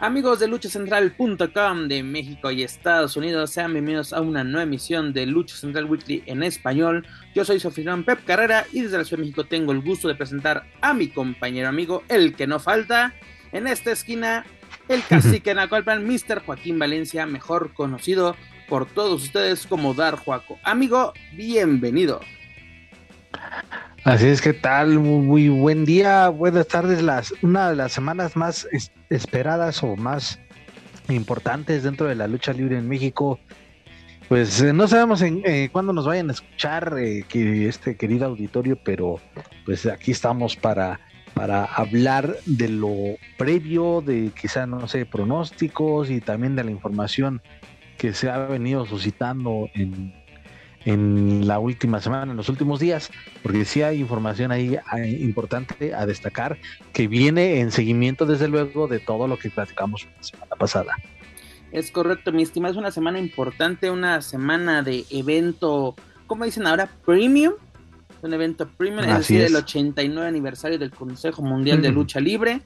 Amigos de luchacentral.com de México y Estados Unidos, sean bienvenidos a una nueva emisión de Lucha Central Weekly en español. Yo soy Sofía Pep Carrera y desde la Ciudad de México tengo el gusto de presentar a mi compañero amigo, el que no falta, en esta esquina, el cacique Nacolpan, Mr. Joaquín Valencia, mejor conocido por todos ustedes como Dar Juaco. Amigo, bienvenido. Así es que tal, muy, buen día, buenas tardes, las, una de las semanas más esperadas o más importantes dentro de la lucha libre en México. Pues eh, no sabemos en eh, cuándo nos vayan a escuchar eh, que este querido auditorio, pero pues aquí estamos para, para hablar de lo previo, de quizá, no sé, pronósticos y también de la información que se ha venido suscitando en, en la última semana, en los últimos días, porque sí hay información ahí importante a destacar que viene en seguimiento, desde luego, de todo lo que platicamos la semana pasada. Es correcto, mi estimado, es una semana importante, una semana de evento, ¿cómo dicen ahora? Premium. Un evento premium, es decir, el 89 aniversario del Consejo Mundial de Lucha Libre.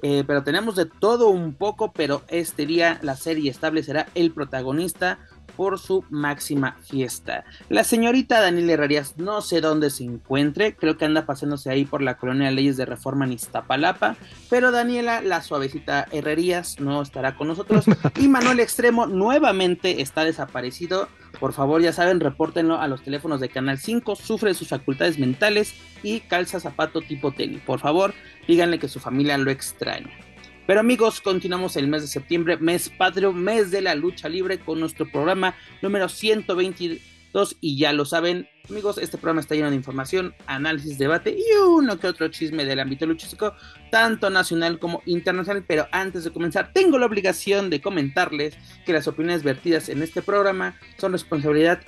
Eh, pero tenemos de todo un poco, pero este día la serie establecerá el protagonista por su máxima fiesta. La señorita Daniela Herrerías no sé dónde se encuentre, creo que anda pasándose ahí por la colonia Leyes de Reforma en Iztapalapa, pero Daniela, la suavecita Herrerías, no estará con nosotros y Manuel Extremo nuevamente está desaparecido. Por favor, ya saben, repórtenlo a los teléfonos de Canal 5, sufre sus facultades mentales y calza zapato tipo tenis. Por favor, díganle que su familia lo extraña. Pero amigos, continuamos el mes de septiembre, mes patrio, mes de la lucha libre con nuestro programa número 122 y ya lo saben, amigos, este programa está lleno de información, análisis, debate y uno que otro chisme del ámbito luchístico, tanto nacional como internacional, pero antes de comenzar tengo la obligación de comentarles que las opiniones vertidas en este programa son responsabilidad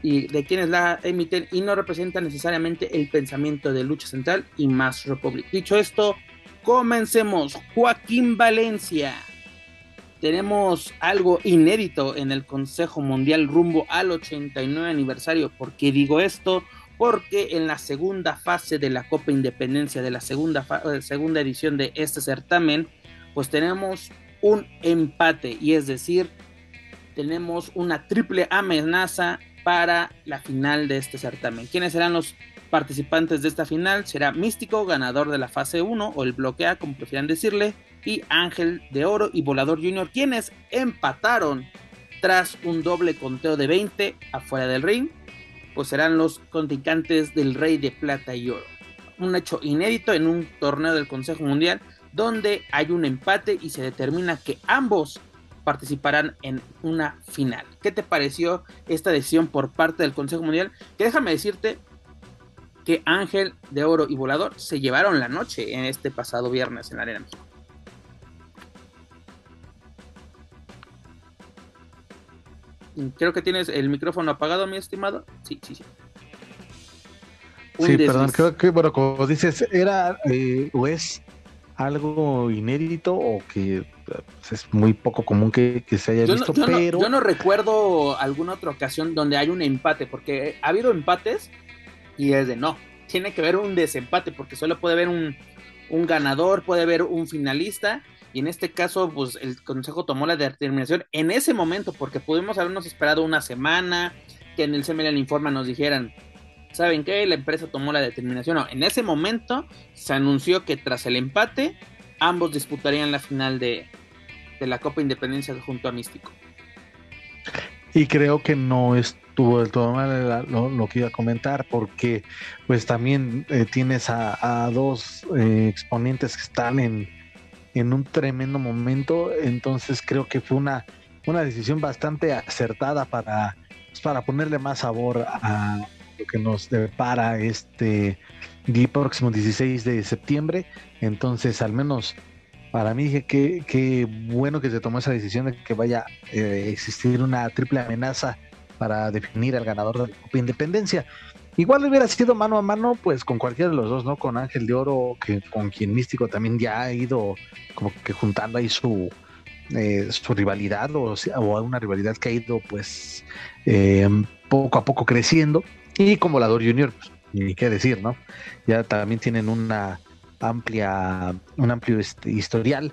y de quienes la emiten y no representan necesariamente el pensamiento de Lucha Central y Más Republic. Dicho esto, Comencemos. Joaquín Valencia. Tenemos algo inédito en el Consejo Mundial rumbo al 89 aniversario. ¿Por qué digo esto? Porque en la segunda fase de la Copa Independencia, de la segunda, eh, segunda edición de este certamen, pues tenemos un empate y es decir, tenemos una triple amenaza para la final de este certamen. ¿Quiénes serán los participantes de esta final será Místico, ganador de la fase 1 o el bloque A, como prefieran decirle, y Ángel de Oro y Volador Junior, quienes empataron tras un doble conteo de 20 afuera del ring, pues serán los contrincantes del Rey de Plata y Oro. Un hecho inédito en un torneo del Consejo Mundial donde hay un empate y se determina que ambos participarán en una final. ¿Qué te pareció esta decisión por parte del Consejo Mundial? Que déjame decirte que Ángel de Oro y Volador se llevaron la noche en este pasado viernes en la Arena México. Creo que tienes el micrófono apagado, mi estimado. Sí, sí, sí. sí, perdón, creo que, bueno, como dices, era eh, o es algo inédito o que pues, es muy poco común que, se haya visto, pero... yo no recuerdo alguna otra ocasión donde hay un empate, porque ha habido empates y es de no, tiene que haber un desempate porque solo puede haber un, ganador, puede haber un finalista y en este caso pues el consejo tomó la determinación en ese momento porque pudimos habernos esperado una semana que en el CML Informa nos dijeran ¿saben qué? La empresa tomó la determinación. No, en ese momento se anunció que tras el empate ambos disputarían la final de, de la Copa Independencia junto a Místico. Y creo que no estuvo del todo mal lo, que iba a comentar, porque pues también eh, tienes a, dos eh, exponentes que están en, en un tremendo momento, entonces creo que fue una, una decisión bastante acertada para, pues, para ponerle más sabor a lo que nos depara este día próximo 16 de septiembre, entonces al menos para mí que qué bueno que se tomó esa decisión de que vaya a eh, existir una triple amenaza para definir al ganador de la Copa Independencia. Igual hubiera sido mano a mano, pues con cualquiera de los dos, ¿no? Con Ángel de Oro, que con quien Místico también ya ha ido como que juntando ahí su, eh, su rivalidad o, o, una rivalidad que ha ido pues eh, poco a poco creciendo. Y como Volador Junior, pues, ni qué decir, ¿no? Ya también tienen una amplia, un amplio este, historial.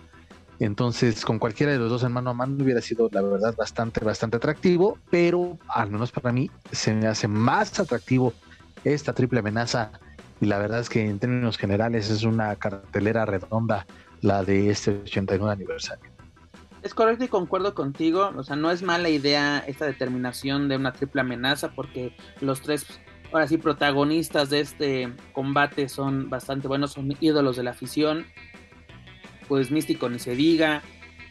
Entonces, con cualquiera de los dos en mano a mano hubiera sido, la verdad, bastante, bastante atractivo, pero al menos para mí se me hace más atractivo esta triple amenaza. Y la verdad es que en términos generales es una cartelera redonda la de este 89 aniversario. Es correcto y concuerdo contigo, o sea, no es mala idea esta determinación de una triple amenaza porque los tres, ahora sí, protagonistas de este combate son bastante buenos, son ídolos de la afición, pues Místico ni se diga,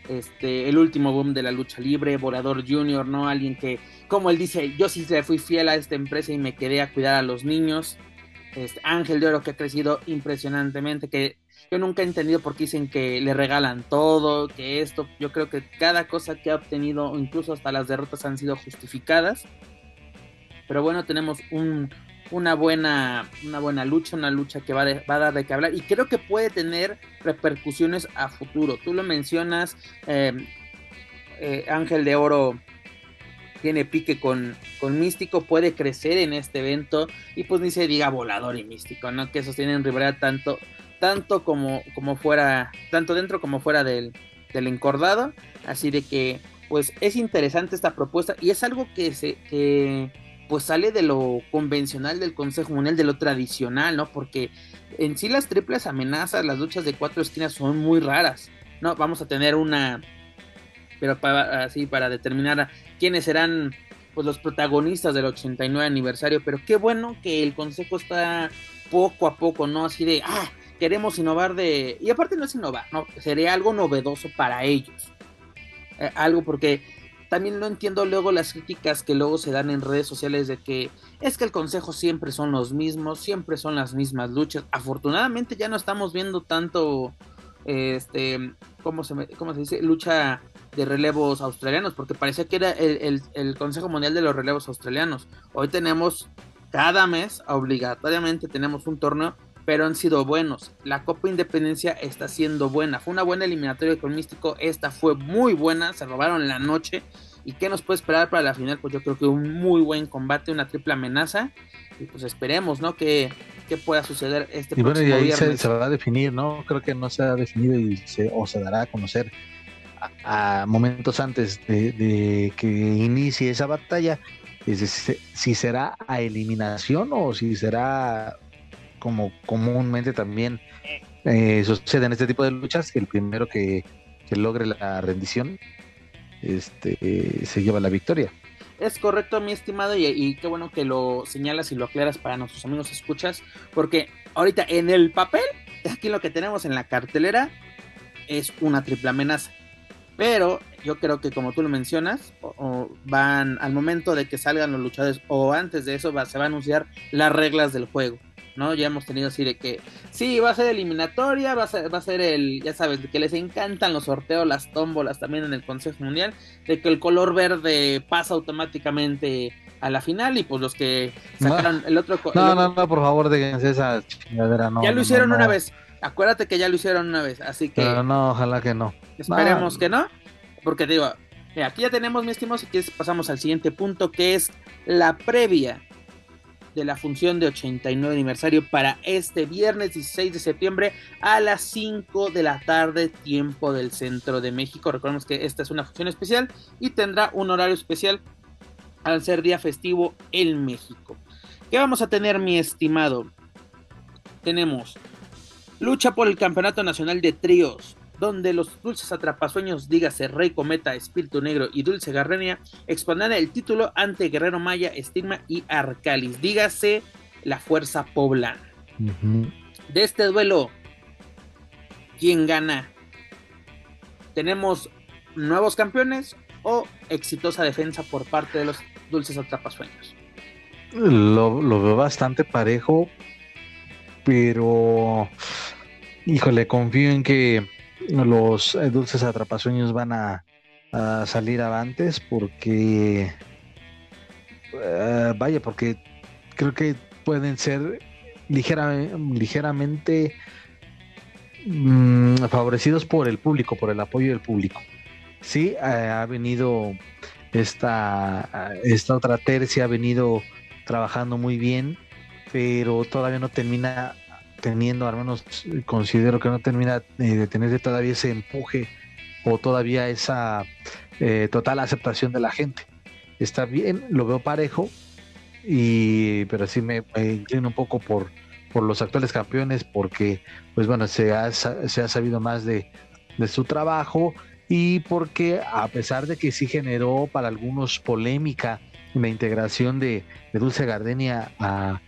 este, el último boom de la lucha libre, Volador Junior, ¿no? Alguien que, como él dice, yo sí fui fiel a esta empresa y me quedé a cuidar a los niños. Este, Ángel de Oro que ha crecido impresionantemente, que yo nunca he entendido por qué dicen que le regalan todo, que esto, yo creo que cada cosa que ha obtenido, incluso hasta las derrotas han sido justificadas. Pero bueno, tenemos un, una buena, una buena lucha, una lucha que va, a dar de qué hablar y creo que puede tener repercusiones a futuro. Tú lo mencionas, em, eh, Ángel de Oro tiene pique con, con Místico, puede crecer en este evento y pues ni se diga volador y Místico, ¿no? Que esos tienen rivalidad tanto, tanto como, como fuera, tanto dentro como fuera del, del encordado. Así de que pues es interesante esta propuesta y es algo que se... Que, pues sale de lo convencional del Consejo Mundial, de lo tradicional, ¿no? Porque en sí las triples amenazas, las luchas de cuatro esquinas son muy raras, ¿no? Vamos a tener una, pero para, así para determinar quiénes serán pues los protagonistas del 89 aniversario, pero qué bueno que el Consejo está poco a poco, ¿no? Así de, ah, queremos innovar de... Y aparte no es innovar, ¿no? Sería algo novedoso para ellos. Eh, algo porque también no entiendo luego las críticas que luego se dan en redes sociales de que es que el consejo siempre son los mismos, siempre son las mismas luchas. Afortunadamente ya no estamos viendo tanto, este, ¿cómo se, cómo se dice? Lucha de relevos australianos, porque parecía que era el, el Consejo Mundial de los Relevos Australianos. Hoy tenemos, cada mes, obligatoriamente tenemos un torneo pero han sido buenos. La Copa Independencia está siendo buena. Fue una buena eliminatoria con Místico. Esta fue muy buena. Se robaron la noche. ¿Y qué nos puede esperar para la final? Pues yo creo que un muy buen combate, una triple amenaza. Y pues esperemos, ¿no? Que, pueda suceder este y bueno, y ahí se, va a definir, ¿no? Creo que no se ha definido y se, o se dará a conocer a, momentos antes de, que inicie esa batalla. si será a eliminación o si será como comúnmente también eh, sucede en este tipo de luchas, que el primero que, logre la rendición este, se lleva la victoria. Es correcto, mi estimado, y, qué bueno que lo señalas y lo aclaras para nuestros amigos escuchas, porque ahorita en el papel, aquí lo que tenemos en la cartelera es una triple amenaza. Pero yo creo que como tú lo mencionas, van al momento de que salgan los luchadores o antes de eso se va a anunciar las reglas del juego. ¿No? Ya hemos tenido así de que, sí, va a ser eliminatoria, va a ser, va a ser el, ya sabes, de que les encantan los sorteos, las tómbolas también en el Consejo Mundial, de que el color verde pasa automáticamente a la final y pues los que sacaron el otro... No, no, no, por favor, déjense esa chingadera, no. Ya lo hicieron una vez, acuérdate que ya lo hicieron una vez, así que... Pero no, ojalá que no. Esperemos que no, porque te digo, aquí ya tenemos, mi estimado, si quieres pasamos al siguiente punto, que es la previa de la función de 89 aniversario para este viernes 16 de septiembre a las 5 de la tarde, tiempo del centro de México. Recordemos que esta es una función especial y tendrá un horario especial al ser día festivo en México. ¿Qué vamos a tener, mi estimado? Tenemos lucha por el Campeonato Nacional de Tríos, donde los dulces atrapasueños, dígase Rey Cometa, Espíritu Negro y Dulce Garrenia, expondrán el título ante Guerrero Maya, Estigma y Arcalis, dígase la Fuerza Poblana. De este duelo, ¿quién gana? ¿Tenemos nuevos campeones o exitosa defensa por parte de los dulces atrapasueños? Lo, lo veo bastante parejo, pero híjole, confío en que los eh, dulces atrapasueños van a, salir avantes porque eh, vaya porque creo que pueden ser ligeramente mm, favorecidos por el público, por el apoyo del público. Sí, ha venido esta, esta otra tercia, ha venido trabajando muy bien, pero todavía no termina teniendo, al menos considero que no termina eh, de tener todavía ese empuje o todavía esa eh, total aceptación de la gente. Está bien, lo veo parejo, y pero sí me, inclino un poco por, por los actuales campeones porque pues bueno se ha, se ha sabido más de, de su trabajo y porque a pesar de que sí generó para algunos polémica la integración de, Dulce Gardenia a,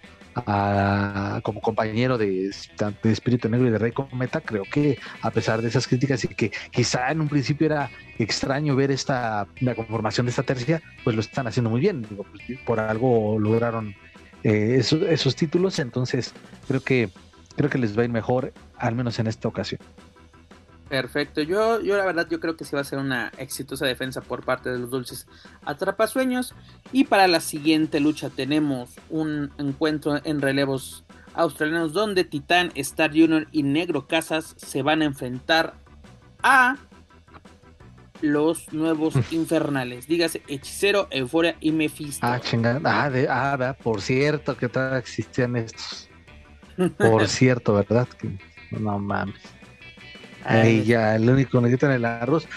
como compañero de, de, Espíritu Negro y de Rey Cometa, creo que a pesar de esas críticas y que quizá en un principio era extraño ver esta la conformación de esta tercia, pues lo están haciendo muy bien. Pues, por algo lograron eh, esos, esos títulos, entonces creo que creo que les va a ir mejor, al menos en esta ocasión. Perfecto, yo, yo la verdad yo creo que sí va a ser una exitosa defensa por parte de los dulces atrapasueños. Y para la siguiente lucha tenemos un encuentro en relevos australianos donde Titán, Star Junior y Negro Casas se van a enfrentar a los nuevos infernales. Dígase Hechicero, Euforia y Mephisto. Ah, chingada. Ah, de, ah, por cierto que todavía existían estos. Por cierto, ¿verdad? Que, no mames. Ahí ya, el único negrito en el arroz.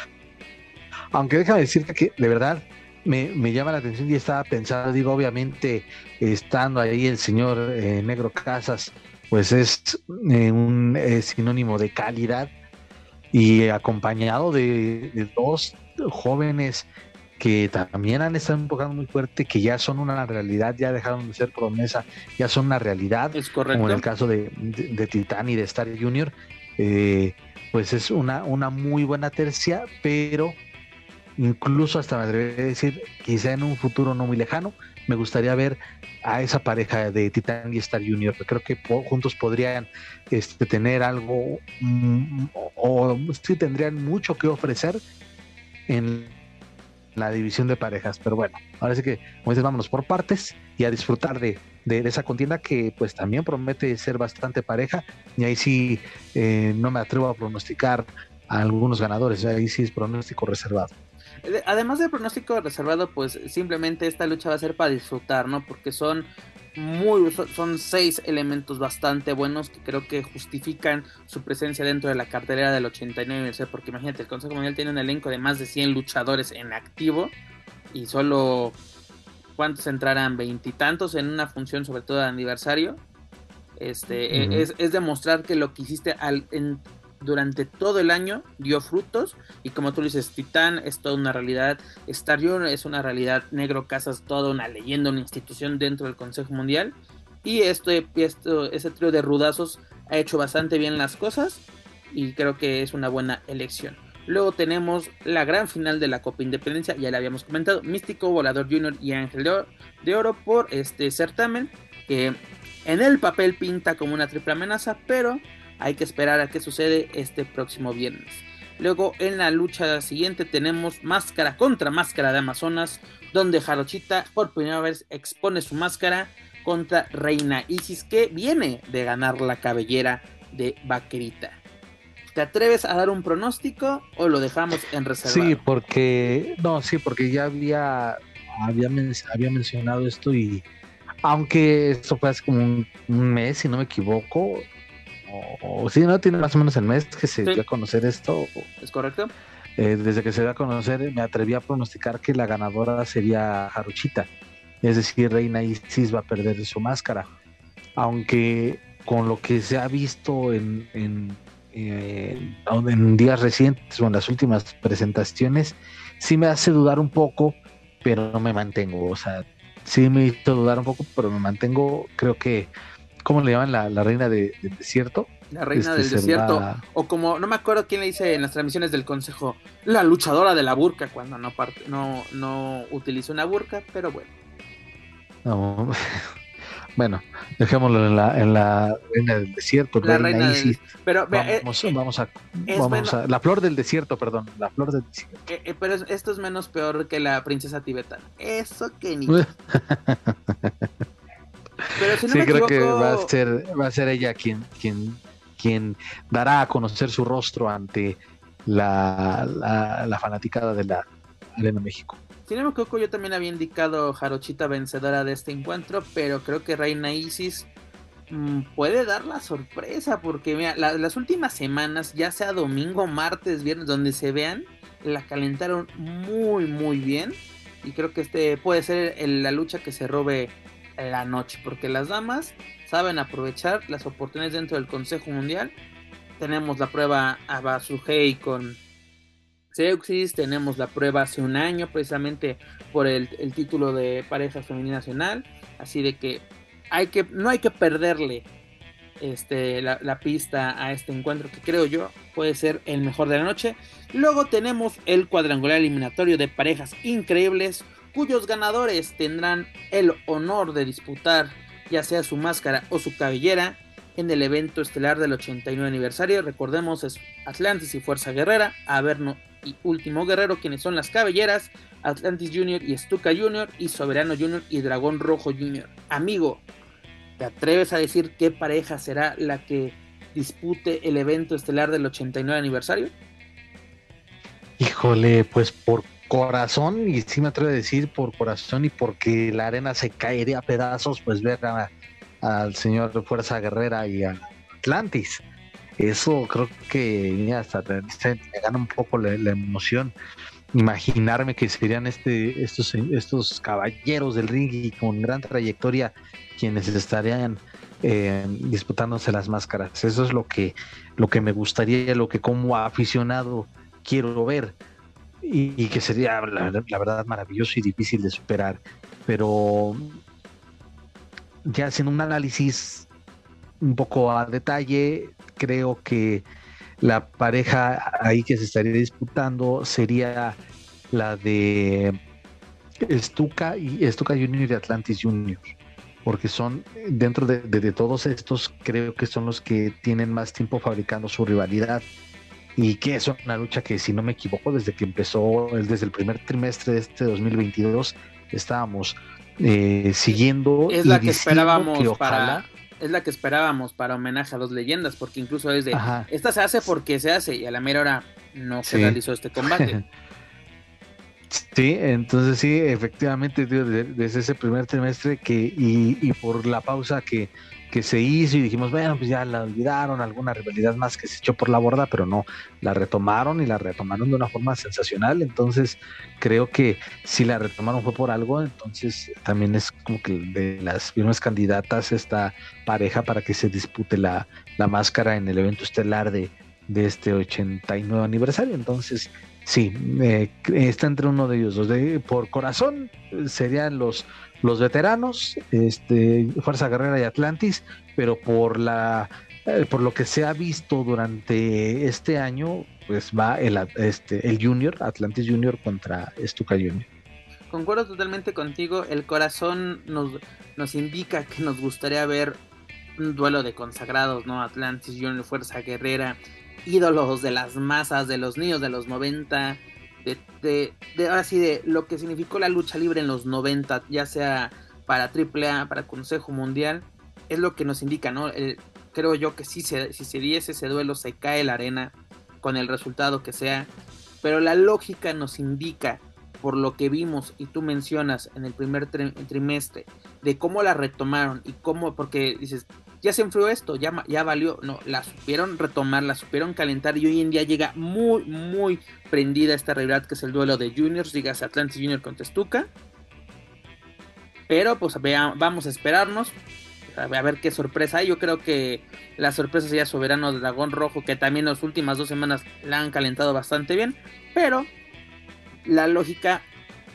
Aunque déjame decirte que de verdad me, llama la atención y estaba pensando, digo, obviamente, estando ahí el señor eh, Negro Casas, pues es eh, un sinónimo de calidad y acompañado de, dos jóvenes que también han estado enfocando muy fuerte, que ya son una realidad, ya dejaron de ser promesa, ya son una realidad, es correcto. como en el caso de, de, Titán y de Star Junior. Eh, pues es una, una muy buena tercia, pero incluso hasta me atrevería a decir, quizá en un futuro no muy lejano, me gustaría ver a esa pareja de Titan y Star Junior. Creo que juntos podrían este, tener algo, mm, o, sí tendrían mucho que ofrecer en la división de parejas. Pero bueno, ahora sí que, como dices, vámonos por partes y a disfrutar de, de, esa contienda que pues también promete ser bastante pareja y ahí sí eh, no me atrevo a pronosticar a algunos ganadores, ahí sí es pronóstico reservado. Además del pronóstico reservado, pues simplemente esta lucha va a ser para disfrutar, ¿no? Porque son muy son seis elementos bastante buenos que creo que justifican su presencia dentro de la cartelera del 89 porque imagínate, el Consejo Mundial tiene un elenco de más de 100 luchadores en activo y solo cuántos entrarán, veintitantos en una función, sobre todo de aniversario. Este, e, es, demostrar que lo que hiciste al, durante todo el año dio frutos. Y como tú dices, Titán es toda una realidad. Star es una realidad. Negro Casas, toda una leyenda, una institución dentro del Consejo Mundial. Y esto, esto, ese trío de rudazos ha hecho bastante bien las cosas. Y creo que es una buena elección. Luego tenemos la gran final de la Copa Independencia, ya le habíamos comentado, Místico, Volador Junior y Ángel de Oro por este certamen, que en el papel pinta como una triple amenaza, pero hay que esperar a qué sucede este próximo viernes. Luego en la lucha siguiente tenemos máscara contra máscara de Amazonas, donde Jarochita por primera vez expone su máscara contra Reina Isis, que viene de ganar la cabellera de Vaquerita. ¿Te atreves a dar un pronóstico o lo dejamos en reserva? Sí, porque no, sí, porque ya había había, había mencionado esto y aunque esto fue hace como un, mes, si no me equivoco, o, sí, no tiene más o menos el mes que se dio a conocer esto. ¿Es correcto? Eh, desde que se dio a conocer, me atreví a pronosticar que la ganadora sería Haruchita. Es decir, Reina Isis va a perder su máscara. Aunque con lo que se ha visto en, eh, en días recientes o en las últimas presentaciones, sí me hace dudar un poco, pero no me mantengo. O sea, sí me hizo dudar un poco, pero me mantengo. Creo que, ¿cómo le llaman la, reina del desierto? La reina del este, desierto, o como no me acuerdo quién le dice en las transmisiones del consejo, la luchadora de la burka, cuando no, parte, no, no utiliza una burka, pero bueno. No, Bueno, dejémoslo en la, en la reina del desierto, la reina, pero vamos, eh, vamos, a, vamos a, la flor del desierto, perdón, la flor del desierto. Eh, eh, pero esto es menos peor que la princesa tibetana. Eso que ni. sí, creo que va a ser, va a ser ella quien, quien, quien dará a conocer su rostro ante la, la, fanaticada de la Arena México. Si no me yo también había indicado Jarochita vencedora de este encuentro, pero creo que Reina Isis mm, puede dar la sorpresa, porque mira, las últimas semanas, ya sea domingo, martes, viernes, donde se vean, la calentaron muy, muy bien. Y creo que este puede ser la lucha que se robe la noche, porque las damas saben aprovechar las oportunidades dentro del Consejo Mundial. Tenemos la prueba a Basuhei con Tenemos la prueba hace un año precisamente por el, título de pareja femenina nacional, así de que hay que no hay que perderle este, la, pista a este encuentro que creo yo puede ser el mejor de la noche. Luego tenemos el cuadrangular eliminatorio de parejas increíbles cuyos ganadores tendrán el honor de disputar ya sea su máscara o su cabellera en el evento estelar del 89 aniversario. Recordemos es Atlantis y Fuerza Guerrera, Averno y Último Guerrero, quienes son las cabelleras, Atlantis Junior y Stuka Junior y Soberano Junior y Dragón Rojo Junior. Amigo, ¿te atreves a decir qué pareja será la que dispute el evento estelar del 89 aniversario? Híjole, pues por corazón, y sí me atrevo a decir por corazón y porque la arena se caería a pedazos, pues ver al señor Fuerza Guerrera y a Atlantis. Eso creo que hasta me gana un poco la, emoción. Imaginarme que serían este, estos, estos caballeros del ring y con gran trayectoria quienes estarían eh, disputándose las máscaras. Eso es lo que, lo que me gustaría, lo que como aficionado quiero ver y, que sería la, verdad maravilloso y difícil de superar. Pero ya haciendo un análisis un poco a detalle, creo que la pareja ahí que se estaría disputando sería la de Stuka y Stuka Junior y Atlantis Junior porque son dentro de, de, todos estos creo que son los que tienen más tiempo fabricando su rivalidad y que es una lucha que si no me equivoco desde que empezó, desde el primer trimestre de este 2022 estábamos eh, siguiendo. Es la que esperábamos para... Es la que esperábamos para homenaje a dos leyendas, porque incluso es de, esta se hace porque se hace y a la mera hora no se realizó este combate. Sí, entonces sí, efectivamente, desde ese primer trimestre que y, y por la pausa que, que se hizo y dijimos, bueno, pues ya la olvidaron, alguna rivalidad más que se echó por la borda, pero no, la retomaron y la retomaron de una forma sensacional, entonces creo que si la retomaron fue por algo, entonces también es como que de las primeras candidatas esta pareja para que se dispute la, la máscara en el evento estelar de, de este 89 aniversario, entonces sí, eh, está entre uno de ellos dos, de, por corazón serían los los veteranos, este, Fuerza Guerrera y Atlantis, pero por la eh, por lo que se ha visto durante este año, pues va el, este, el Junior, Atlantis Junior contra Stuka Junior. Concuerdo totalmente contigo, el corazón nos, nos indica que nos gustaría ver un duelo de consagrados, ¿no? Atlantis Junior, Fuerza Guerrera, ídolos de las masas, de los niños de los 90, de, de, ahora sí, de lo que significó la lucha libre en los 90, ya sea para AAA, para Consejo Mundial, es lo que nos indica, ¿no? creo yo que si se, si se diese ese duelo, se cae la arena con el resultado que sea, pero la lógica nos indica, por lo que vimos y tú mencionas en el primer trimestre, de cómo la retomaron y cómo, porque dices, ya se enfrió esto, ya, ya valió. No, la supieron retomar, la supieron calentar y hoy en día llega muy, muy prendida esta realidad que es el duelo de Juniors, digas Atlantis Junior con Testuca. Pero pues vamos a esperarnos a ver qué sorpresa hay. Yo creo que la sorpresa sería Soberano de Dragón Rojo, que también las últimas dos semanas la han calentado bastante bien. Pero la lógica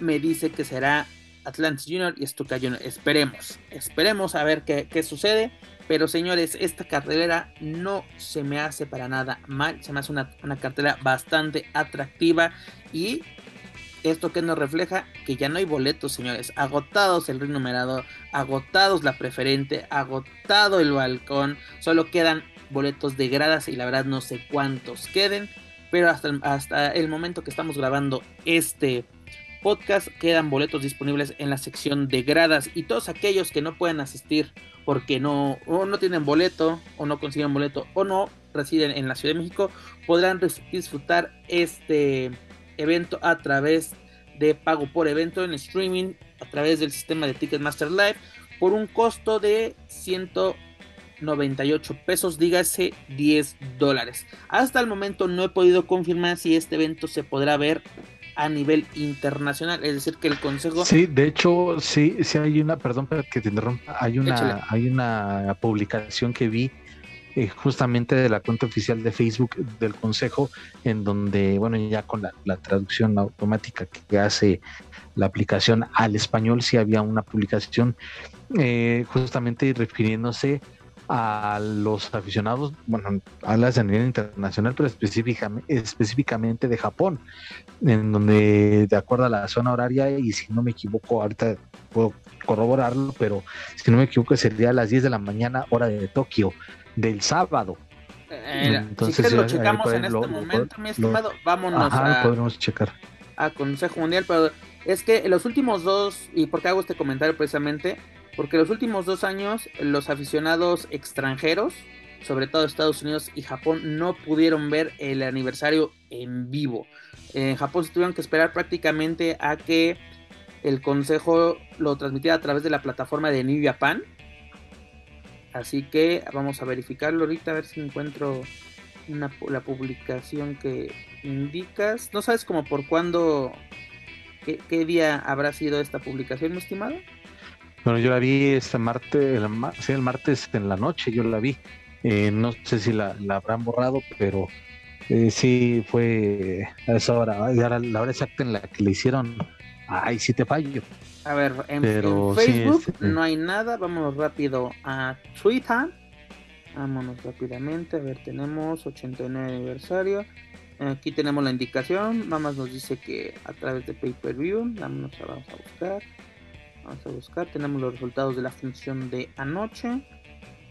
me dice que será Atlantis Junior y Stuka Junior. Esperemos, esperemos a ver qué, qué sucede. Pero señores, esta cartelera no se me hace para nada mal. Se me hace una, cartelera bastante atractiva. Y esto que nos refleja que ya no hay boletos, señores. Agotados el ring numerado, agotados la preferente, agotado el balcón. Solo quedan boletos de gradas y la verdad no sé cuántos queden. Pero hasta, hasta el momento que estamos grabando este podcast. Quedan boletos disponibles en la sección de gradas y todos aquellos que no pueden asistir porque no, o no tienen boleto o no consiguen boleto o no residen en la Ciudad de México podrán disfrutar este evento a través de pago por evento en streaming a través del sistema de Ticketmaster Live por un costo de 198 pesos, dígase 10 dólares. Hasta el momento no he podido confirmar si este evento se podrá ver a nivel internacional, es decir, que el consejo... Sí, de hecho, sí, sí hay una, perdón que te interrumpa, hay una, hay una publicación que vi eh, justamente de la cuenta oficial de Facebook del consejo, en donde, bueno, ya con la, traducción automática que hace la aplicación al español, sí había una publicación eh, justamente refiriéndose a los aficionados, bueno, hablas a nivel internacional, pero específicamente, específicamente de Japón, en donde de acuerdo a la zona horaria, y si no me equivoco, ahorita puedo corroborarlo, pero si no me equivoco sería a las 10 de la mañana hora de Tokio del sábado. Eh, Entonces, si lo checamos en este momento, mi estimado, vámonos a, podemos checar. a Consejo Mundial, pero es que en los últimos dos, y por qué hago este comentario precisamente, porque los últimos dos años los aficionados extranjeros, sobre todo Estados Unidos y Japón, no pudieron ver el aniversario en vivo. En Japón se tuvieron que esperar prácticamente a que el consejo lo transmitiera a través de la plataforma de New Japan. Así que vamos a verificarlo ahorita a ver si encuentro la publicación que indicas. ¿No sabes como por cuándo, qué, qué día habrá sido esta publicación, mi estimado? Bueno, yo la vi este martes, el, sí, el martes en la noche, yo la vi. Eh, no sé si la, habrán borrado, pero eh, sí fue a esa hora. Ahora la hora exacta en la que le hicieron, ay, sí te fallo. A ver, en, Facebook este, no hay nada. Vamos rápido a Twitter. Vámonos rápidamente. A ver, tenemos 89 aniversario. Aquí tenemos la indicación. Mamás nos dice que a través de pay per view. Vámonos, vamos a buscar. Vamos a buscar, tenemos los resultados de la función de anoche.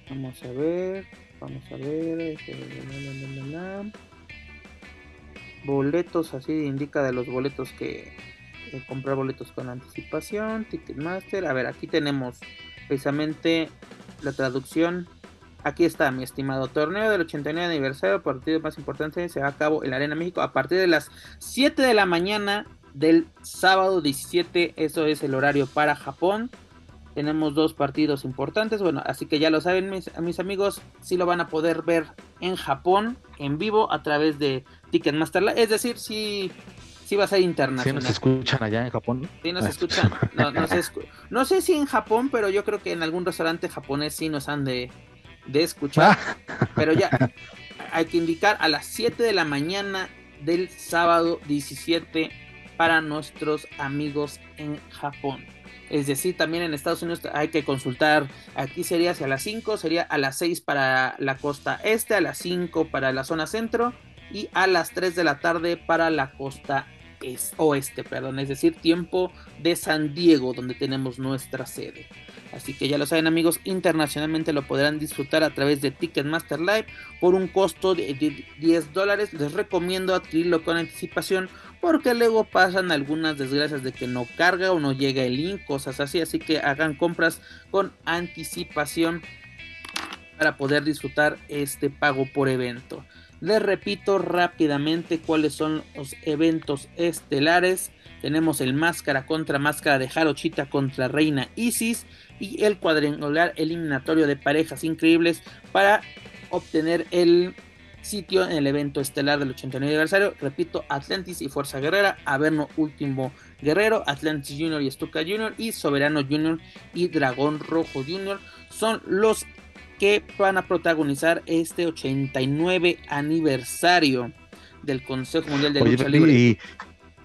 Vamos a ver, vamos a ver. Este, boletos, así indica de los boletos que comprar boletos con anticipación, Ticketmaster. A ver, aquí tenemos precisamente la traducción. Aquí está, mi estimado torneo del 89 aniversario, partido más importante, se va a cabo en la Arena México a partir de las 7 de la mañana del sábado 17, eso es el horario para Japón. Tenemos dos partidos importantes, bueno, así que ya lo saben mis, mis amigos, si lo van a poder ver en Japón, en vivo, a través de Ticketmaster Es decir, si, si va a ser internacional. ¿Sí nos escuchan allá en Japón? Sí nos escuchan. No, sé si en Japón, pero yo creo que en algún restaurante japonés sí nos han de, de escuchar. pero ya hay que indicar a las 7 de la mañana del sábado 17 para nuestros amigos en Japón. Es decir, también en Estados Unidos hay que consultar, aquí sería hacia las 5, sería a las 6 para la costa este, a las 5 para la zona centro y a las 3 de la tarde para la costa oeste, perdón, es decir, tiempo de San Diego, donde tenemos nuestra sede. Así que ya lo saben amigos, internacionalmente lo podrán disfrutar a través de Ticketmaster Live por un costo de 10 dólares. Les recomiendo adquirirlo con anticipación porque luego pasan algunas desgracias de que no carga o no llega el link, cosas así. Así que hagan compras con anticipación para poder disfrutar este pago por evento. Les repito rápidamente cuáles son los eventos estelares. Tenemos el máscara contra máscara de Jarochita contra Reina Isis y el cuadrangular eliminatorio de parejas increíbles para obtener el sitio en el evento estelar del 89 aniversario. Repito, Atlantis y Fuerza Guerrera, Averno Último Guerrero, Atlantis Junior y Stuka Junior y Soberano Junior y Dragón Rojo Junior son los que van a protagonizar este 89 aniversario del Consejo Mundial de Lucha Libre. Y,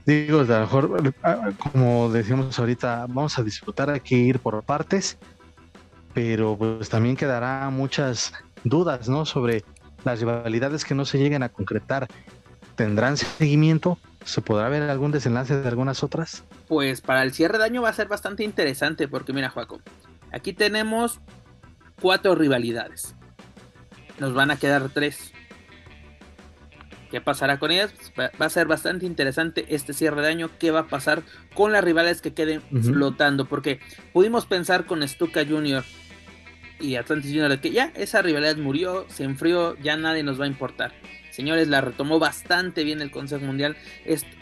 digo, a lo mejor, como decimos ahorita, vamos a disfrutar, hay que ir por partes, pero pues también quedará muchas dudas, ¿no? Sobre las rivalidades que no se lleguen a concretar. ¿Tendrán seguimiento? ¿Se podrá ver algún desenlace de algunas otras? Pues para el cierre de año va a ser bastante interesante porque mira, Juaco, aquí tenemos cuatro rivalidades. Nos van a quedar tres. ¿Qué pasará con ellas? Pues, va a ser bastante interesante este cierre de año. ¿Qué va a pasar con las rivales que queden flotando? Porque pudimos pensar con Stuka Jr. y Atlantis de que ya esa rivalidad murió, se enfrió, ya nadie nos va a importar. Señores, la retomó bastante bien el Consejo Mundial.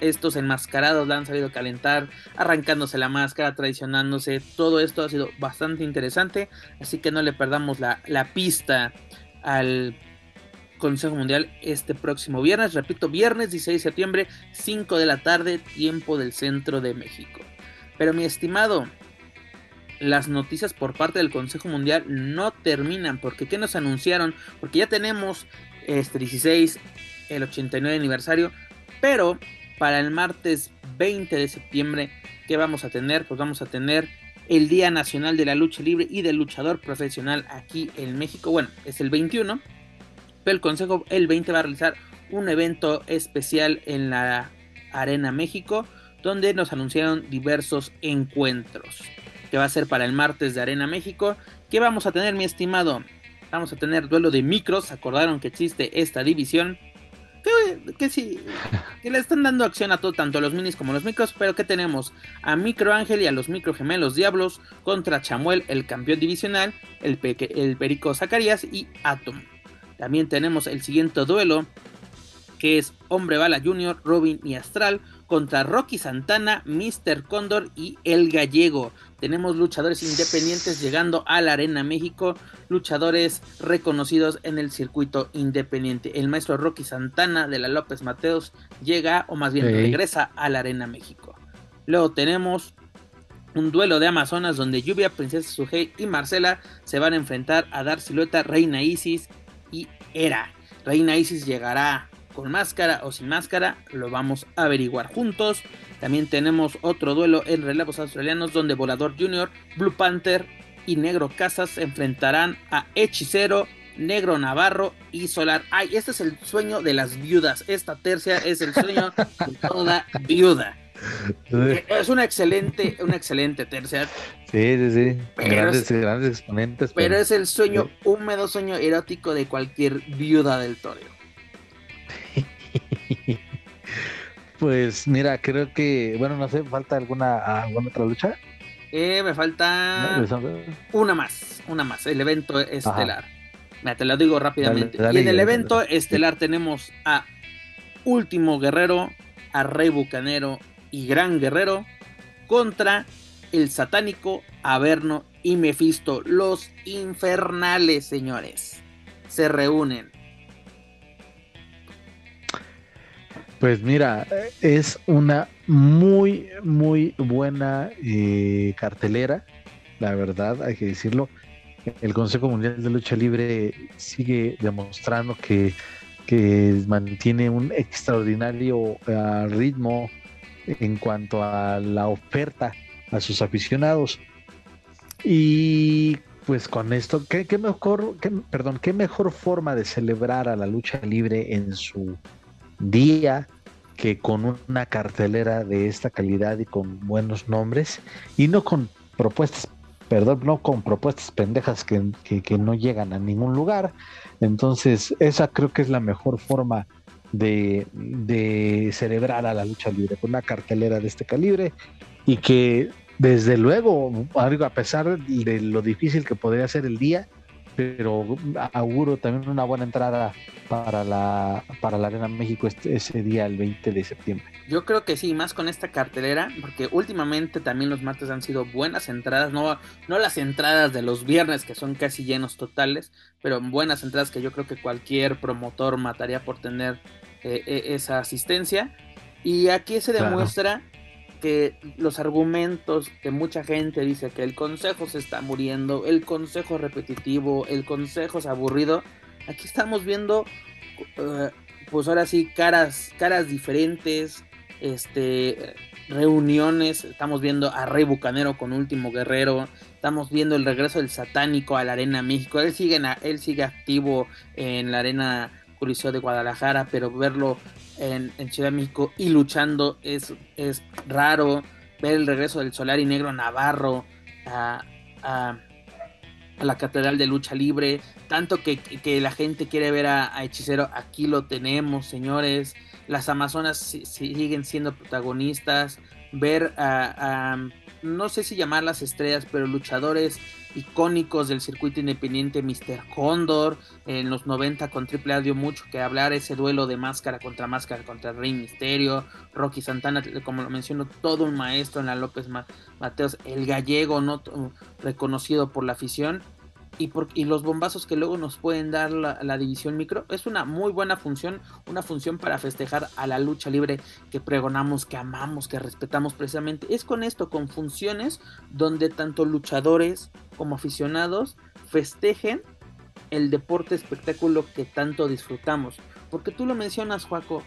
estos enmascarados la han sabido calentar, arrancándose la máscara, traicionándose. Todo esto ha sido bastante interesante. Así que no le perdamos la, la pista al Consejo Mundial este próximo viernes. Repito, viernes 16 de septiembre, 5 de la tarde, tiempo del centro de México. Pero mi estimado, las noticias por parte del Consejo Mundial no terminan. Porque ¿qué nos anunciaron? Porque ya tenemos este 16, el 89 aniversario. Pero para el martes 20 de septiembre, ¿qué vamos a tener? Pues vamos a tener el Día Nacional de la Lucha Libre y del Luchador Profesional aquí en México. Bueno, es el 21 el Consejo el 20 va a realizar un evento especial en la Arena México, donde nos anunciaron diversos encuentros, que va a ser para el martes de Arena México. ¿Qué vamos a tener, mi estimado? Vamos a tener duelo de micros, acordaron que existe esta división. Que, sí, que le están dando acción a todo, tanto a los minis como a los micros, pero que tenemos a Micro Ángel y a los micro gemelos Diablos contra Chamuel, el campeón divisional, el, el Perico Zacarías y Atom. También tenemos el siguiente duelo, que es Hombre Bala Jr., Robin y Astral contra Rocky Santana, Mr. Cóndor y El Gallego. Tenemos luchadores independientes llegando a la Arena México, luchadores reconocidos en el circuito independiente. El maestro Rocky Santana de la López Mateos llega, o más bien regresa a la Arena México. Luego tenemos un duelo de Amazonas donde Lluvia, Princesa Sugei y Marcela se van a enfrentar a Dar Silueta, Reina Isis y Era. Reina Isis llegará con máscara o sin máscara, lo vamos a averiguar juntos. También tenemos otro duelo en relevos australianos donde Volador Jr., Blue Panther y Negro Casas se enfrentarán a Hechicero, Negro Navarro y Solar. Ay, este es el sueño de las viudas. Esta tercia es el sueño de toda viuda. Es una excelente, una excelente tercia. Sí, sí, sí. grandes, grandes exponentes. Pero, es el sueño, húmedo sueño erótico de cualquier viuda del toro. pues mira, creo que, bueno, no sé, ¿falta alguna, alguna otra lucha? Eh, me falta una más, una más, el evento estelar. Mira, te lo digo rápidamente. y en el evento estelar tenemos a Último Guerrero, a Rey Bucanero y Gran Guerrero contra el satánico Averno y Mefisto, los infernales, señores. Se reúnen. Pues mira, es una muy, muy buena eh, cartelera, la verdad, hay que decirlo. El Consejo Mundial de Lucha Libre sigue demostrando que, que mantiene un extraordinario eh, ritmo en cuanto a la oferta a sus aficionados. Y pues con esto, ¿qué, mejor, perdón, qué mejor forma de celebrar a la lucha libre en su día que con una cartelera de esta calidad y con buenos nombres y no con propuestas, perdón, no con propuestas pendejas que, que no llegan a ningún lugar. Entonces, esa creo que es la mejor forma de, celebrar a la lucha libre con una cartelera de este calibre y que desde luego, a pesar de lo difícil que podría ser el día, pero auguro también una buena entrada para la para la Arena México este, ese día el 20 de septiembre. Yo creo que sí, más con esta cartelera, porque últimamente también los martes han sido buenas entradas, no no las entradas de los viernes que son casi llenos totales, pero buenas entradas que yo creo que cualquier promotor mataría por tener eh, eh, esa asistencia. Y aquí se demuestra que los argumentos que mucha gente dice que el consejo se está muriendo, el consejo repetitivo, el consejo es aburrido, aquí estamos viendo, eh, pues ahora sí, caras, caras diferentes, este, reuniones, estamos viendo a Rey Bucanero con Último Guerrero, estamos viendo el regreso del satánico a la Arena México, él sigue, él sigue activo en la Arena Coliseo de Guadalajara, pero verlo en, Ciudad de México y luchando es, es raro. Ver el regreso del Solar y Negro Navarro a, a la Catedral de Lucha Libre, tanto que, la gente quiere ver a, Hechicero, aquí lo tenemos, señores. Las Amazonas siguen siendo protagonistas, ver a, no sé si llamar las estrellas, pero luchadores icónicos del circuito independiente, Mr. Condor, en los 90 con Triple A dio mucho que hablar, ese duelo de máscara contra máscara contra Rey Misterio, Rocky Santana, como lo menciono, todo un maestro en la López Mateos, el gallego, no reconocido por la afición, y, los bombazos que luego nos pueden dar la, división micro es una muy buena función, una función para festejar a la lucha libre que pregonamos, que amamos, que respetamos precisamente. Es con esto, con funciones donde tanto luchadores como aficionados festejen el deporte espectáculo que tanto disfrutamos. Porque tú lo mencionas, Juaco,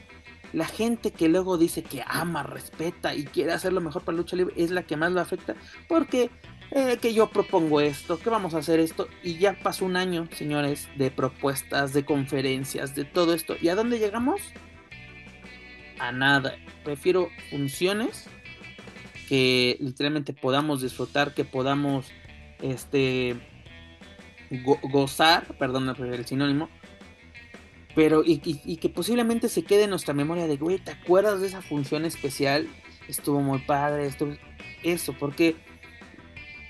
la gente que luego dice que ama, respeta y quiere hacer lo mejor para la lucha libre es la que más lo afecta porque eh, que yo propongo esto, que vamos a hacer esto, y ya pasó un año, señores, de propuestas, de conferencias, de todo esto. ¿Y a dónde llegamos? A nada. Prefiero funciones que literalmente podamos disfrutar, que podamos este gozar, perdón el sinónimo, pero y, y, que posiblemente se quede en nuestra memoria de, güey, ¿te acuerdas de esa función especial? Estuvo muy padre, estuvo... Eso, porque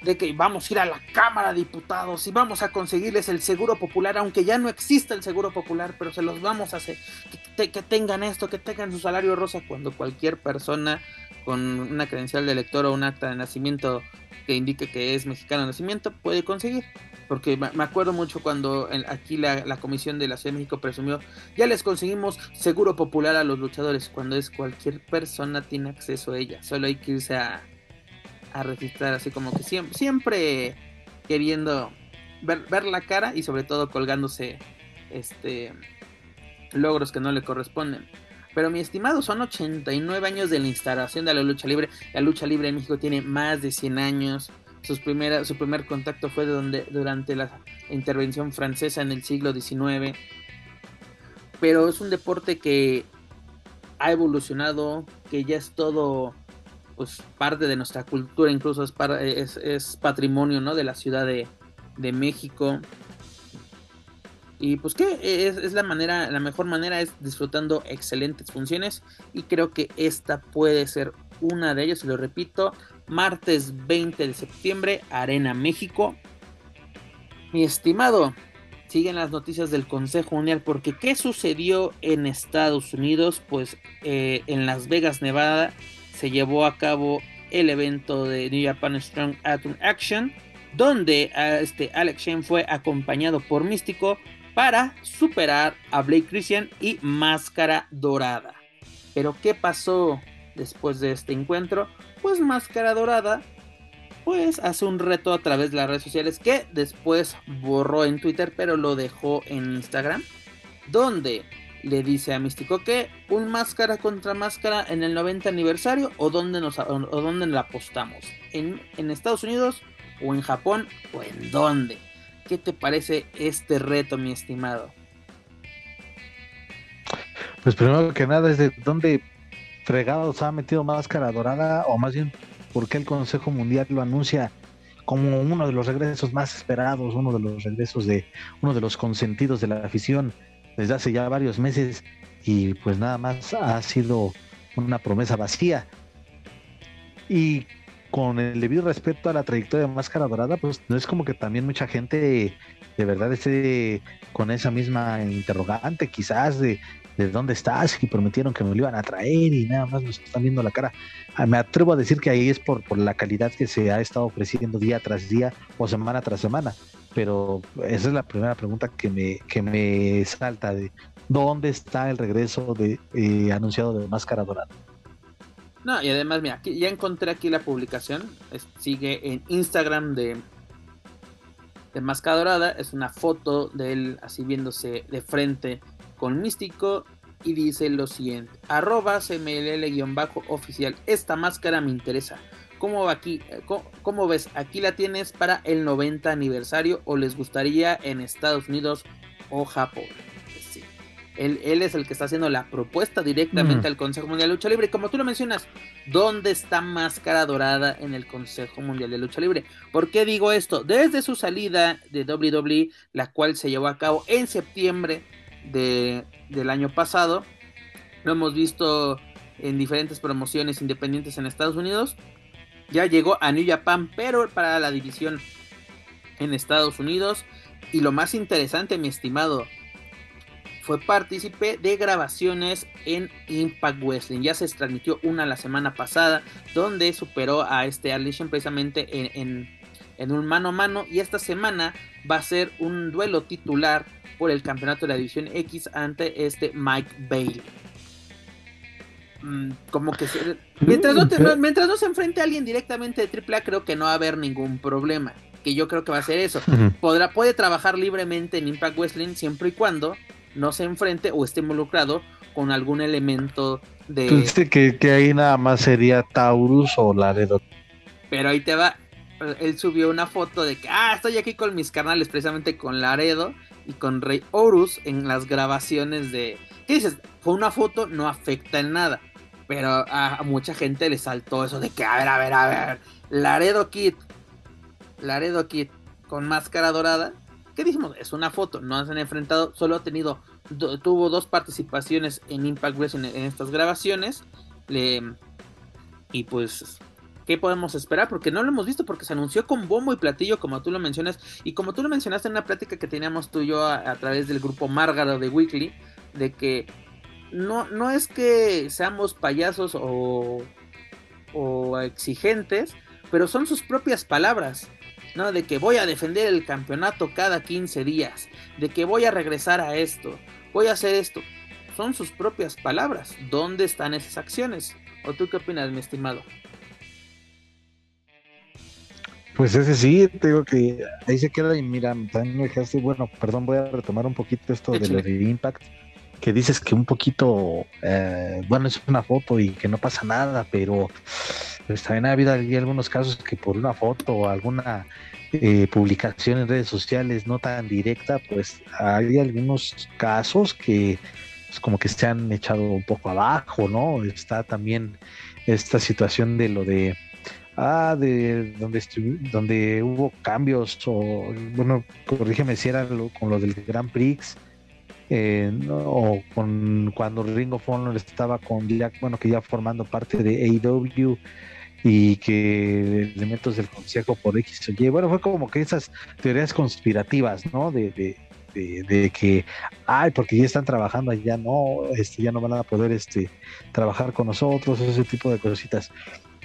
de que vamos a ir a la Cámara de Diputados y vamos a conseguirles el seguro popular, aunque ya no exista el seguro popular, pero se los vamos a hacer, que, tengan esto, que tengan su salario rosa, cuando cualquier persona con una credencial de elector o un acta de nacimiento que indique que es mexicano de nacimiento puede conseguir. Porque me acuerdo mucho cuando aquí la, la Comisión de la Ciudad de México presumió, ya les conseguimos seguro popular a los luchadores, cuando es cualquier persona tiene acceso a ella, solo hay que irse a a registrar así como que siempre, queriendo ver, ver la cara y sobre todo colgándose este logros que no le corresponden. Pero mi estimado, son 89 años de la instalación de la lucha libre. La lucha libre en México tiene más de 100 años. Sus primera, su primer contacto fue de donde, durante la intervención francesa en el siglo XIX. Pero es un deporte que ha evolucionado, que ya es todo pues parte de nuestra cultura, incluso es, patrimonio ¿no? de la Ciudad de, México. Y pues que es, la manera, la mejor manera es disfrutando excelentes funciones. Y creo que esta puede ser una de ellas, lo repito, martes 20 de septiembre, Arena México. Mi estimado, siguen las noticias del Consejo Mundial, porque ¿qué sucedió en Estados Unidos? Pues eh, en Las Vegas, Nevada, se llevó a cabo el evento de New Japan Strong Atom Action, donde este Alex Shane fue acompañado por Místico para superar a Blake Christian y Máscara Dorada. Pero ¿qué pasó después de este encuentro? Pues Máscara Dorada pues hace un reto a través de las redes sociales que después borró en Twitter pero lo dejó en Instagram donde le dice a Místico que un máscara contra máscara en el 90 aniversario o dónde nos o dónde la apostamos en, en Estados Unidos o en Japón o en dónde qué te parece este reto mi estimado pues primero que nada es de dónde fregados ha metido máscara dorada o más bien por qué el Consejo Mundial lo anuncia como uno de los regresos más esperados, uno de los regresos de uno de los consentidos de la afición desde hace ya varios meses y pues nada más ha sido una promesa vacía. Y con el debido respeto a la trayectoria de Máscara Dorada, pues no es como que también mucha gente de verdad esté con esa misma interrogante, quizás de, de dónde estás y prometieron que me lo iban a traer y nada más nos están viendo la cara. Ah, me atrevo a decir que ahí es por, por la calidad que se ha estado ofreciendo día tras día o semana tras semana pero esa es la primera pregunta que me, que me salta de dónde está el regreso de eh, anunciado de Máscara Dorada. No, y además, mira, aquí, ya encontré aquí la publicación, sigue en Instagram de, de Máscara Dorada, es una foto de él así viéndose de frente con Místico y dice lo siguiente, arroba cmll-oficial, esta máscara me interesa, ¿Cómo, aquí, cómo, ves? Aquí la tienes para el 90 aniversario o les gustaría en Estados Unidos o Japón. Sí. Él, es el que está haciendo la propuesta directamente mm. al Consejo Mundial de Lucha Libre. Como tú lo mencionas, ¿Dónde está Máscara Dorada en el Consejo Mundial de Lucha Libre? ¿Por qué digo esto? Desde su salida de WWE, la cual se llevó a cabo en septiembre de, del año pasado, lo hemos visto en diferentes promociones independientes en Estados Unidos. Ya llegó a New Japan, pero para la división en Estados Unidos. Y lo más interesante, mi estimado, fue partícipe de grabaciones en Impact Wrestling. Ya se transmitió una la semana pasada, donde superó a este Alition precisamente en, en, un mano a mano. Y esta semana va a ser un duelo titular por el campeonato de la División X ante este Mike Bailey. Mm, como que mientras, no mientras no se enfrente a alguien directamente de AAA, creo que no va a haber ningún problema. Que yo creo que va a ser eso. Podrá, puede trabajar libremente en Impact Wrestling siempre y cuando no se enfrente o esté involucrado con algún elemento de. Que, que ahí nada más sería Taurus o Laredo. Pero ahí te va. Él subió una foto de que, ah, estoy aquí con mis canales, precisamente con Laredo y con Rey Horus en las grabaciones de. ¿Qué dices? Fue una foto, no afecta en nada. Pero a, mucha gente le saltó eso de que, a ver, a ver, a ver, Laredo Kid, Laredo Kid con máscara dorada. ¿Qué dijimos? Es una foto, no se han enfrentado, solo ha tenido, tuvo dos participaciones en Impact Wrestling en, estas grabaciones. y pues ¿qué podemos esperar? Porque no lo hemos visto, porque se anunció con bombo y platillo, como tú lo mencionas, y como tú lo mencionaste en una plática que teníamos tú y yo a, través del grupo Márgaro de Weekly, de que no, no es que seamos payasos o, o exigentes, pero son sus propias palabras. ¿no? De que voy a defender el campeonato cada 15 días, de que voy a regresar a esto, voy a hacer esto. Son sus propias palabras. ¿Dónde están esas acciones? ¿O tú qué opinas, mi estimado? Pues ese sí, te digo que ahí se queda y mira, también me dejaste, bueno, perdón, voy a retomar un poquito esto de lo de Impact que dices que un poquito, eh, bueno, es una foto y que no pasa nada, pero pues, también ha habido algunos casos que por una foto o alguna eh, publicación en redes sociales no tan directa, pues hay algunos casos que pues, como que se han echado un poco abajo, ¿no? Está también esta situación de lo de ah, de donde donde hubo cambios o bueno, corrígeme si era con lo del Grand Prix eh, o con cuando Ring of Honor estaba con ya, bueno, que ya formando parte de AEW y que elementos del consejo por X o Y, bueno, fue como que esas teorías conspirativas, ¿no? De, de, de, que, ay, porque ya están trabajando allá, no, este, ya no van a poder este, trabajar con nosotros, ese tipo de cositas.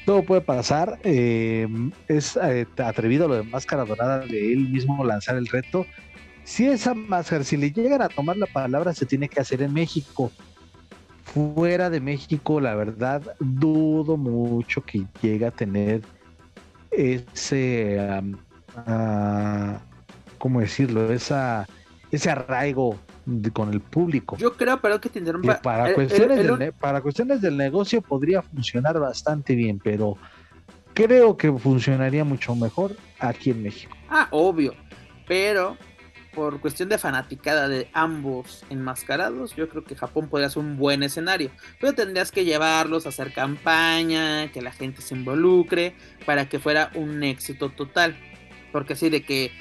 Todo puede pasar, eh, es eh, atrevido lo de Máscara Dorada de él mismo lanzar el reto, si esa máscara, si le llegan a tomar la palabra, se tiene que hacer en México. Fuera de México, la verdad, dudo mucho que llegue a tener ese, uh, ¿cómo decirlo? Esa, ese arraigo con el público. Yo creo, pero que tendrán para, cuestiones del, para cuestiones del negocio podría funcionar bastante bien, pero creo que funcionaría mucho mejor aquí en México. Ah, obvio, pero por cuestión de fanaticada de ambos enmascarados, yo creo que Japón podría ser un buen escenario. Pero tendrías que llevarlos a hacer campaña, que la gente se involucre, para que fuera un éxito total. Porque así de que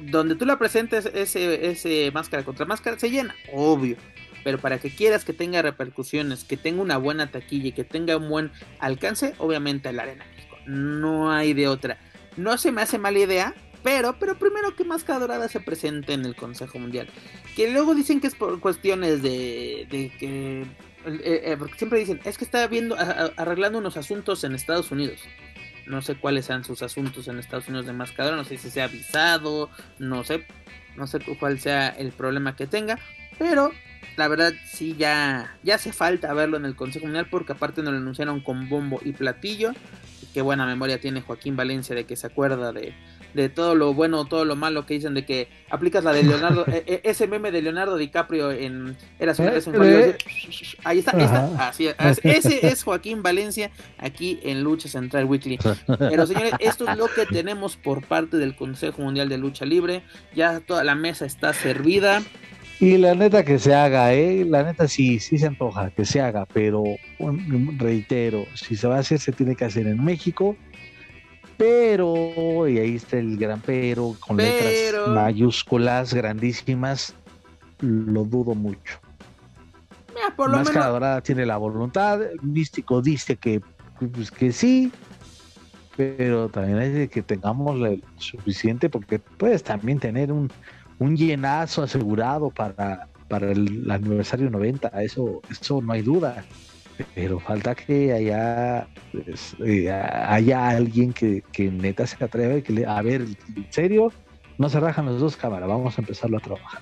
donde tú la presentes ese, ese máscara contra máscara se llena, obvio. Pero para que quieras que tenga repercusiones, que tenga una buena taquilla y que tenga un buen alcance, obviamente la Arena México. No hay de otra. No se me hace mala idea pero, pero primero que Máscara Dorada se presente en el Consejo Mundial. Que luego dicen que es por cuestiones de, de que... Eh, eh, porque siempre dicen, es que está viendo, arreglando unos asuntos en Estados Unidos. No sé cuáles sean sus asuntos en Estados Unidos de Máscara no sé si se ha avisado, no sé, no sé cuál sea el problema que tenga, pero la verdad sí ya, ya hace falta verlo en el Consejo Mundial porque aparte nos lo anunciaron con bombo y platillo. Qué buena memoria tiene Joaquín Valencia de que se acuerda de, de todo lo bueno, todo lo malo que dicen de que aplicas la de Leonardo, e, e, ese meme de Leonardo DiCaprio en Era vez eh, ahí está, ahí está, así, ese es Joaquín Valencia aquí en Lucha Central Weekly. Pero señores, esto es lo que tenemos por parte del Consejo Mundial de Lucha Libre, ya toda la mesa está servida. Y la neta que se haga, ¿eh? La neta sí, sí se antoja que se haga, pero reitero, si se va a hacer, se tiene que hacer en México. Pero, y ahí está el gran pero, con letras mayúsculas grandísimas, lo dudo mucho. por lo Máscara Dorada tiene la voluntad, Místico dice que, pues, que sí, pero también hay que tengamos el suficiente, porque puedes también tener un, un llenazo asegurado para, para el, aniversario 90, eso, eso no hay duda. Pero falta que haya, pues, eh, haya alguien que, que, neta se atreva y que le, a ver, en serio, no se rajan las dos cámaras, vamos a empezarlo a trabajar.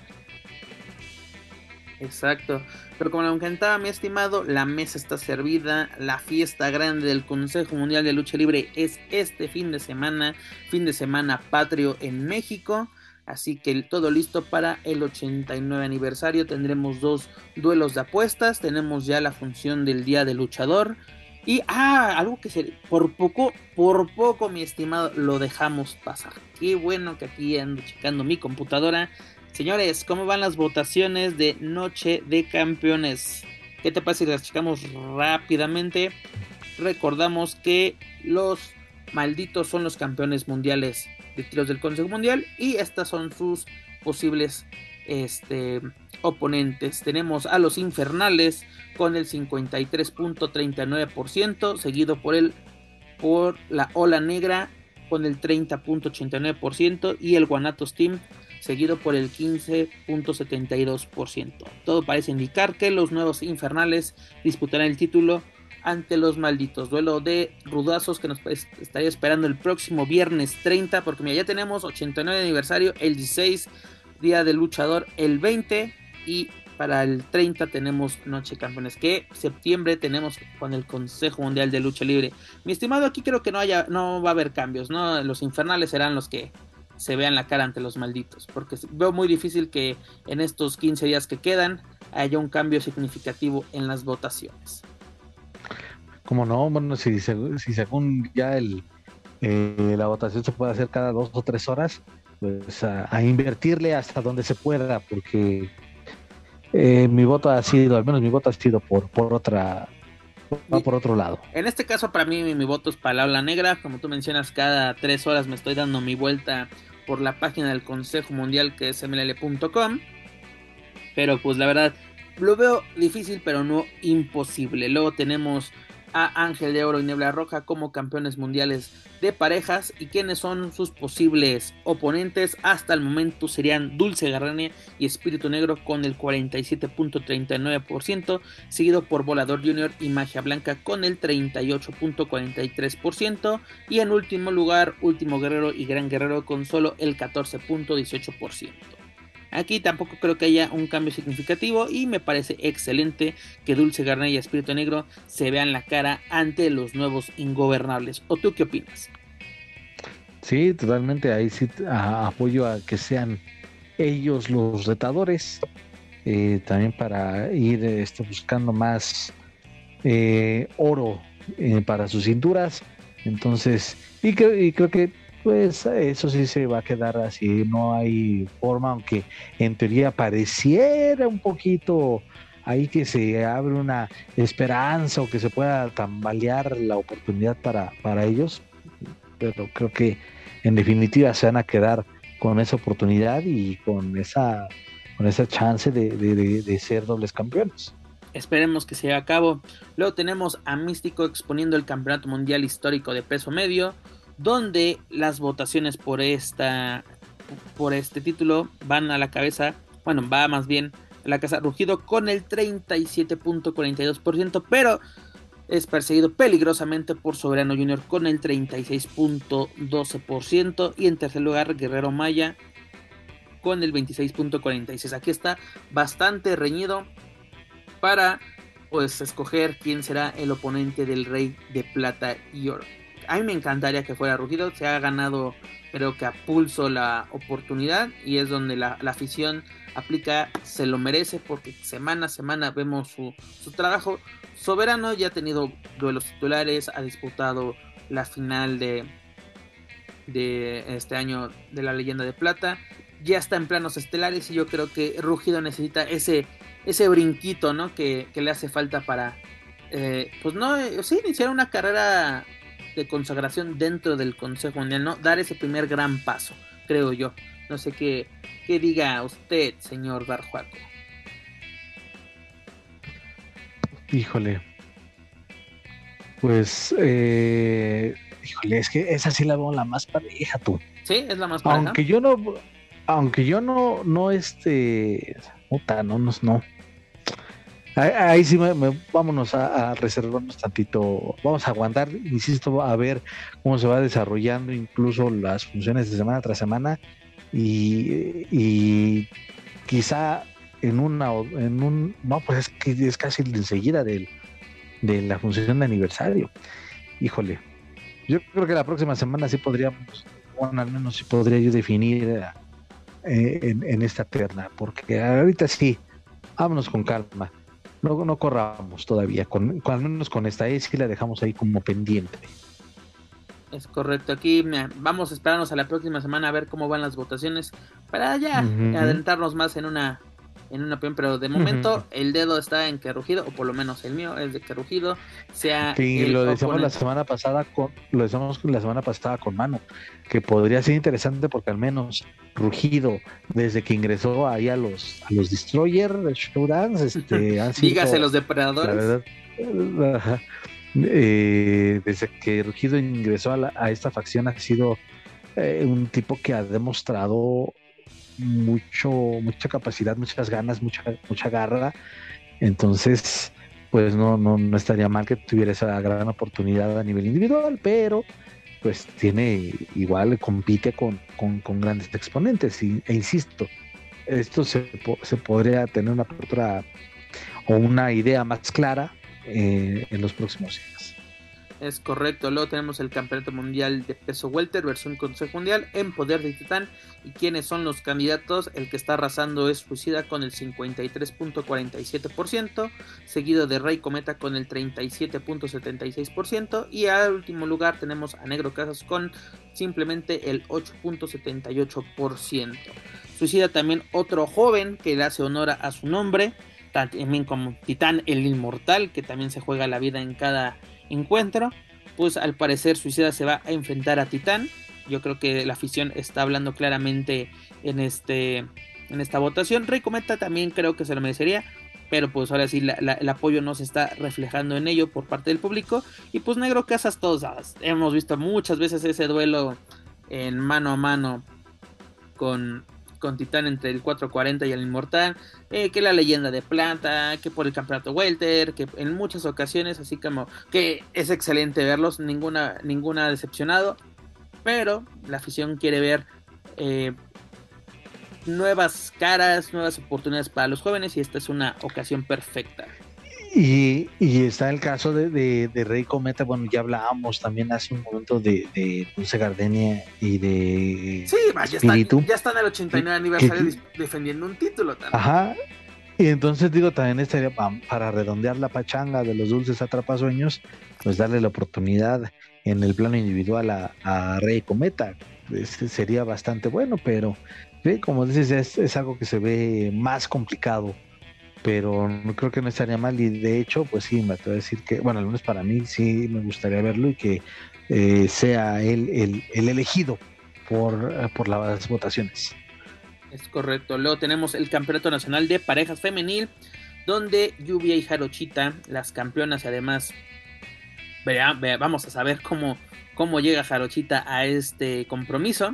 Exacto. Pero como le encantaba, mi estimado, la mesa está servida. La fiesta grande del Consejo Mundial de Lucha Libre es este fin de semana. Fin de semana patrio en México. Así que todo listo para el 89 aniversario. Tendremos dos duelos de apuestas. Tenemos ya la función del Día del Luchador. Y, ah, algo que se, por poco, por poco, mi estimado, lo dejamos pasar. Qué bueno que aquí ando checando mi computadora. Señores, ¿cómo van las votaciones de Noche de Campeones? ¿Qué te pasa si las checamos rápidamente? Recordamos que los malditos son los campeones mundiales de tiros del Consejo Mundial y estas son sus posibles este, oponentes. Tenemos a los Infernales con el 53.39%, seguido por el por la Ola Negra con el 30.89% y el Guanatos Team seguido por el 15.72%. Todo parece indicar que los nuevos Infernales disputarán el título ante los malditos. Duelo de rudazos que nos estaría esperando el próximo viernes 30, porque mira, ya tenemos 89 aniversario, el 16 día del luchador, el 20 y para el 30 tenemos Noche Campeones, que septiembre tenemos con el Consejo Mundial de Lucha Libre. Mi estimado, aquí creo que no haya, no va a haber cambios, ¿no? Los infernales serán los que se vean la cara ante los malditos, porque veo muy difícil que en estos 15 días que quedan haya un cambio significativo en las votaciones. Como no, bueno, si, si según ya el, eh, la votación se puede hacer cada dos o tres horas, pues a, invertirle hasta donde se pueda, porque eh, mi voto ha sido, al menos mi voto ha sido por, por otra, por otro lado. En este caso, para mí, mi, voto es para la negra. Como tú mencionas, cada tres horas me estoy dando mi vuelta por la página del Consejo Mundial que es mll.com. Pero pues la verdad, lo veo difícil, pero no imposible. Luego tenemos a Ángel de Oro y Niebla Roja como campeones mundiales de parejas. Y quienes son sus posibles oponentes hasta el momento serían Dulce Garrania y Espíritu Negro con el 47.39%, seguido por Volador Junior y Magia Blanca con el 38.43% y en último lugar Último Guerrero y Gran Guerrero con solo el 14.18%. Aquí tampoco creo que haya un cambio significativo y me parece excelente que Dulce Garnet y Espíritu Negro se vean la cara ante los nuevos ingobernables. ¿O tú qué opinas? Sí, totalmente. Ahí sí apoyo a que sean ellos los retadores. Eh, también para ir este, buscando más eh, oro eh, para sus cinturas. Entonces, y creo que pues eso sí se va a quedar así, no hay forma, aunque en teoría pareciera un poquito ahí que se abre una esperanza o que se pueda tambalear la oportunidad para, para ellos, pero creo que en definitiva se van a quedar con esa oportunidad y con esa, con esa chance de, de ser dobles campeones. Esperemos que se lleve a cabo. Luego tenemos a Místico exponiendo el Campeonato Mundial Histórico de Peso Medio donde las votaciones por esta por este título van a la cabeza, bueno, va más bien a la casa Rugido con el 37.42%, pero es perseguido peligrosamente por Soberano Junior con el 36.12% y en tercer lugar Guerrero Maya con el 26.46. Aquí está bastante reñido para pues escoger quién será el oponente del Rey de Plata y Oro a mí me encantaría que fuera Rugido. Se ha ganado, creo que a pulso la oportunidad y es donde la, afición aplica, se lo merece porque semana a semana vemos su, trabajo. Soberano ya ha tenido duelos titulares, ha disputado la final de, de este año de la leyenda de plata. ya está en planos estelares y yo creo que Rugido necesita ese, ese brinquito, ¿no? Que, le hace falta para, eh, pues no, eh, sí, iniciar una carrera de consagración dentro del Consejo Mundial, ¿no? Dar ese primer gran paso, creo yo. No sé qué, qué diga usted, señor Barjuaco. Híjole. Pues, eh, híjole, es que esa sí la veo la más pareja, tú. Sí, es la más pareja. Aunque yo no, aunque yo no, no, este, puta, no, no, no. Ahí, sí, me, vámonos a, reservarnos tantito, vamos a aguantar, insisto, a ver cómo se va desarrollando incluso las funciones de semana tras semana y, y quizá en una, en un, no, pues es que es casi enseguida del, de la función de aniversario. Híjole, yo creo que la próxima semana sí podríamos, bueno, al menos sí podría yo definir eh, en, esta terna, porque ahorita sí, vámonos con calma. No, no corramos todavía, con, al menos con esta es sí la dejamos ahí como pendiente. Es correcto, aquí vamos a esperarnos a la próxima semana a ver cómo van las votaciones para ya adentrarnos más en una en una pero de momento el dedo está en que Rugido, o por lo menos el mío es de que Rugido sea. Sí, lo decíamos la semana pasada con, lo decíamos la semana pasada con Mano, que podría ser interesante porque al menos Rugido, desde que ingresó ahí a los, a los Destroyer Showdowns, este, han sido, Dígase los depredadores. Eh, desde que Rugido ingresó a, a esta facción ha sido eh, un tipo que ha demostrado mucho, mucha capacidad, muchas ganas, mucha, mucha garra. Entonces, pues no, no, no estaría mal que tuviera esa gran oportunidad a nivel individual, pero pues tiene igual, compite con, con, grandes exponentes. E insisto, esto se, se podría tener una apertura o una idea más clara eh, en los próximos días. Es correcto, luego tenemos el Campeonato Mundial de Peso Welter, versión Consejo Mundial, en Poder de Titán. ¿Y quiénes son los candidatos? El que está arrasando es Suicida con el 53.47%, seguido de Rey Cometa con el 37.76%, y al último lugar tenemos a Negro Casas con simplemente el 8.78%. Suicida también otro joven que le hace honor a su nombre, también como Titán el Inmortal, que también se juega la vida en cada encuentro, pues al parecer Suicida se va a enfrentar a Titán. Yo creo que la afición está hablando claramente en, este, en esta votación. Rey Cometa también creo que se lo merecería, pero pues ahora sí el apoyo no se está reflejando en ello por parte del público. Y pues Negro Casas todos, hemos visto muchas veces ese duelo en mano a mano con, con Titán entre el 440 y el Inmortal, eh, que la leyenda de plata, que por el campeonato Welter, que en muchas ocasiones, así como que es excelente verlos, ninguna, ninguna decepcionado, pero la afición quiere ver eh, nuevas caras, nuevas oportunidades para los jóvenes y esta es una ocasión perfecta. Y, está el caso de, Rey Cometa, bueno, ya hablábamos también hace un momento de, de Dulce Gardenia y de Sí, ya están, ya están el 89 aniversario defendiendo un título también. Ajá, y entonces digo, también estaría para redondear la pachanga de los dulces atrapasueños, pues darle la oportunidad en el plano individual a, Rey Cometa. Este sería bastante bueno, pero como dices, es, es algo que se ve más complicado pero no creo que no estaría mal y de hecho pues sí me atrevo a decir que bueno al menos para mí sí me gustaría verlo y que eh, sea él el, elegido por, eh, por las votaciones. Es correcto. Luego tenemos el campeonato nacional de parejas femenil donde Lluvia y Jarochita las campeonas además vamos a saber cómo cómo llega Jarochita a este compromiso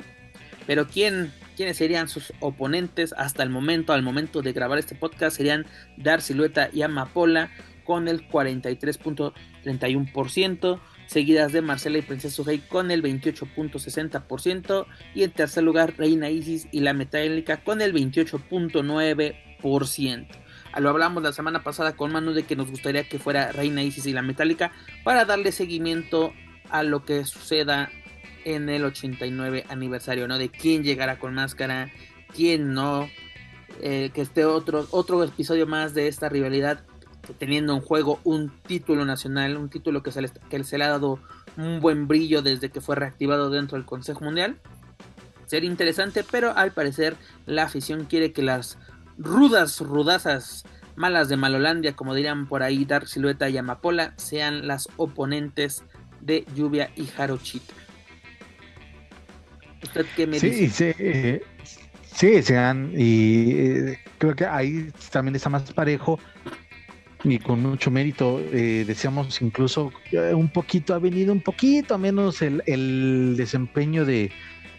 pero quién quiénes serían sus oponentes hasta el momento, al momento de grabar este podcast, serían Dar Silueta y Amapola con el 43.31%, seguidas de Marcela y Princesa Sujei con el 28.60% y en tercer lugar Reina Isis y la Metálica con el 28.9%. Lo hablamos la semana pasada con Manu de que nos gustaría que fuera Reina Isis y la Metálica para darle seguimiento a lo que suceda en el 89 aniversario, ¿no? De quién llegará con máscara, quién no. Eh, que esté otro, otro episodio más de esta rivalidad, teniendo en juego un título nacional, un título que se, le, que se le ha dado un buen brillo desde que fue reactivado dentro del Consejo Mundial. ser interesante, pero al parecer la afición quiere que las rudas, rudazas malas de Malolandia, como dirían por ahí Dark Silueta y Amapola, sean las oponentes de Lluvia y Jarochita. ¿Usted qué me dice? Sí, eh, sí, sean, y eh, creo que ahí también está más parejo y con mucho mérito. Eh, decíamos incluso un poquito, ha venido un poquito a menos el, el, desempeño de,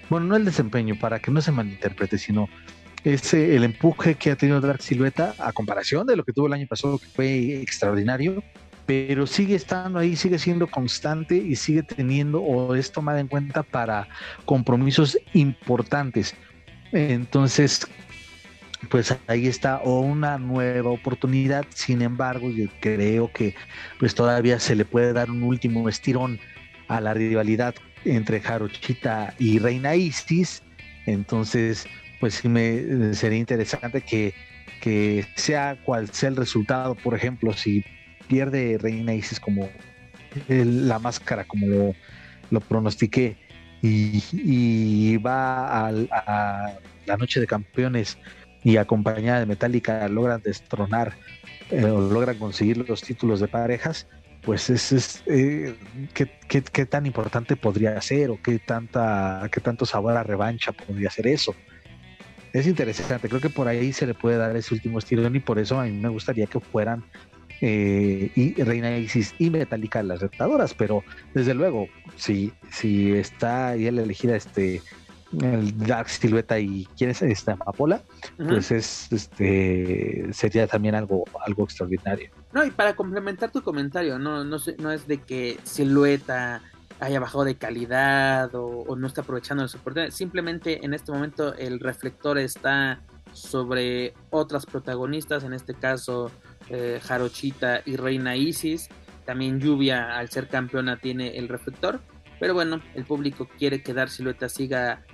bueno, no el desempeño, para que no se malinterprete, sino ese, el empuje que ha tenido Dark Silueta a comparación de lo que tuvo el año pasado, que fue extraordinario, pero sigue estando ahí, sigue siendo constante y sigue teniendo o es tomada en cuenta para compromisos importantes. Entonces, pues ahí está una nueva oportunidad. Sin embargo, yo creo que pues todavía se le puede dar un último estirón a la rivalidad entre Jarochita y Reina Isis. Entonces, pues sí me sería interesante que, que sea cual sea el resultado, por ejemplo, si pierde Reina Isis como la máscara, como lo, pronostiqué, y, va a la noche de campeones y acompañada de Metallica logran destronar eh, o logran conseguir los títulos de parejas, pues es, es eh, ¿qué, qué, tan importante podría ser o qué tanta qué tanto sabor a revancha podría ser eso. Es interesante, creo que por ahí se le puede dar ese último estirón y por eso a mí me gustaría que fueran eh, y Reina Isis y Metallica las retadoras, pero desde luego, si, si está ahí la elegida este el Dark Silueta y quién es esta Amapola, pues es este sería también algo algo extraordinario. No, y para complementar tu comentario, no no no es de que Silueta haya bajado de calidad o, no está aprovechando el soporte, simplemente en este momento el reflector está sobre otras protagonistas, en este caso eh, Jarochita y Reina Isis, también Lluvia al ser campeona tiene el reflector, pero bueno, el público quiere que Dar Silueta siga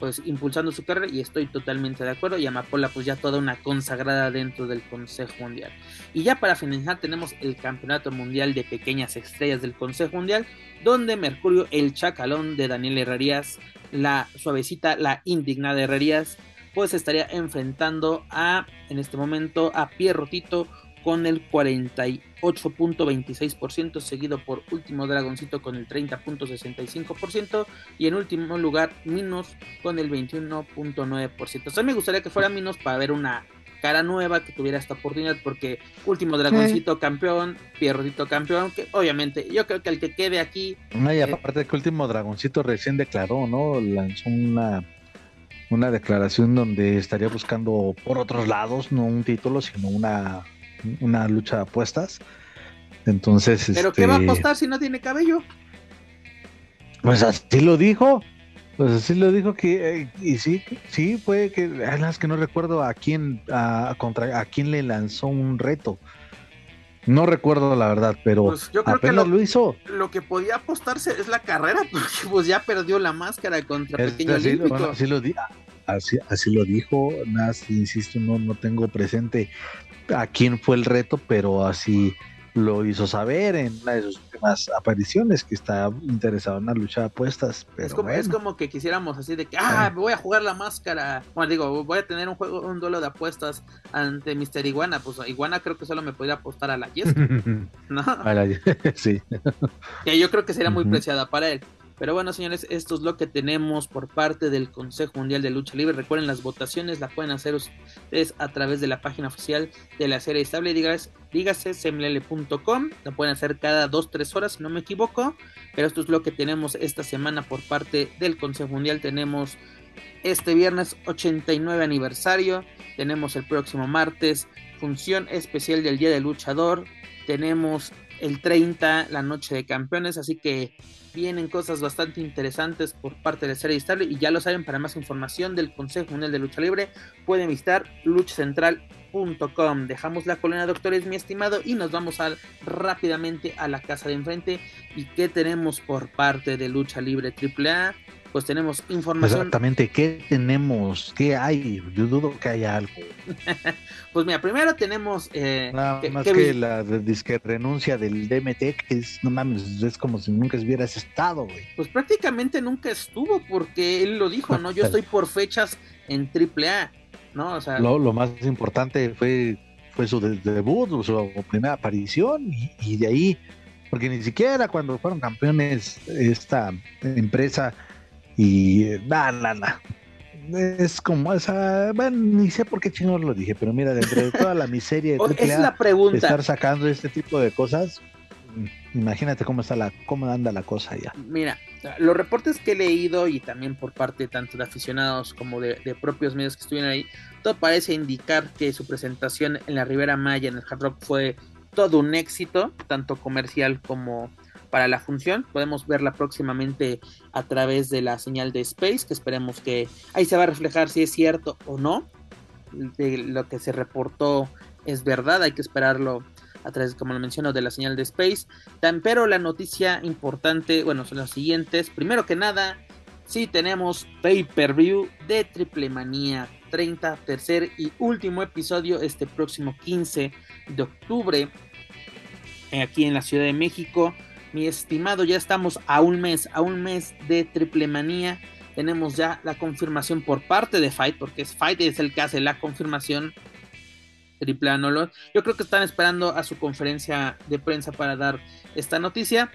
pues impulsando su carrera y estoy totalmente de acuerdo. Y Amapola pues ya toda una consagrada dentro del Consejo Mundial. Y ya para finalizar tenemos el Campeonato Mundial de Pequeñas Estrellas del Consejo Mundial donde Mercurio el Chacalón de Daniel Herrerías, la suavecita, la indignada Herrerías pues estaría enfrentando a en este momento a Pierrotito con el 48.26%, seguido por Último Dragoncito con el 30.65% y en último lugar Minos con el 21.9%. O sea, me gustaría que fuera Minos para ver una cara nueva que tuviera esta oportunidad porque Último Dragoncito campeón, Pierrotito campeón, que obviamente yo creo que el que quede aquí... No, y eh, aparte de que Último Dragoncito recién declaró, ¿no? Lanzó una una declaración donde estaría buscando por otros lados, no un título, sino una una lucha de apuestas. Entonces. ¿Pero qué va a este, apostar si no tiene cabello? Pues así lo dijo. Pues así lo dijo que. Eh, y sí, sí, fue que. Es que no recuerdo a quién, a, contra, a quién le lanzó un reto. No recuerdo la verdad, pero pues yo creo que lo, hizo. Lo que podía apostarse es la carrera, porque pues ya perdió la máscara contra Pequeño así, así, lo así, así, lo dijo, nada, insisto, no, no tengo presente a quién fue el reto, pero así lo hizo saber en una de sus últimas apariciones que está interesado en la lucha de apuestas. es, como, es como que quisiéramos así de que, ah, voy a jugar la máscara. Bueno, digo, voy a tener un juego, un duelo de apuestas ante Mr. Iguana. Pues Iguana creo que solo me podría apostar a la Jessica. ¿No? A la, sí. que yo creo que sería muy preciada para él. Pero bueno, señores, esto es lo que tenemos por parte del Consejo Mundial de Lucha Libre. Recuerden, las votaciones las pueden hacer ustedes a través de la página oficial de la serie estable. Dígase, dígase. La pueden hacer cada 2-3 horas, si no me equivoco. Pero esto es lo que tenemos esta semana por parte del Consejo Mundial. Tenemos este viernes 89 aniversario. Tenemos el próximo martes función especial del Día del Luchador. Tenemos el 30 la noche de campeones. Así que vienen cosas bastante interesantes por parte de serie estable y ya lo saben, para más información del Consejo Mundial de Lucha Libre pueden visitar luchacentral.com. Dejamos la colina doctores, mi estimado, y nos vamos al, rápidamente a la casa de enfrente. ¿Y qué tenemos por parte de Lucha Libre AAA? Pues tenemos información. Exactamente, ¿qué tenemos? ¿Qué hay? Yo dudo que haya algo. pues mira, primero tenemos... Eh, Nada más que, la disque renuncia del DMT, que es, no mames, es como si nunca hubieras estado, güey. Pues prácticamente nunca estuvo, porque él lo dijo, ¿no? Yo estoy por fechas en AAA, ¿no? O sea... Lo, lo más importante fue, fue su debut, su primera aparición, y, y de ahí porque ni siquiera cuando fueron campeones esta empresa y nada, nada. Es como esa, bueno, ni sé por qué chingos lo dije, pero mira, dentro de toda la miseria de, es la pregunta. estar sacando este tipo de cosas, imagínate cómo está la, cómo anda la cosa ya. Mira, los reportes que he leído y también por parte tanto de aficionados como de, de, propios medios que estuvieron ahí, todo parece indicar que su presentación en la Ribera Maya en el Hard Rock fue todo un éxito, tanto comercial como para la función. Podemos verla próximamente a través de la señal de Space, que esperemos que ahí se va a reflejar si es cierto o no. De lo que se reportó es verdad, hay que esperarlo a través, como lo menciono, de la señal de Space. Pero la noticia importante, bueno, son las siguientes. Primero que nada, sí tenemos pay-per-view de Triple Manía 30, tercer y último episodio este próximo 15 de octubre aquí en la Ciudad de México. Mi estimado, ya estamos a un mes, a un mes de triple manía. Tenemos ya la confirmación por parte de Fight, porque es Fight es el que hace la confirmación. Triple Anolor. Yo creo que están esperando a su conferencia de prensa para dar esta noticia.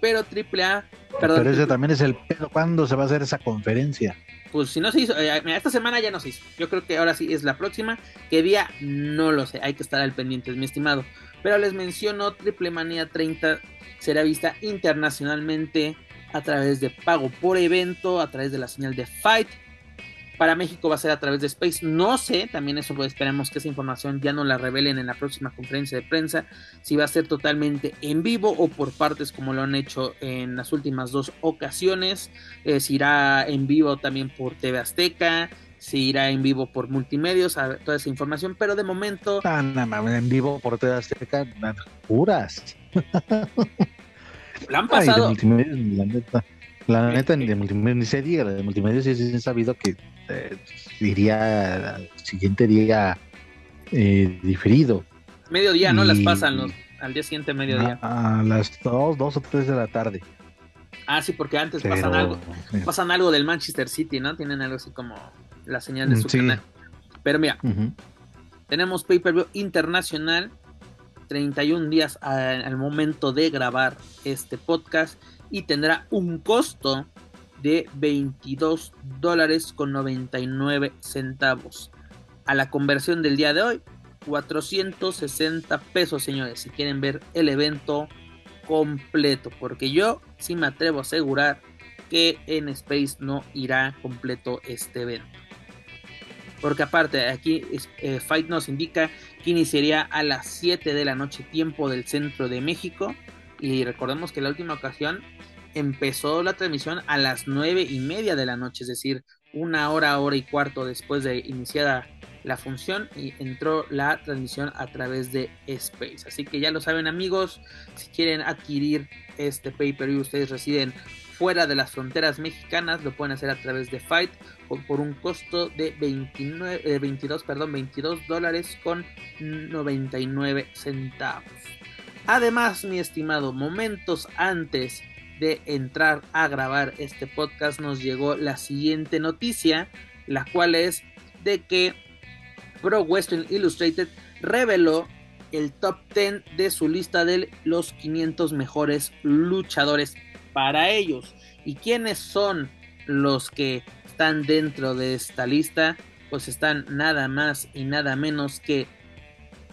Pero Triple A, perdón. Pero ese también es el pedo. ¿Cuándo se va a hacer esa conferencia? Pues si no se hizo, eh, esta semana ya no se hizo. Yo creo que ahora sí es la próxima. ¿Qué día? No lo sé. Hay que estar al pendiente, mi estimado. Pero les menciono, Triple Manía 30 será vista internacionalmente a través de pago por evento, a través de la señal de Fight. Para México va a ser a través de Space. No sé, también eso pues, esperemos que esa información ya no la revelen en la próxima conferencia de prensa. Si va a ser totalmente en vivo o por partes como lo han hecho en las últimas dos ocasiones. Eh, si irá en vivo también por TV Azteca si irá en vivo por multimedios, a toda esa información, pero de momento. En vivo por TV Azteca, puras. La han pasado. la neta, la neta de multimedia ni se diga, de multimedia sí es sabido que eh, iría al siguiente día eh, diferido. Mediodía, ¿no? Las pasan los, al día siguiente mediodía. A, las dos, dos o tres de la tarde. Ah, sí, porque antes pasan algo, pasan algo del Manchester City, ¿no? Tienen algo así como la señal de su canal. Pero mira, tenemos pay-per-view internacional 31 días al momento de grabar este podcast y tendrá un costo de 22 dólares con 99 centavos. A la conversión del día de hoy, 460 pesos, señores, si quieren ver el evento completo, porque yo sí me atrevo a asegurar que en Space no irá completo este evento. Porque aparte, aquí eh, Fight nos indica que iniciaría a las 7 de la noche, tiempo del centro de México. Y recordemos que la última ocasión empezó la transmisión a las 9 y media de la noche, es decir, una hora, hora y cuarto después de iniciada la función y entró la transmisión a través de Space. Así que ya lo saben amigos, si quieren adquirir este pay-per-view, ustedes residen fuera de las fronteras mexicanas, lo pueden hacer a través de Fight por, un costo de 29, 22, perdón, 22 dólares con 99 centavos. Además, mi estimado, momentos antes de entrar a grabar este podcast nos llegó la siguiente noticia, la cual es de que Pro Western Illustrated reveló el top 10 de su lista de los 500 mejores luchadores para ellos. ¿Y quiénes son los que están dentro de esta lista? Pues están nada más y nada menos que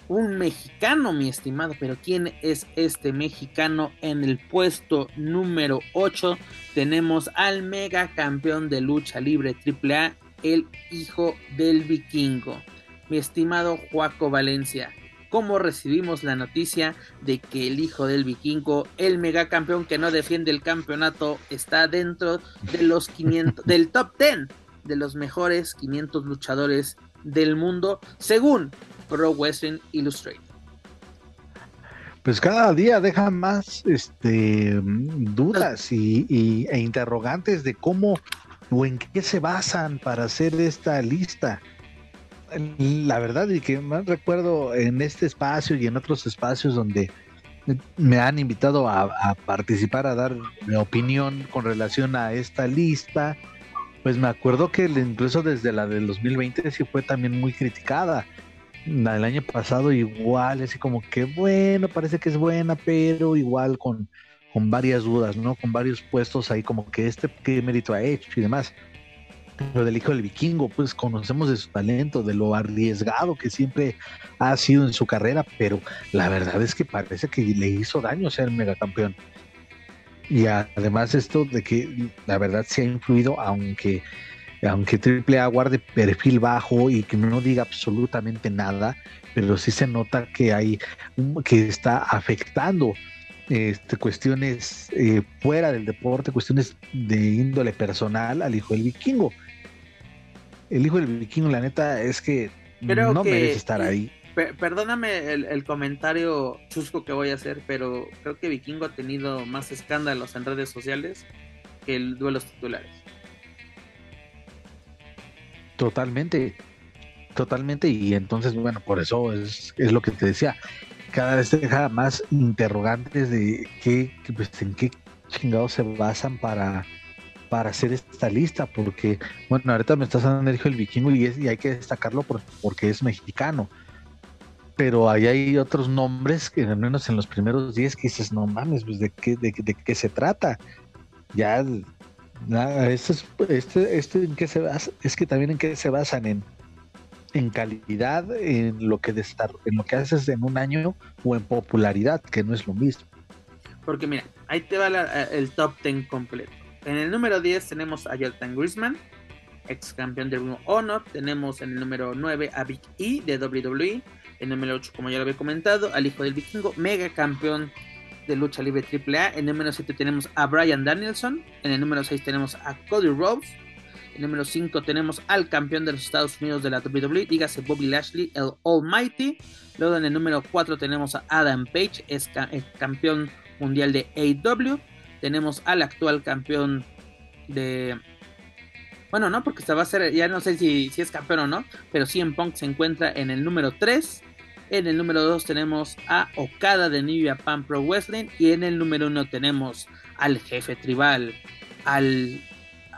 un mexicano, mi estimado. Pero ¿quién es este mexicano? En el puesto número 8 tenemos al mega campeón de lucha libre AAA, el hijo del vikingo. Mi estimado Juaco Valencia cómo recibimos la noticia de que el hijo del vikingo, el megacampeón que no defiende el campeonato, está dentro de los 500, del top 10 de los mejores 500 luchadores del mundo, según Pro Wrestling Illustrated. pues cada día dejan más este, dudas y, e interrogantes de cómo o en qué se basan para hacer esta lista. La verdad, y que más recuerdo en este espacio y en otros espacios donde me han invitado a, participar, a dar mi opinión con relación a esta lista, pues me acuerdo que incluso desde la del 2020 sí fue también muy criticada. Del año pasado igual, así como que bueno, parece que es buena, pero igual con, con varias dudas, ¿no? Con varios puestos ahí como que este qué mérito ha hecho y demás. Pero del hijo del vikingo, pues conocemos de su talento, de lo arriesgado que siempre ha sido en su carrera, pero la verdad es que parece que le hizo daño ser megacampeón. Y además esto de que la verdad se ha influido, aunque aunque Triple A guarde perfil bajo y que no diga absolutamente nada, pero sí se nota que hay que está afectando este, cuestiones eh, fuera del deporte, cuestiones de índole personal al hijo del vikingo. El hijo del vikingo, la neta, es que no merece estar ahí. perdóname el, comentario chusco que voy a hacer, pero creo que Vikingo ha tenido más escándalos en redes sociales que el duelos titulares. Totalmente, totalmente, y entonces, bueno, por eso es, es lo que te decía, cada vez deja más interrogantes de qué, pues, en qué chingados se basan para, para hacer esta lista, porque, bueno, ahorita me estás hijo del vikingo y, hay que destacarlo porque es mexicano. Pero ahí hay otros nombres que al menos en los primeros 10 que dices, no mames, pues de qué, de, qué se trata. Ya, nada, esto es, este, este en qué se basa, es que también en qué se basan en en calidad, en lo que en lo que haces en un año o en popularidad, que no es lo mismo. Porque mira, ahí te va el top 10 completo. En el número 10 tenemos a Jonathan Grisman, ex campeón de Ring Honor. Tenemos en el número 9 a Big E de WWE. En el número 8, como ya lo había comentado, al hijo del vikingo, mega campeón de lucha libre AAA. En el número 7 tenemos a Brian Danielson. En el número 6 tenemos a Cody Rhodes. En el número 5 tenemos al campeón de los Estados Unidos de la WWE, dígase Bobby Lashley, el Almighty. Luego en el número 4 tenemos a Adam Page, es el campeón mundial de AEW. Tenemos al actual campeón de... Bueno, no, porque se va a ser, ya no sé si, si es campeón o no, pero CM Punk se encuentra en el número 3. En el número 2 tenemos a Okada de New Japan Pro Wrestling. Y en el número 1 tenemos al jefe tribal, al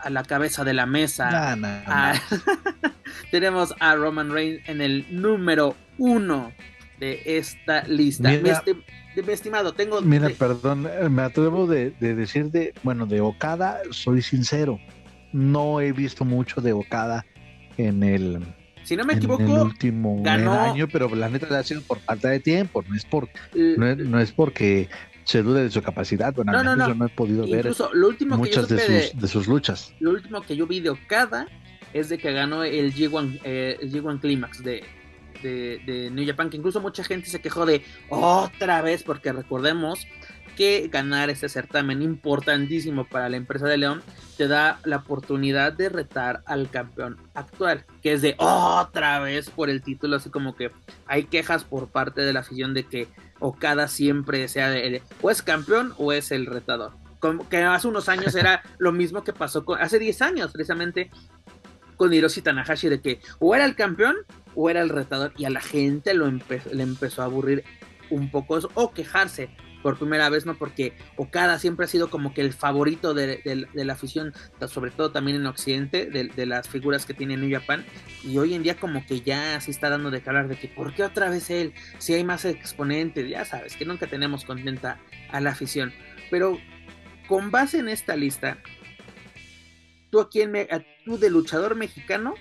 a la cabeza de la mesa. tenemos a Roman Reigns en el número uno de esta lista. Mira, mi, estimado, tengo. Mira, perdón, eh, me atrevo de, decir de, bueno, de Okada, soy sincero. No he visto mucho de Okada en el. Si no me equivoco, último año, pero la neta ha sido por falta de tiempo, no es por, no es porque se duda de su capacidad. Bueno, no, no, no. yo no he podido ver lo último muchas de, sus, de, sus luchas. Lo último que yo vi de Okada es de que ganó el G1, eh, el G1 Climax de, de, de, New Japan, que incluso mucha gente se quejó de otra vez, porque recordemos que ganar este certamen importantísimo para la empresa de León te da la oportunidad de retar al campeón actual, que es de otra vez por el título, así como que hay quejas por parte de la afición de que Okada siempre sea de, o es campeón o es el retador. Como que hace unos años era lo mismo que pasó con, hace 10 años precisamente con Hiroshi Tanahashi de que o era el campeón o era el retador y a la gente lo le empezó a aburrir un poco eso, o quejarse por primera vez, ¿no? Porque Okada siempre ha sido como que el favorito de, la afición, sobre todo también en Occidente, de, las figuras que tiene New Japan. Y hoy en día como que ya se está dando de hablar de que ¿por qué otra vez él? Si hay más exponentes, ya sabes, que nunca tenemos contenta a la afición. Pero con base en esta lista, tú a quién tú de luchador mexicano,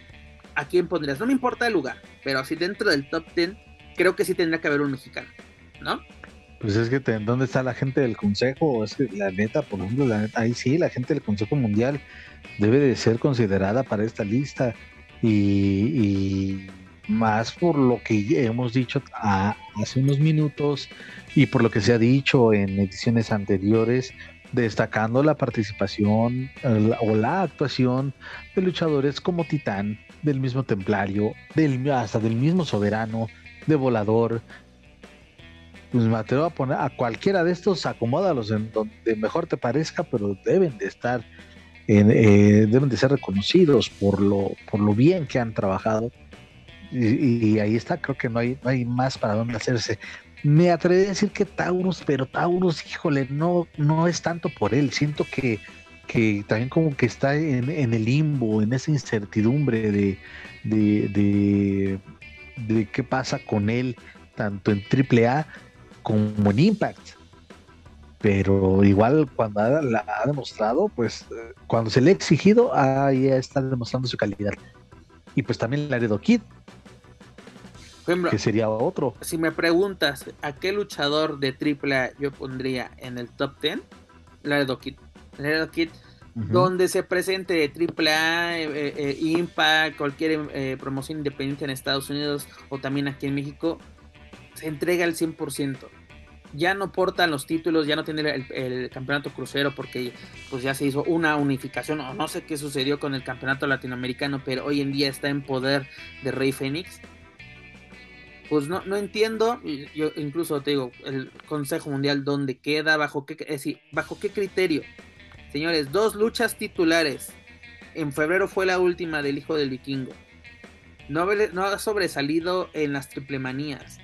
¿a quién pondrías? No me importa el lugar, pero así dentro del top 10, creo que sí tendría que haber un mexicano, ¿no? Pues es que, ¿dónde está la gente del Consejo? Es que la neta, por ejemplo, la neta, ahí sí, la gente del Consejo Mundial debe de ser considerada para esta lista. Y, más por lo que hemos dicho hace unos minutos y por lo que se ha dicho en ediciones anteriores, destacando la participación o la actuación de luchadores como Titán, del mismo Templario, del, hasta del mismo Soberano, de Volador, pues me atrevo a poner a cualquiera de estos, acomódalos en donde mejor te parezca, pero deben de estar, eh, deben de ser reconocidos por lo, por lo bien que han trabajado. Y, ahí está, creo que no hay, no hay más para dónde hacerse. Me atreví a decir que Taurus, pero Taurus, híjole, no, no es tanto por él. Siento que, que también como que está en, el limbo, en esa incertidumbre de, de, de, qué pasa con él, tanto en AAA como en Impact. Pero igual cuando ha, la ha demostrado, pues cuando se le ha exigido, ahí está demostrando su calidad. Y pues también Laredo Kid, que sería otro. Si me preguntas a qué luchador de AAA yo pondría en el top 10, Laredo Kid. Laredo Kid, donde se presente AAA, eh, eh, eh, Impact, cualquier promoción independiente en Estados Unidos o también aquí en México, se entrega al 100%. Ya no portan los títulos, ya no tiene el, campeonato crucero porque pues ya se hizo una unificación o no sé qué sucedió con el campeonato latinoamericano, pero hoy en día está en poder de Rey Fénix pues no, no entiendo, yo incluso te digo, el Consejo Mundial dónde queda, bajo qué, es bajo qué criterio. Señores, dos luchas titulares. En febrero fue la última del Hijo del Vikingo. No, no ha sobresalido en las triplemanías.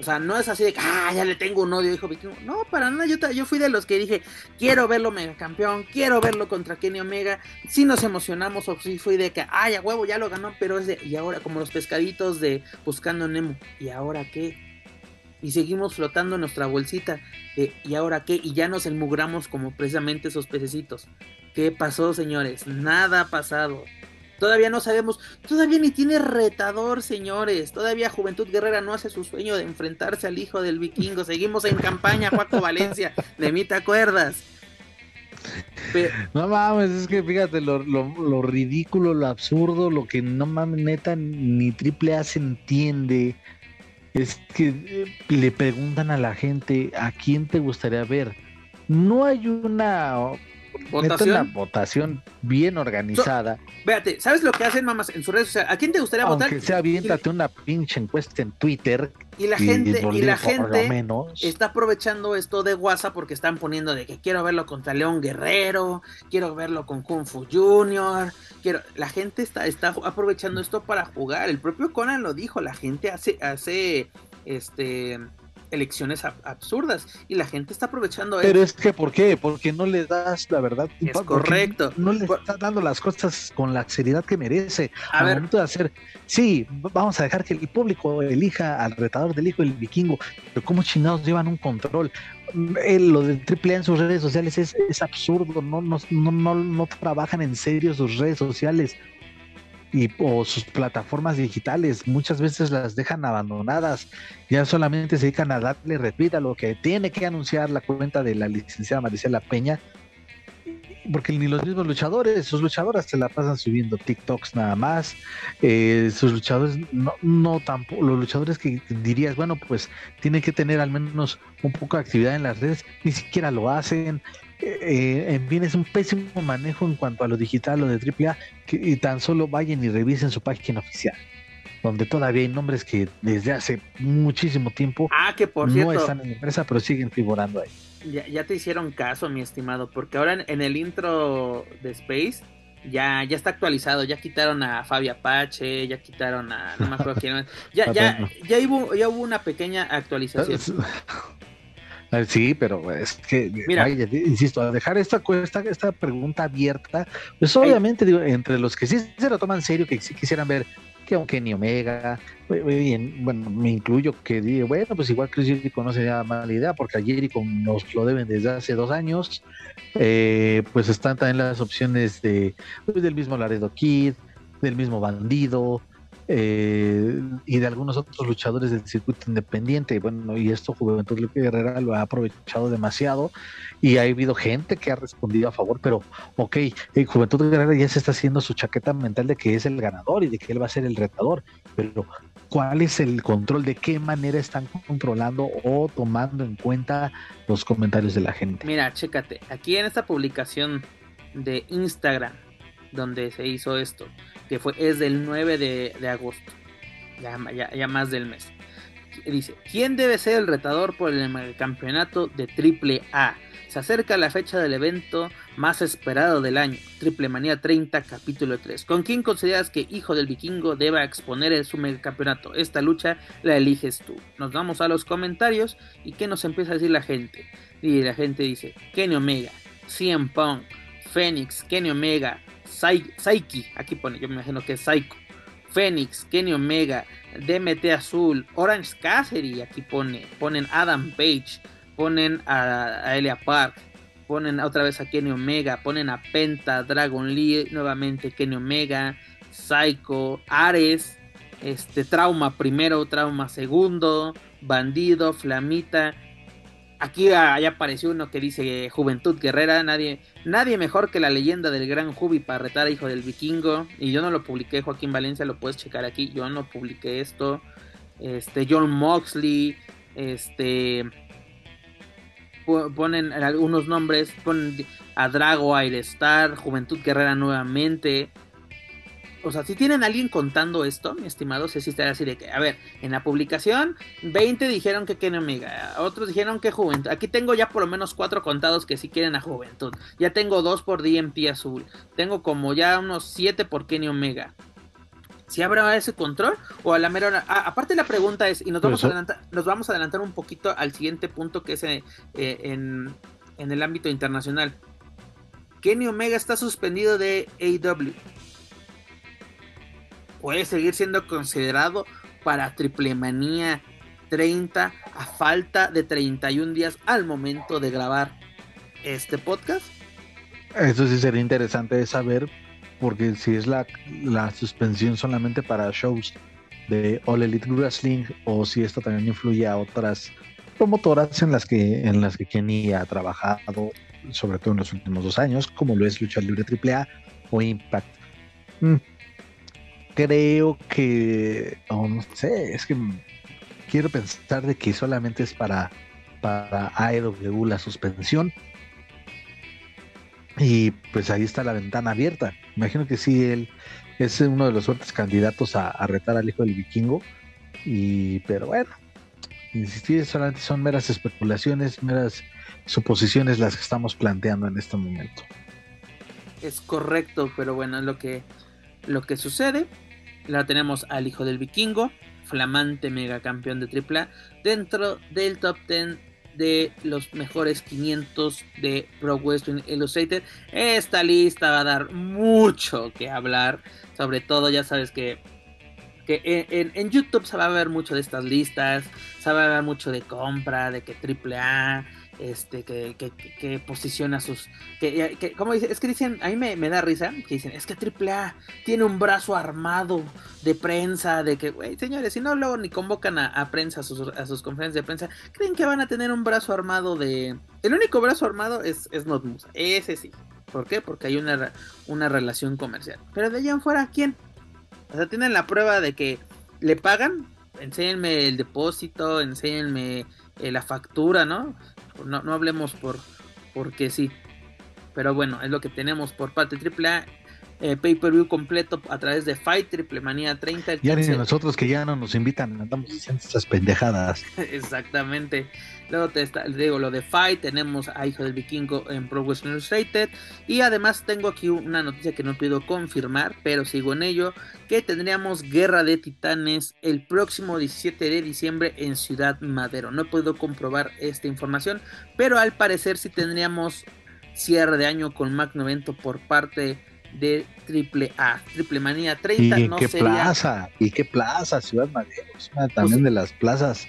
O sea, no es así de que, ah, ya le tengo un odio, hijo vikingo. No, para nada. Yo, fui de los que dije, quiero verlo mega campeón, quiero verlo contra Kenny Omega. Si nos emocionamos, o sí fui de que, ay, a huevo, ya lo ganó, pero es de, y ahora, como los pescaditos de Buscando Nemo, ¿y ahora qué? Y seguimos flotando nuestra bolsita ¿y ahora qué? Y ya nos enmugramos como precisamente esos pececitos. ¿Qué pasó, señores? Nada ha pasado. Todavía no sabemos, todavía ni tiene retador, señores. Todavía Juventud Guerrera no hace su sueño de enfrentarse al hijo del vikingo. Seguimos en campaña, Juaco Valencia. De mí te acuerdas. No mames, es que fíjate lo, lo, ridículo, lo absurdo, lo que no mames, neta, ni Triple A se entiende. Es que eh, le preguntan a la gente a quién te gustaría ver. No hay una votación. una votación bien organizada. véate, ¿sabes lo que hacen mamás en sus redes sociales? ¿A quién te gustaría votar? Aunque sea, aviéntate una pinche encuesta en Twitter. Y la gente, y, la gente está aprovechando esto de WhatsApp porque están poniendo de que quiero verlo contra León Guerrero, quiero verlo con Kung Fu Junior, quiero, la gente está, está aprovechando esto para jugar. El propio Conan lo dijo, la gente hace, hace este elecciones absurdas y la gente está aprovechando Pero es que, ¿por qué? Porque no le das la verdad. Es correcto. No le estás dando las cosas con la seriedad que merece. A ver. momento de hacer, sí, vamos a dejar que el público elija al retador del hijo del vikingo, pero ¿cómo chingados llevan un control? lo de triple en sus redes sociales es, es absurdo, no, no, no, no, no trabajan en serio sus redes sociales y, o sus plataformas digitales muchas veces las dejan abandonadas, ya solamente se dedican a darle retweet a lo que tiene que anunciar la cuenta de la licenciada Maricela Peña, porque ni los mismos luchadores, sus luchadoras se la pasan subiendo TikToks nada más, eh, sus luchadores no, no tampoco, los luchadores que dirías, bueno, pues tienen que tener al menos un poco de actividad en las redes, ni siquiera lo hacen, eh, en fin, es un pésimo manejo en cuanto a lo digital, lo de AAA, que y tan solo vayan y revisen su página oficial, donde todavía hay nombres que desde hace muchísimo tiempo ah, que por no están en la empresa, pero siguen figurando ahí. Ya, te hicieron caso, mi estimado, porque ahora en, el intro de Space ya, ya está actualizado, ya quitaron a Fabia Apache, ya quitaron a no me acuerdo quién Ya, ya, ya, hubo, ya hubo una pequeña actualización. Ah, sí, pero es que, Mira, insisto, a dejar esta, esta, esta pregunta abierta, pues obviamente digo, entre los que sí se lo toman en serio, que sí quisieran ver que aunque ni Omega, bien, bueno, me incluyo que digo, bueno, pues igual Chris Jericho no sería mala idea, porque a Jericho nos lo deben desde hace dos años, eh, pues están también las opciones de, pues, del mismo Laredo Kid, del mismo Bandido, eh, y de algunos otros luchadores del circuito independiente. Bueno, y esto Juventud Guerrera lo ha aprovechado demasiado y ha habido gente que ha respondido a favor, pero ok, eh, Juventud Guerrera ya se está haciendo su chaqueta mental de que es el ganador y de que él va a ser el retador, pero ¿cuál es el control? ¿De qué manera están controlando o tomando en cuenta los comentarios de la gente? Mira, chécate, aquí en esta publicación de Instagram, donde se hizo esto, que fue, es del 9 de, agosto, ya, ya, más del mes. dice, ¿quién debe ser el retador por el campeonato de Triple A? Se acerca la fecha del evento más esperado del año, Triple Manía 30, capítulo 3. ¿Con quién consideras que Hijo del Vikingo deba exponer el su campeonato? Esta lucha la eliges tú. Nos vamos a los comentarios y ¿qué nos empieza a decir la gente? Y la gente dice, Kenny Omega, CM Punk, Phoenix, Kenny Omega, Psyche, aquí pone, yo me imagino que es Psycho, Phoenix, Kenny Omega, DMT Azul, Orange Cassidy, aquí pone, ponen Adam Page, ponen a, Elia Park, ponen otra vez a Kenny Omega, ponen a Penta, Dragon Lee, nuevamente Kenny Omega, Psycho, Ares, este Trauma primero, Trauma segundo, Bandido, Flamita, Aquí ya apareció uno que dice Juventud Guerrera, nadie, nadie mejor que la leyenda del gran Jubi para retar a Hijo del Vikingo. Y yo no lo publiqué, Joaquín Valencia, lo puedes checar aquí. Yo no publiqué esto. Este, John Moxley, este, ponen algunos nombres, ponen a Drago, Star, Juventud Guerrera nuevamente o sea, si tienen a alguien contando esto, mi estimado, si así de que, a ver, en la publicación, 20 dijeron que Kenny Omega, otros dijeron que Juventud. Aquí tengo ya por lo menos cuatro contados que sí quieren a Juventud. Ya tengo dos por DMP Azul. Tengo como ya unos siete por Kenny Omega. ¿Si habrá ese control? O a la mera ah, aparte la pregunta es, y nos vamos, a adelantar, nos vamos a adelantar un poquito al siguiente punto que es eh, en, en el ámbito internacional. Kenny Omega está suspendido de AW puede seguir siendo considerado para Triple Manía 30 a falta de 31 días al momento de grabar este podcast? Eso sí sería interesante de saber, porque si es la, la suspensión solamente para shows de All Elite Wrestling o si esto también influye a otras promotoras en las que en las que Kenny ha trabajado, sobre todo en los últimos dos años, como lo es Lucha Libre AAA o Impact. Mm, creo que, no sé, es que quiero pensar de que solamente es para, para AEW la suspensión. Y pues ahí está la ventana abierta. Imagino que sí, él es uno de los fuertes candidatos a, retar al hijo del vikingo. Y, pero bueno, insistir, solamente son meras especulaciones, meras suposiciones las que estamos planteando en este momento. Es correcto, pero bueno, lo que lo que sucede. La tenemos al hijo del vikingo, flamante megacampeón de AAA, dentro del top 10 de los mejores 500 de Pro Wrestling Illustrated. Esta lista va a dar mucho que hablar, sobre todo ya sabes que, que en, en, YouTube se va a ver mucho de estas listas, se va a ver mucho de compra, de que AAA este, que, que, posiciona sus. Que, que, como dice, es que dicen, a mí me, me, da risa, que dicen, es que AAA tiene un brazo armado de prensa, de que, güey, señores, si no luego ni convocan a, prensa, a sus, a sus, conferencias de prensa, creen que van a tener un brazo armado de. El único brazo armado es, es Notmusa, ese sí. ¿Por qué? Porque hay una, una relación comercial. Pero de allá en fuera, ¿quién? O sea, tienen la prueba de que le pagan, enséñenme el depósito, enséñenme eh, la factura, ¿no? No, no hablemos por porque sí. Pero bueno, es lo que tenemos por parte AAA. Eh, pay-per-view completo a través de Fight Triple Manía 30. Ya ni nosotros que ya no nos invitan, andamos diciendo estas pendejadas. Exactamente. Luego te digo lo de Fight, tenemos a Hijo del Vikingo en Pro Wrestling Illustrated. Y además tengo aquí una noticia que no puedo confirmar, pero sigo en ello, que tendríamos Guerra de Titanes el próximo 17 de diciembre en Ciudad Madero. No he podido comprobar esta información, pero al parecer sí tendríamos cierre de año con Magno Evento por parte de Triple A, Triple Manía 30. ¿Y qué plaza? ¿Y qué plaza? Ciudad Madero, es una también pues, de las plazas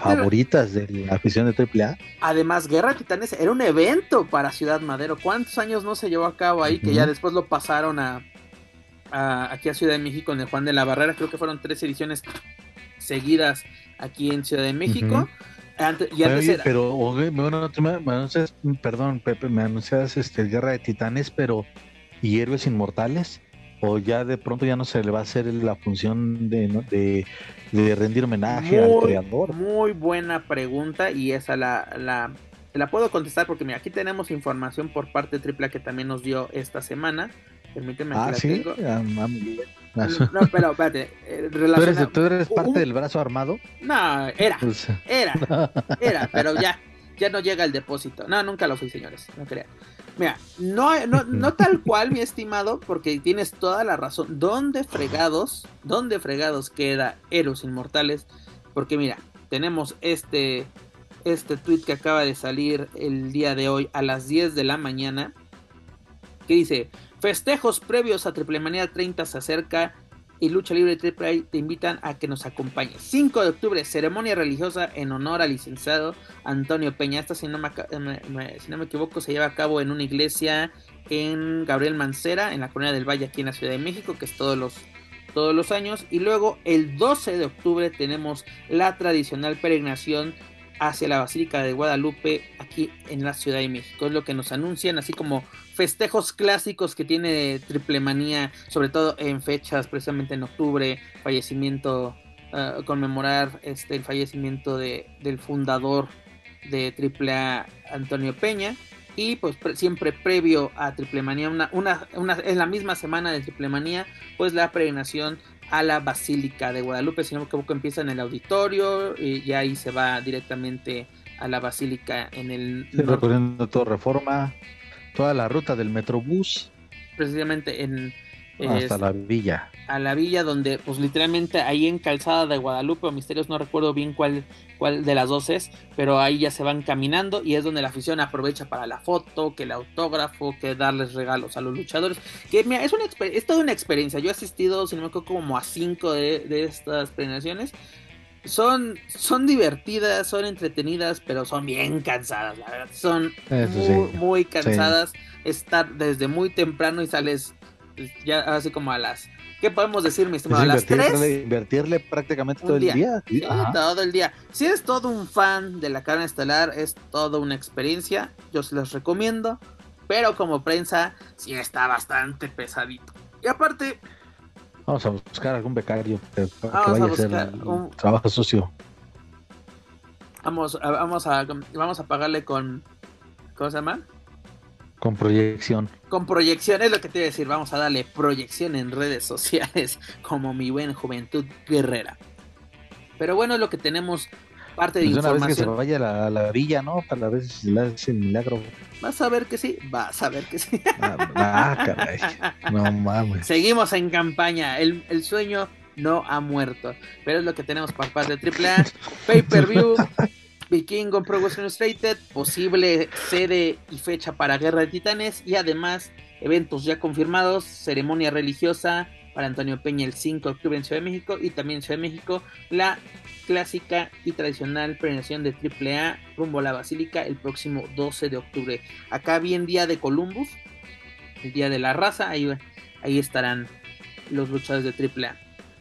favoritas de la afición de Triple A. Además, Guerra Titanes era un evento para Ciudad Madero. ¿Cuántos años no se llevó a cabo ahí? Que ya después lo pasaron a, aquí a Ciudad de México en el Juan de la Barrera. Creo que fueron tres ediciones seguidas aquí en Ciudad de México. y antes pero bueno, perdón, Pepe, me anuncias este Guerra de Titanes, pero y héroes inmortales? ¿O ya de pronto ya no se le va a hacer la función de, de, rendir homenaje al creador? Muy buena pregunta y esa la, la, la puedo contestar porque mira, aquí tenemos información por parte de AAA que también nos dio esta semana. Permíteme ah, que ¿sí? la tengo. No, pero espérate. Eh, ¿Tú, eres, ¿Tú eres, parte del brazo armado? No, era. Pues, era. Era, pero ya. Ya no llega el depósito. No, nunca lo fui, señores. No crean. Mira, no, no, no tal cual, mi estimado, porque tienes toda la razón. ¿Dónde fregados, dónde fregados queda Héroes Inmortales? Porque mira, tenemos este, este tweet que acaba de salir el día de hoy a las 10 de la mañana. Que dice, festejos previos a Triple Manía 30 se acerca y Lucha Libre Triple te invitan a que nos acompañes. 5 de octubre, ceremonia religiosa en honor al licenciado Antonio Peña. Esta, si no me, si no me equivoco, se lleva a cabo en una iglesia en Gabriel Mancera, en la Colonia del Valle, aquí en la Ciudad de México, que es todos los, todos los años. Y luego, el 12 de octubre, tenemos la tradicional peregrinación hacia la Basílica de Guadalupe aquí en la Ciudad de México. Es lo que nos anuncian, así como festejos clásicos que tiene Triple Manía, sobre todo en fechas, precisamente en octubre, fallecimiento, uh, conmemorar este, el fallecimiento de, del fundador de Triple A, Antonio Peña. Y pues siempre previo a Triple Manía, una, una, una, en la misma semana de Triple Manía, pues la peregrinación a la Basílica de Guadalupe, si no me equivoco, empieza en el auditorio y ahí se va directamente a la Basílica en el... Sí, recorriendo todo Reforma, toda la ruta del Metrobús. Precisamente en... Hasta la villa. A la villa donde, pues literalmente ahí en Calzada de Guadalupe o Misterios, no recuerdo bien cuál, cuál de las dos es, pero ahí ya se van caminando y es donde la afición aprovecha para la foto, que el autógrafo, que darles regalos a los luchadores. Que mira, es, una, es toda una experiencia. Yo he asistido, si no me acuerdo, como a cinco de, de estas premiaciones son, son divertidas, son entretenidas, pero son bien cansadas, la verdad. Son muy, cansadas. Estar desde muy temprano y sales pues, ya así como a las. ¿Qué podemos decir, mi estimado? a las Invertirle prácticamente todo el día. todo el día. Si eres todo un fan de la carne estelar, es toda una experiencia. Yo se los recomiendo. Pero como prensa, sí está bastante pesadito. Y aparte, Vamos a buscar algún becario que, vaya a, hacer un trabajo sucio. Vamos, vamos a vamos a pagarle con ¿cómo se llama? Con proyección. Con proyección es lo que te iba a decir. Vamos a darle proyección en redes sociales como mi buen Juventud Guerrera. Pero bueno, es lo que tenemos parte de información. Pues una vez que se vaya a la, villa, ¿no? Para ver si le hace milagro. Vas a ver que sí, vas a ver que sí. Ah, ah caray. No mames. Seguimos en campaña. El, el, sueño no ha muerto. Pero es lo que tenemos por parte de AAA. Pay per view. Vikingo Pro Wrestling Illustrated. Posible sede y fecha para Guerra de Titanes. Y además, eventos ya confirmados. Ceremonia religiosa para Antonio Peña el 5 de octubre en Ciudad de México. Y también en Ciudad de México la clásica y tradicional premiación de AAA rumbo a la Basílica el próximo 12 de octubre. Acá bien día de Columbus, el día de la raza, ahí, ahí estarán los luchadores de AAA.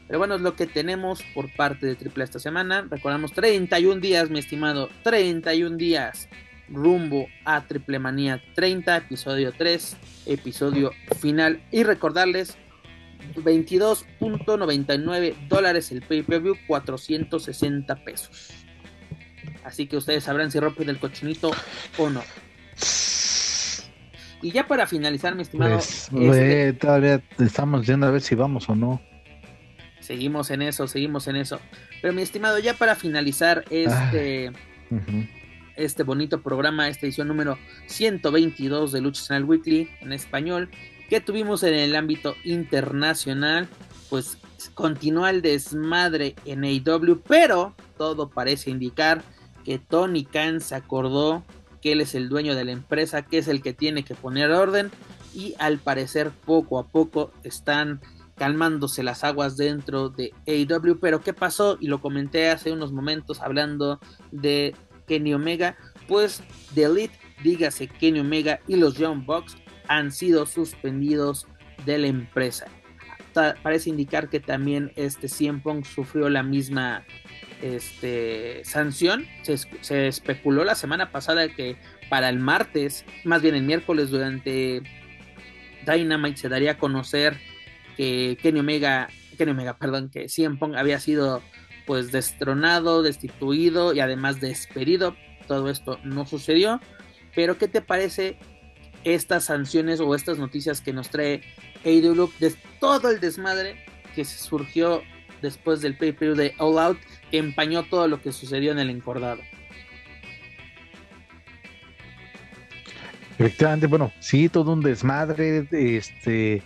Pero bueno, es lo que tenemos por parte de AAA esta semana. Recordamos 31 días, mi estimado, 31 días rumbo a Triple Manía 30, episodio 3, episodio final. Y recordarles 22.99 dólares el pay-per-view, 460 pesos. Así que ustedes sabrán si rompen el cochinito o no. Y ya para finalizar, mi estimado. Pues, este, todavía estamos viendo a ver si vamos o no. Seguimos en eso, seguimos en eso. Pero mi estimado, ya para finalizar este, este bonito programa, esta edición número 122 de Lucha Channel Weekly en español, que tuvimos en el ámbito internacional, pues continúa el desmadre en AEW, pero todo parece indicar que Tony Khan se acordó que él es el dueño de la empresa, que es el que tiene que poner orden y al parecer poco a poco están calmándose las aguas dentro de AEW, pero ¿qué pasó? Y lo comenté hace unos momentos hablando de Kenny Omega, pues The Elite, dígase Kenny Omega y los Young Bucks han sido suspendidos de la empresa. Parece indicar que también este CM Punk sufrió la misma este, sanción. Se, especuló la semana pasada que para el martes, más bien el miércoles durante Dynamite se daría a conocer que Kenny Omega, Kenny Omega, perdón, que CM Punk había sido pues destronado, destituido y además despedido. Todo esto no sucedió. Pero ¿qué te parece estas sanciones o estas noticias que nos trae AEW de todo el desmadre que surgió después del pay-per-view de All Out que empañó todo lo que sucedió en el encordado. Efectivamente, bueno, sí, todo un desmadre, este,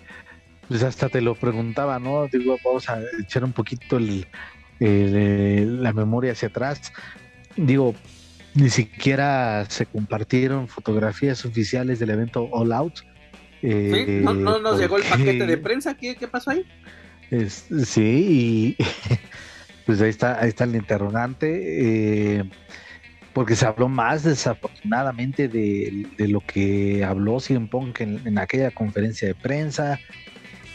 pues hasta te lo preguntaba, ¿no? Digo, vamos a echar un poquito el, la memoria hacia atrás. Digo, ni siquiera se compartieron fotografías oficiales del evento All Out. ¿Sí? ¿No, nos llegó el paquete de prensa? ¿Qué, qué pasó ahí? sí, y pues ahí está, ahí está el interrogante. Eh, porque se habló más desafortunadamente de, lo que habló Cien Punk en, aquella conferencia de prensa,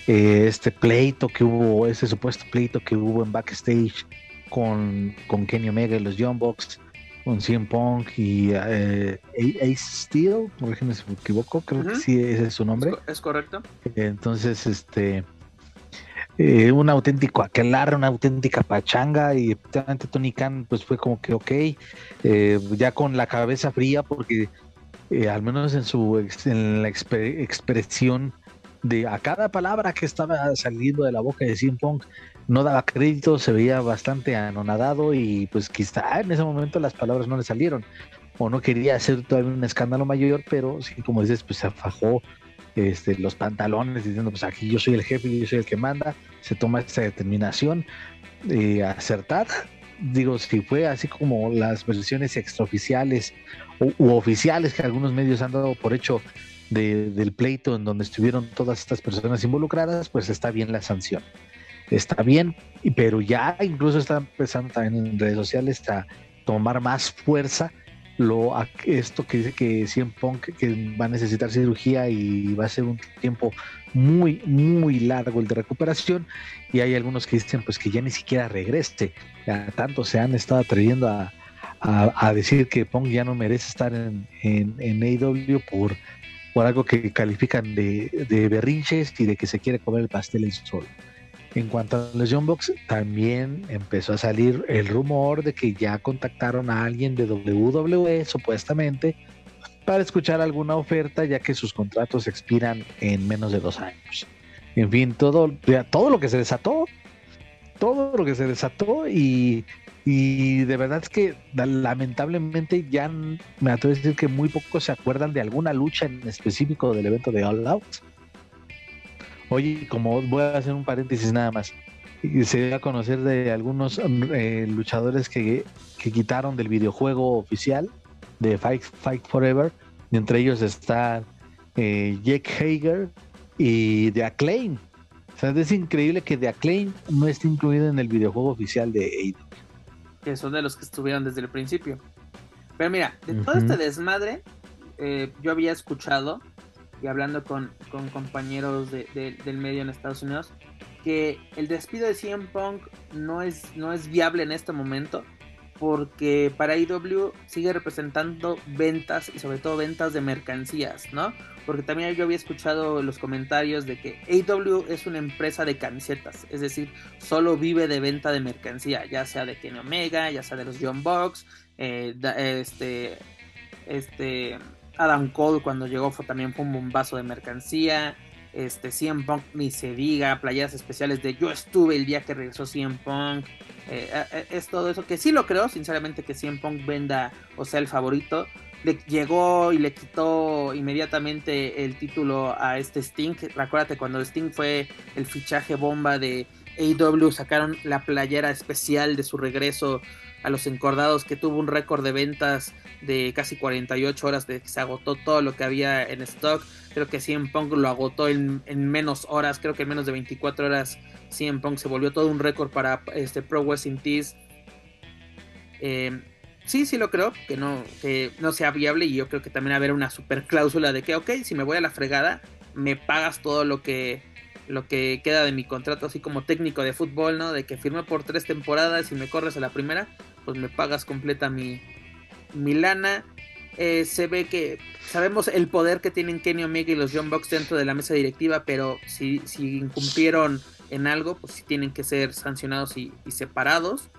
eh, este pleito que hubo, ese supuesto pleito que hubo en backstage con, con Kenny Omega y los Young Bucks, con Cien Punk y eh, Ace Steel, por ejemplo si me equivoco, creo que sí ese es su nombre. Es correcto. Entonces, este eh, un auténtico aquelarre, una auténtica pachanga y efectivamente Tony Khan pues fue como que ok, eh, ya con la cabeza fría porque eh, al menos en su en la expresión de a cada palabra que estaba saliendo de la boca de Cien Pong no daba crédito, se veía bastante anonadado y pues quizá en ese momento las palabras no le salieron o no quería hacer todavía un escándalo mayor, pero sí, como dices, pues se afajó este, los pantalones diciendo, pues aquí yo soy el jefe yo soy el que manda, se toma esta determinación eh, acertada. Digo, si fue así como las versiones extraoficiales u, oficiales que algunos medios han dado por hecho del pleito en donde estuvieron todas estas personas involucradas, pues está bien la sanción. Está bien, pero ya incluso está empezando también en redes sociales a tomar más fuerza lo esto que dice que Cien Punk que va a necesitar cirugía y va a ser un tiempo muy muy largo el de recuperación y hay algunos que dicen pues que ya ni siquiera regrese tanto se han estado atreviendo a, a, decir que Punk ya no merece estar en, en, en AEW por, por algo que califican de, de berrinches y de que se quiere comer el pastel en solo. En cuanto a los Young Bucks, también empezó a salir el rumor de que ya contactaron a alguien de WWE, supuestamente, para escuchar alguna oferta, ya que sus contratos expiran en menos de dos años. En fin, todo, todo lo que se desató, todo lo que se desató y, y de verdad es que lamentablemente ya me atrevo a decir que muy pocos se acuerdan de alguna lucha en específico del evento de All Out Oye, como voy a hacer un paréntesis nada más, se dio a conocer de algunos eh, luchadores que, quitaron del videojuego oficial de Fight, Fight Forever, y entre ellos está eh, Jake Hager y The Acclaim. O sea, es increíble que The Acclaim no esté incluido en el videojuego oficial de AEW. Que son de los que estuvieron desde el principio. Pero mira, de todo este desmadre, eh, yo había escuchado y hablando con, compañeros del medio en Estados Unidos, que el despido de CM Punk no es, no es viable en este momento porque para IW sigue representando ventas y sobre todo ventas de mercancías, ¿no? Porque también yo había escuchado los comentarios de que AW es una empresa de camisetas, es decir, solo vive de venta de mercancía, ya sea de Kenny Omega, ya sea de los John Box, eh, este, este, Adam Cole cuando llegó fue, también fue un bombazo de mercancía. Este, CM Punk ni se diga, playas especiales de yo estuve el día que regresó CM Punk. Eh, eh, eh, es todo eso que sí lo creo, sinceramente, que CM Punk venda o sea el favorito. Le llegó y le quitó inmediatamente el título a este Sting. Recuérdate cuando Sting fue el fichaje bomba de AEW, sacaron la playera especial de su regreso a los encordados que tuvo un récord de ventas de casi 48 horas de que se agotó todo lo que había en stock. Creo que CM Punk lo agotó en, menos horas, creo que en menos de 24 horas CM Punk se volvió todo un récord para este Pro Wrestling Tees. Eh, sí, sí lo creo, que no, que no sea viable y yo creo que también haber una super cláusula de que, ok, si me voy a la fregada, me pagas todo lo que lo que queda de mi contrato así como técnico de fútbol, ¿no? De que firmé por tres temporadas y me corres a la primera, pues me pagas completa mi, mi lana. Eh, se ve que sabemos el poder que tienen Kenny Omega y los John Box dentro de la mesa directiva, pero si, si incumplieron en algo, pues sí tienen que ser sancionados y, separados.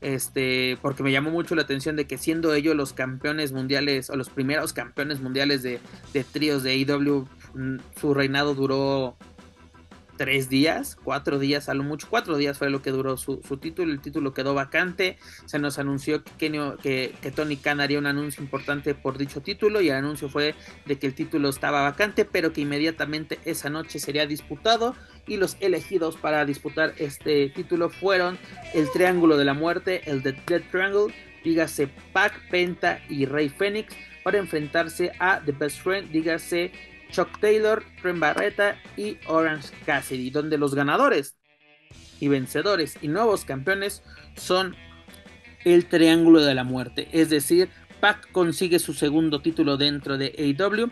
este, porque me llamó mucho la atención de que siendo ellos los campeones mundiales o los primeros campeones mundiales de, de tríos de AEW, mm, su reinado duró tres días, cuatro días, a lo mucho cuatro días fue lo que duró su, título, el título quedó vacante, se nos anunció que, que, Tony Khan haría un anuncio importante por dicho título y el anuncio fue de que el título estaba vacante, pero que inmediatamente esa noche sería disputado y los elegidos para disputar este título fueron el Triángulo de la Muerte, el The Dead Triangle, dígase Pac, Penta y Rey Fénix para enfrentarse a The Best Friend, dígase Chuck Taylor, Ren Barreta y Orange Cassidy, donde los ganadores y vencedores y nuevos campeones son el Triángulo de la Muerte. Es decir, Pac consigue su segundo título dentro de AEW.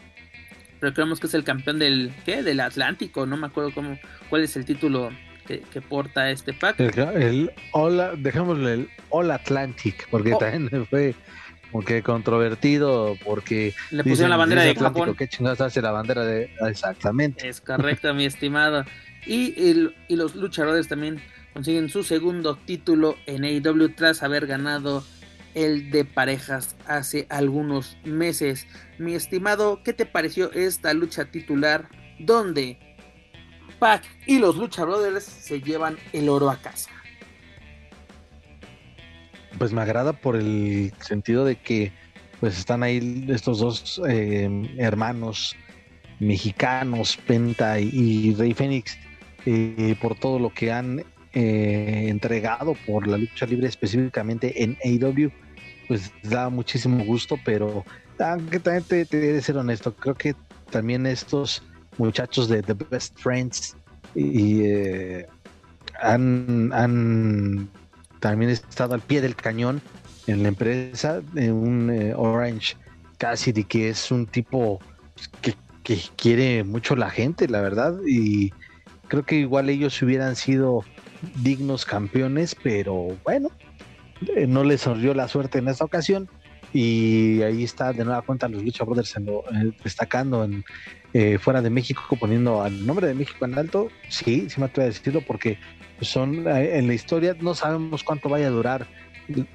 Recordemos que es el campeón del ¿qué? del Atlántico, no me acuerdo cómo cuál es el título que, porta este Pac. El, el dejémosle el All Atlantic, porque oh. también fue como que controvertido porque le pusieron la bandera de Japón. ¿Qué chingados hace la bandera de exactamente? Es correcto, mi estimado. Y, y los luchadores también consiguen su segundo título en AEW tras haber ganado el de parejas hace algunos meses. Mi estimado, ¿qué te pareció esta lucha titular donde Pac y los Lucha Brothers se llevan el oro a casa? Pues me agrada por el sentido de que pues están ahí estos dos eh, hermanos mexicanos, Penta y, Rey Fénix, eh, por todo lo que han eh, entregado por la lucha libre específicamente en AEW, pues da muchísimo gusto, pero aunque también te, te de ser honesto, creo que también estos muchachos de The Best Friends y, han, han también he estado al pie del cañón en la empresa de un eh, Orange Cassidy, que es un tipo que, quiere mucho la gente, la verdad, y creo que igual ellos hubieran sido dignos campeones, pero bueno, eh, no les sonrió la suerte en esta ocasión. Y ahí está de nueva cuenta los Lucha Brothers eh, destacando en, fuera de México, poniendo al nombre de México en alto. Sí, sí me atrevo a decirlo porque son eh, en la historia, no sabemos cuánto vaya a durar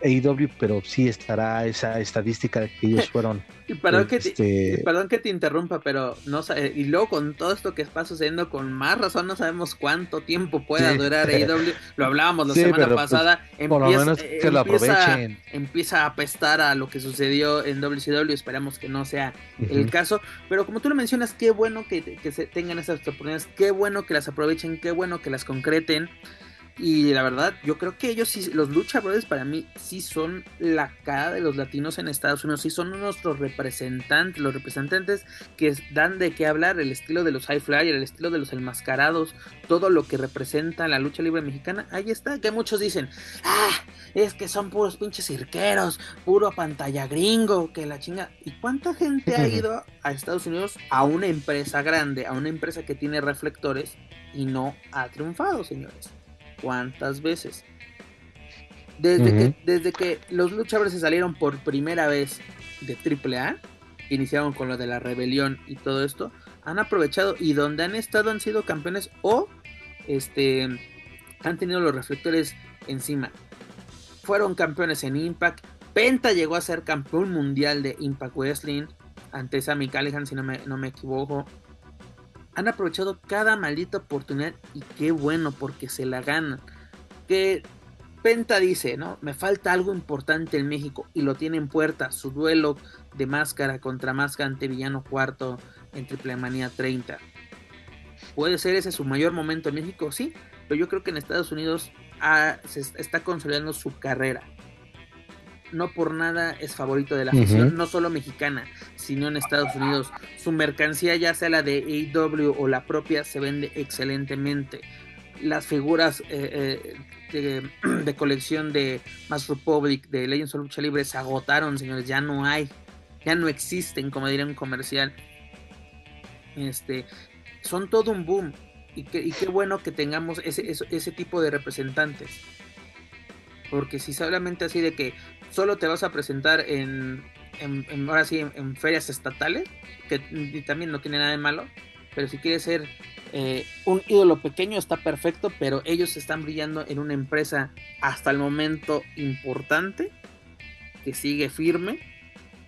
AEW, pero sí estará esa estadística de que ellos fueron. y perdón, que te, este, perdón que te interrumpa, pero no y luego con todo esto que está sucediendo, con más razón no sabemos cuánto tiempo pueda durar AEW. Lo hablábamos la semana pues, pasada. por lo menos que lo aprovechen. Empieza a apestar a lo que sucedió en WCW. Esperamos que no sea el caso. Pero como tú lo mencionas, qué bueno que, que se tengan esas oportunidades, qué bueno que las aprovechen, qué bueno que las concreten. Y la verdad, yo creo que ellos sí, los Lucha Brothers para mí sí son la cara de los latinos en Estados Unidos, sí son nuestros representantes, los representantes que dan de qué hablar, el estilo de los High Flyer, el estilo de los enmascarados, todo lo que representa la lucha libre mexicana, ahí está, que muchos dicen, ah, es que son puros pinches cirqueros, puro pantalla gringo, que la chinga. ¿Y cuánta gente ha ido a Estados Unidos a una empresa grande, a una empresa que tiene reflectores y no ha triunfado, señores? Cuántas veces. Desde, que, desde que los luchadores se salieron por primera vez de AAA, iniciaron con lo de la rebelión y todo esto, han aprovechado y donde han estado han sido campeones o este han tenido los reflectores encima. Fueron campeones en Impact. Penta llegó a ser campeón mundial de Impact Wrestling ante Sammy Callihan, si no me, no me equivoco han aprovechado cada maldita oportunidad y qué bueno porque se la ganan. Que Penta dice, ¿no? Me falta algo importante en México y lo tiene en puerta, su duelo de máscara contra máscara ante Villano Cuarto en Triple Manía 30. ¿Puede ser ese su mayor momento en México? Sí, pero yo creo que en Estados Unidos se está consolidando su carrera no por nada es favorito de la afición, no solo mexicana, sino en Estados Unidos. Su mercancía, ya sea la de AEW o la propia, se vende excelentemente. Las figuras eh, eh, de, colección de Mass Republic, de Legends of Lucha Libre, se agotaron, señores, ya no hay, ya no existen, como diría un comercial. Este, son todo un boom. Y, qué bueno que tengamos ese, ese tipo de representantes. Porque si solamente así de que solo te vas a presentar en, ahora sí, en, ferias estatales, que también no tiene nada de malo, pero si quieres ser eh, un ídolo pequeño está perfecto, pero ellos están brillando en una empresa hasta el momento importante, que sigue firme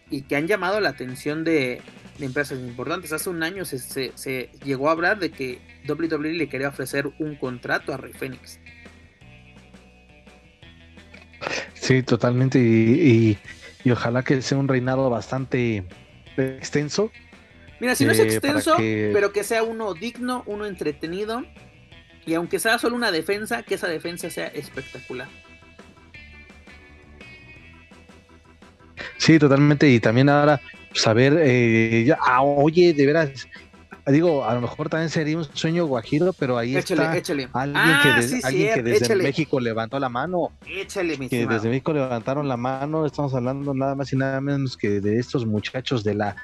y que han llamado la atención de, empresas importantes. Hace un año se, llegó a hablar de que WWE le quería ofrecer un contrato a Rey Fénix. Sí, totalmente. y ojalá que sea un reinado bastante extenso Mira, si no es extenso, pero que sea uno digno, uno entretenido. Y aunque sea solo una defensa, que esa defensa sea espectacular. Sí, totalmente. Y también ahora saber, eh, ya, ah, oye, de veras, digo, a lo mejor también sería un sueño guajiro, pero ahí está alguien, que, ah, alguien que, desde México levantó la mano. Échale, mi Que desde México levantaron la mano, estamos hablando nada más y nada menos que de estos muchachos de la,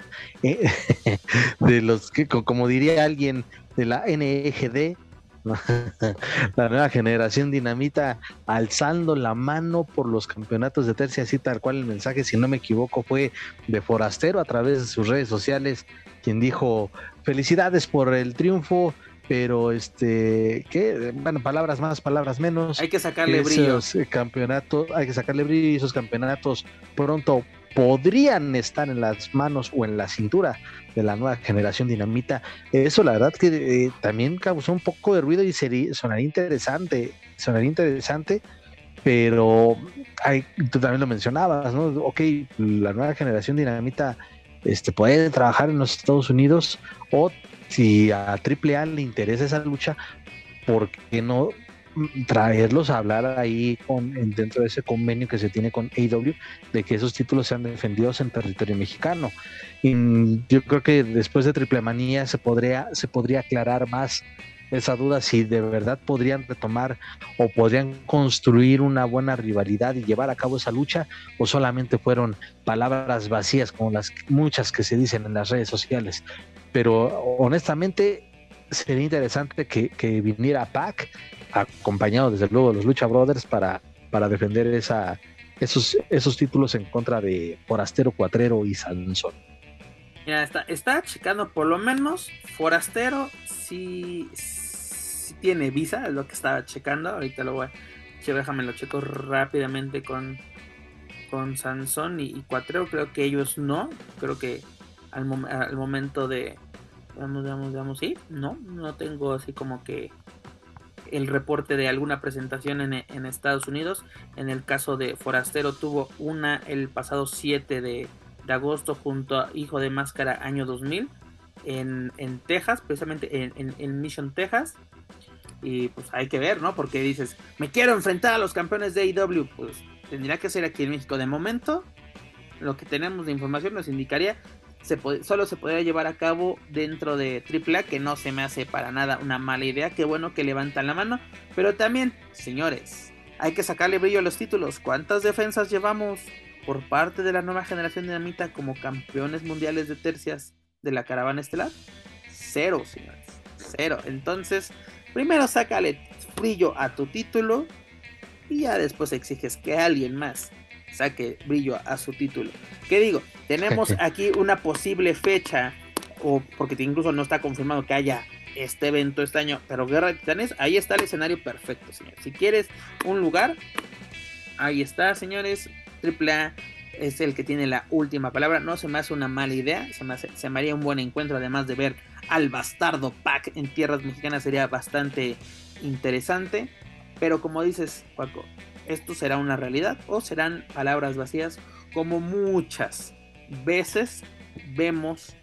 eh, de los que, como diría alguien, de la NEGD, la nueva generación dinamita alzando la mano por los campeonatos de tercia, así tal cual el mensaje, si no me equivoco, fue de Forastero a través de sus redes sociales, quien dijo felicidades por el triunfo, pero este, ¿qué? Bueno, palabras más, palabras menos. Hay que sacarle brillo. Eh, campeonatos, hay que sacarle brillo y esos campeonatos pronto podrían estar en las manos o en la cintura de la nueva generación dinamita. Eso la verdad que eh, también causó un poco de ruido y sería, sonaría interesante, sonaría interesante, pero hay, tú también lo mencionabas, ¿no? Ok, la nueva generación dinamita este, puede trabajar en los Estados Unidos o si a AAA le interesa esa lucha, ¿por qué no traerlos a hablar ahí con, dentro de ese convenio que se tiene con AW de que esos títulos sean defendidos en territorio mexicano? Y yo creo que después de Triple Manía se podría, se podría aclarar más esa duda si de verdad podrían retomar o podrían construir una buena rivalidad y llevar a cabo esa lucha o solamente fueron palabras vacías como las muchas que se dicen en las redes sociales. Pero honestamente sería interesante que, que viniera Pac acompañado desde luego de los Lucha Brothers para, para defender esa, esos, esos títulos en contra de Forastero, Cuatrero y Sansón. Ya está, está checando por lo menos Forastero sí, tiene visa, es lo que estaba checando. Ahorita lo voy a. Déjame lo checo rápidamente con, con Sansón y, Cuatrero. Creo que ellos no. Creo que al, momento de. Vamos, vamos, vamos, sí, no, no tengo así como que el reporte de alguna presentación en, Estados Unidos. En el caso de Forastero tuvo una el pasado 7 de, de agosto junto a Hijo de Máscara año 2000 en, en Texas, precisamente en, en, Mission, Texas. Y pues hay que ver, ¿no? Porque dices, me quiero enfrentar a los campeones de AEW. Pues tendría que ser aquí en México. De momento, lo que tenemos de información nos indicaría solo se podría llevar a cabo dentro de AAA, que no se me hace para nada una mala idea. Qué bueno que levantan la mano. Pero también, señores, hay que sacarle brillo a los títulos. ¿Cuántas defensas llevamos por parte de la nueva generación Dinamita como campeones mundiales de tercias de la caravana estelar? Cero, señores. Cero. Entonces, primero sácale brillo a tu título y ya después exiges que alguien más saque brillo a su título. ¿Qué digo? Tenemos aquí una posible fecha, o porque incluso no está confirmado que haya este evento este año, pero Guerra de Titanes, ahí está el escenario perfecto, señores. Si quieres un lugar, ahí está, señores. AAA es el que tiene la última palabra. No se me hace una mala idea, se me, se me haría un buen encuentro, además de ver al bastardo Pac en tierras mexicanas sería bastante interesante. Pero como dices, Paco, esto será una realidad o serán palabras vacías como muchas veces vemos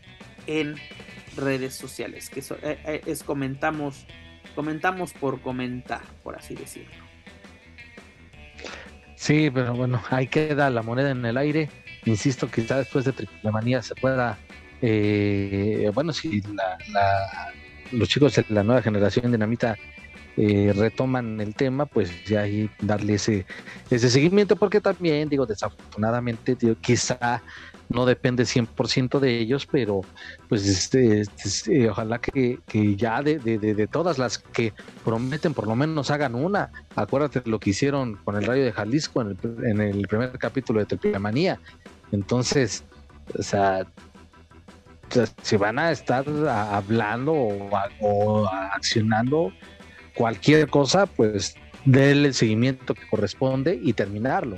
en redes sociales, que eh, eh, es comentamos, comentamos por comentar, por así decirlo. Sí, pero bueno, ahí queda la moneda en el aire. Insisto, quizá después de Triple Manía se pueda, eh, bueno, si los chicos de la nueva generación de Dinamita eh, retoman el tema, pues ya ahí darle ese, ese seguimiento, porque también, digo, desafortunadamente, digo, quizá no depende 100% de ellos, pero pues este, este ojalá que, ya de, de, todas las que prometen, por lo menos hagan una. Acuérdate lo que hicieron con el Rayo de Jalisco en el, primer capítulo de Triple Entonces, o sea, si van a estar hablando o, accionando cualquier cosa, pues denle el seguimiento que corresponde y terminarlo.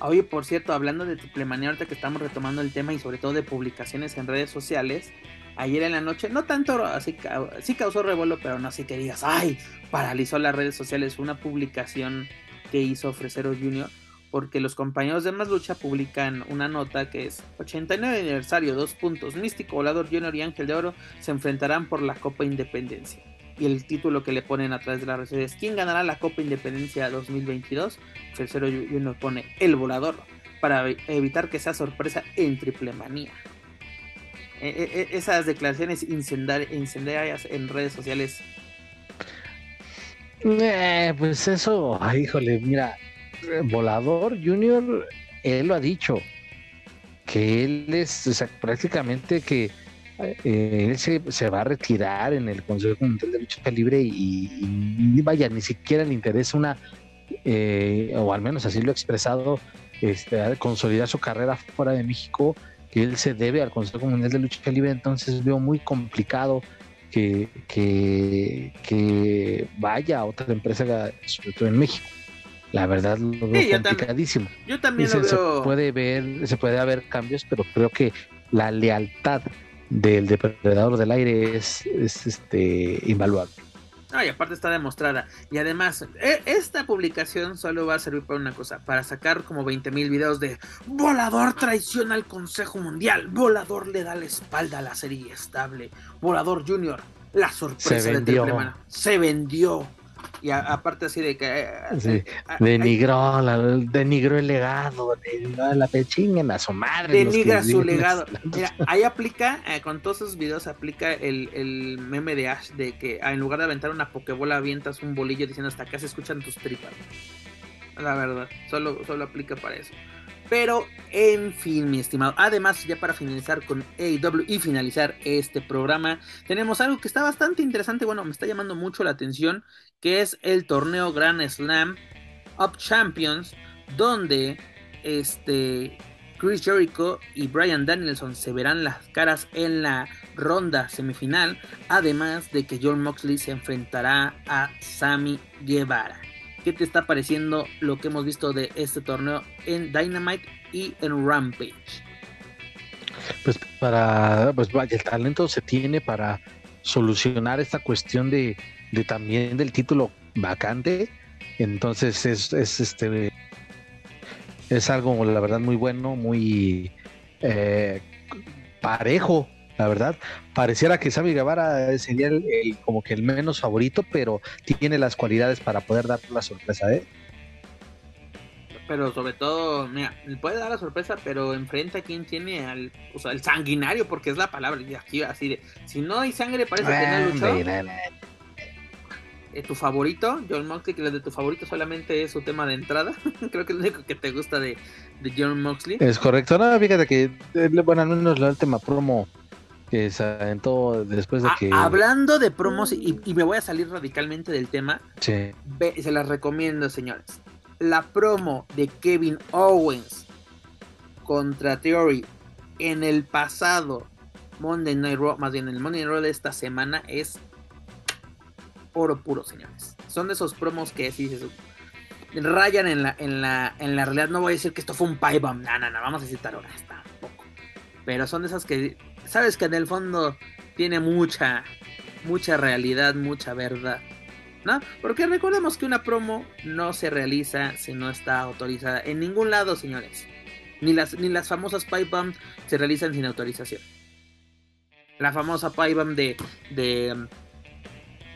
Oye, por cierto, hablando de triple manía, ahorita que estamos retomando el tema y sobre todo de publicaciones en redes sociales, ayer en la noche, no tanto así, sí causó revuelo, pero no así que digas, ay, paralizó las redes sociales, una publicación que hizo Fresero Junior porque los compañeros de Más Lucha publican una nota que es 89 aniversario, dos puntos, Místico, Volador Junior y Ángel de Oro se enfrentarán por la Copa Independencia. Y el título que le ponen a través de las redes es ¿Quién ganará la Copa Independencia 2022? Tercero Junior pone El Volador para evitar que sea sorpresa en Triple Manía. E, e, e, esas declaraciones incendiarias en redes sociales. Eh, pues eso, híjole, mira, Volador Junior, él lo ha dicho, que él es prácticamente que eh, él se, va a retirar en el Consejo Mundial de Lucha Libre y, vaya, ni siquiera le interesa una, eh, o al menos así lo ha expresado, este, consolidar su carrera fuera de México, que él se debe al Consejo Mundial de Lucha Libre, entonces veo muy complicado que, que, que vaya a otra empresa, sobre todo en México. La verdad lo veo complicadísimo. yo también lo veo. Se puede ver, se puede haber cambios, pero creo que la lealtad del depredador del aire es, es este invaluable. y aparte está demostrada. Y además, e, esta publicación solo va a servir para una cosa, para sacar como 20 mil videos de Volador traiciona al Consejo Mundial, Volador le da la espalda a la serie estable, Volador Junior, la sorpresa de Triple Se vendió y aparte así de que... Eh, sí, eh, denigró, la, denigró el legado, de la pechín a su madre. Denigra su legado. Mira, ahí aplica, eh, con todos esos videos aplica el, el, meme de Ash de que ah, en lugar de aventar una pokebola avientas un bolillo diciendo hasta acá se escuchan tus tripas. La verdad, solo, solo aplica para eso. Pero, en fin, mi estimado. Además, ya para finalizar con AEW y finalizar este programa, tenemos algo que está bastante interesante. Bueno, me está llamando mucho la atención. Que es el torneo Grand Slam Up Champions. Donde este Chris Jericho y Brian Danielson se verán las caras en la ronda semifinal. Además de que John Moxley se enfrentará a Sammy Guevara. ¿Qué te está pareciendo lo que hemos visto de este torneo en Dynamite y en Rampage? Pues para, pues el talento se tiene para solucionar esta cuestión de, de también del título vacante. Entonces es, es este es algo la verdad muy bueno, muy eh, parejo la verdad. Pareciera que Sammy Guevara sería el, como que el menos favorito, pero tiene las cualidades para poder dar la sorpresa, ¿eh? Pero sobre todo, mira, puede dar la sorpresa, pero enfrenta a quien tiene al, o sea, el sanguinario, porque es la palabra, y aquí así de, si no hay sangre parece que no luchado. Eh, tu favorito, John Moxley, que de tu favorito solamente es su tema de entrada. Creo que es lo único que te gusta de, de John Moxley. Es correcto, no, fíjate que, eh, bueno, al menos la última promo que se aventó después de que. Hablando de promos, y, me voy a salir radicalmente del tema. se las recomiendo, señores. La promo de Kevin Owens contra Theory en el pasado Monday Night Raw, más bien el Monday Night Raw de esta semana, es oro puro, señores. Son de esos promos que si rayan en la, en la, en la realidad. No voy a decir que esto fue un pipe bomb, no, no, no, vamos a citar ahora, está poco. Pero son de esas que sabes que en el fondo tiene mucha, mucha realidad, mucha verdad. ¿No? Porque recordemos que una promo no se realiza si no está autorizada en ningún lado, señores. Ni las, ni las famosas pipe bombs se realizan sin autorización. La famosa pipe bomb de, de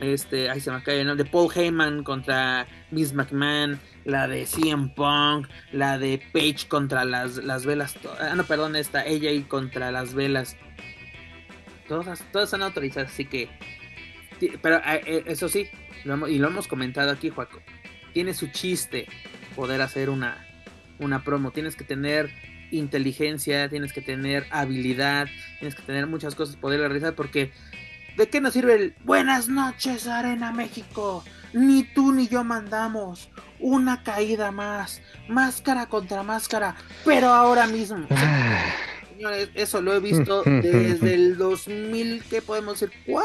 este, ahí se me cae, ¿no? De Paul Heyman contra Miss McMahon, la de CM Punk, la de Page contra las, las velas, ah, no, perdón, esta, AJ contra las velas Todas, todas están autorizadas, así que. Pero eh, eh, eso sí, y lo hemos comentado aquí, Juaco. Tiene su chiste poder hacer una, una promo. Tienes que tener inteligencia, tienes que tener habilidad, tienes que tener muchas cosas poder realizar porque ¿de qué nos sirve el Buenas noches Arena México? Ni tú ni yo mandamos. Una caída más. Máscara contra máscara. Pero ahora mismo. Señores, eso lo he visto desde el 2000, ¿qué podemos decir? ¿4?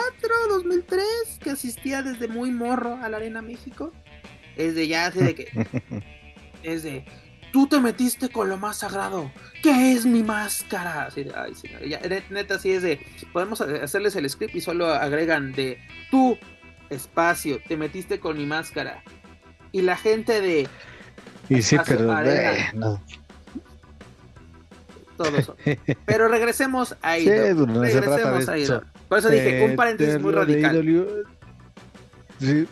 ¿2003? Que asistía desde muy morro a la Arena México. Es de ya, así de que. es de. Tú te metiste con lo más sagrado. ¿Qué es mi máscara? Así de, ay, señor. Ya, neta, así es de. Podemos hacerles el script y solo agregan de. Tú, espacio, te metiste con mi máscara. Y la gente de. Y sí, pero. todo eso. Pero regresemos a Idol. regresemos a Idol. Por eso dije, un paréntesis muy radical. Sí.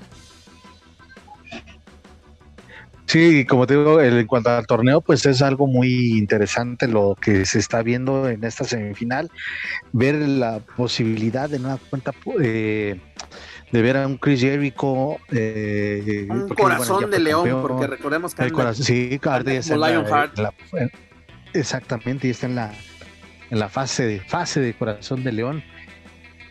Sí, como te digo, en cuanto al torneo, pues es algo muy interesante lo que se está viendo en esta semifinal. Ver la posibilidad de nueva cuenta eh, de ver a un Chris Jericho. Eh, un corazón de león, porque recordemos que. El corazón, sí, Lionheart. Exactamente, y está en la, en la fase, de, fase de corazón de león.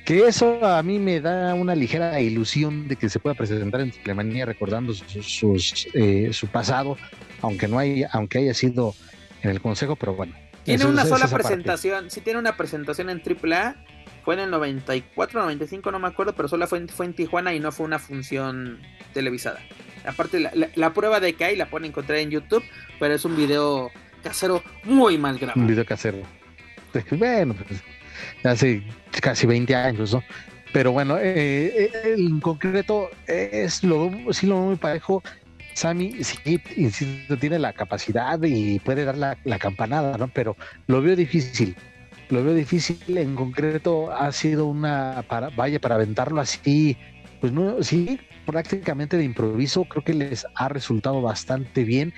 Que eso a mí me da una ligera ilusión de que se pueda presentar en Alemania recordando sus, eh, su pasado, aunque no hay, aunque haya sido en el consejo, pero bueno. Tiene una sola presentación, sí tiene una presentación en AAA, fue en el 94, 95, no me acuerdo, pero solo fue fue en Tijuana y no fue una función televisada. Aparte, la, la, prueba de que hay la pueden encontrar en YouTube, pero es un video casero muy mal grabado. Un video casero. Bueno, pues, hace casi 20 años, ¿no? Pero bueno, eh, eh, en concreto, es lo, sí lo muy parejo. Sammy, sí, insisto, tiene la capacidad y puede dar la, la campanada, ¿no? Pero lo veo difícil lo veo difícil. En concreto, ha sido una para, vaya para aventarlo así, pues no, sí, prácticamente de improviso. Creo que les ha resultado bastante bien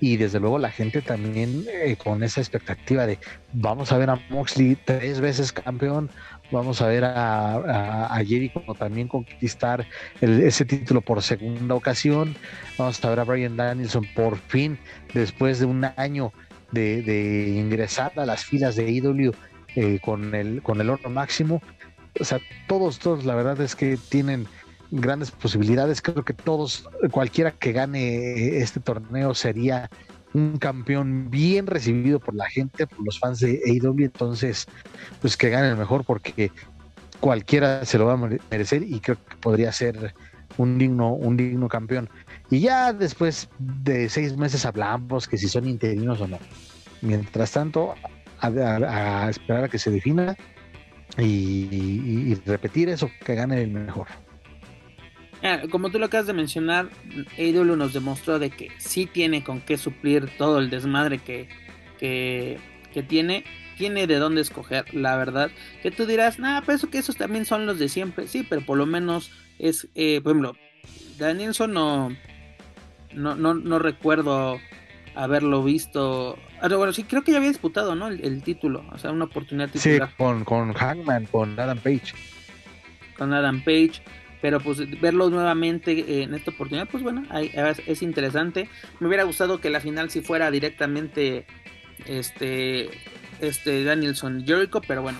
y desde luego la gente también eh, con esa expectativa de vamos a ver a Moxley tres veces campeón, vamos a ver a, a, Jericho también conquistar ese título por segunda ocasión, vamos a ver a Brian Danielson por fin, después de un año de, ingresar a las filas de IW e eh, con, el, con el oro máximo, o sea, todos, todos la verdad es que tienen grandes posibilidades. Creo que todos, cualquiera que gane este torneo sería un campeón bien recibido por la gente, por los fans de AEW. Entonces, pues que gane el mejor porque cualquiera se lo va a merecer y creo que podría ser un digno, un digno campeón. Y ya después de seis meses hablamos que si son interinos o no. Mientras tanto, a, esperar a que se defina y repetir eso, que gane el mejor. Ah, como tú lo acabas de mencionar, AEW nos demostró de que sí tiene con qué suplir todo el desmadre que, que, tiene. Tiene de dónde escoger, la verdad. Que tú dirás, nada, pero eso que esos también son los de siempre. Sí, pero por lo menos es, eh, por ejemplo, Danielson no, no, no, no recuerdo haberlo visto. Ah, bueno, sí, creo que ya había disputado, ¿no? El, título, o sea, una oportunidad titular. Sí, con, con Hangman, con Adam Page. Con Adam Page pero pues verlo nuevamente en esta oportunidad, pues bueno, es interesante. Me hubiera gustado que la final si fuera directamente este, este Danielson Jericho, pero bueno,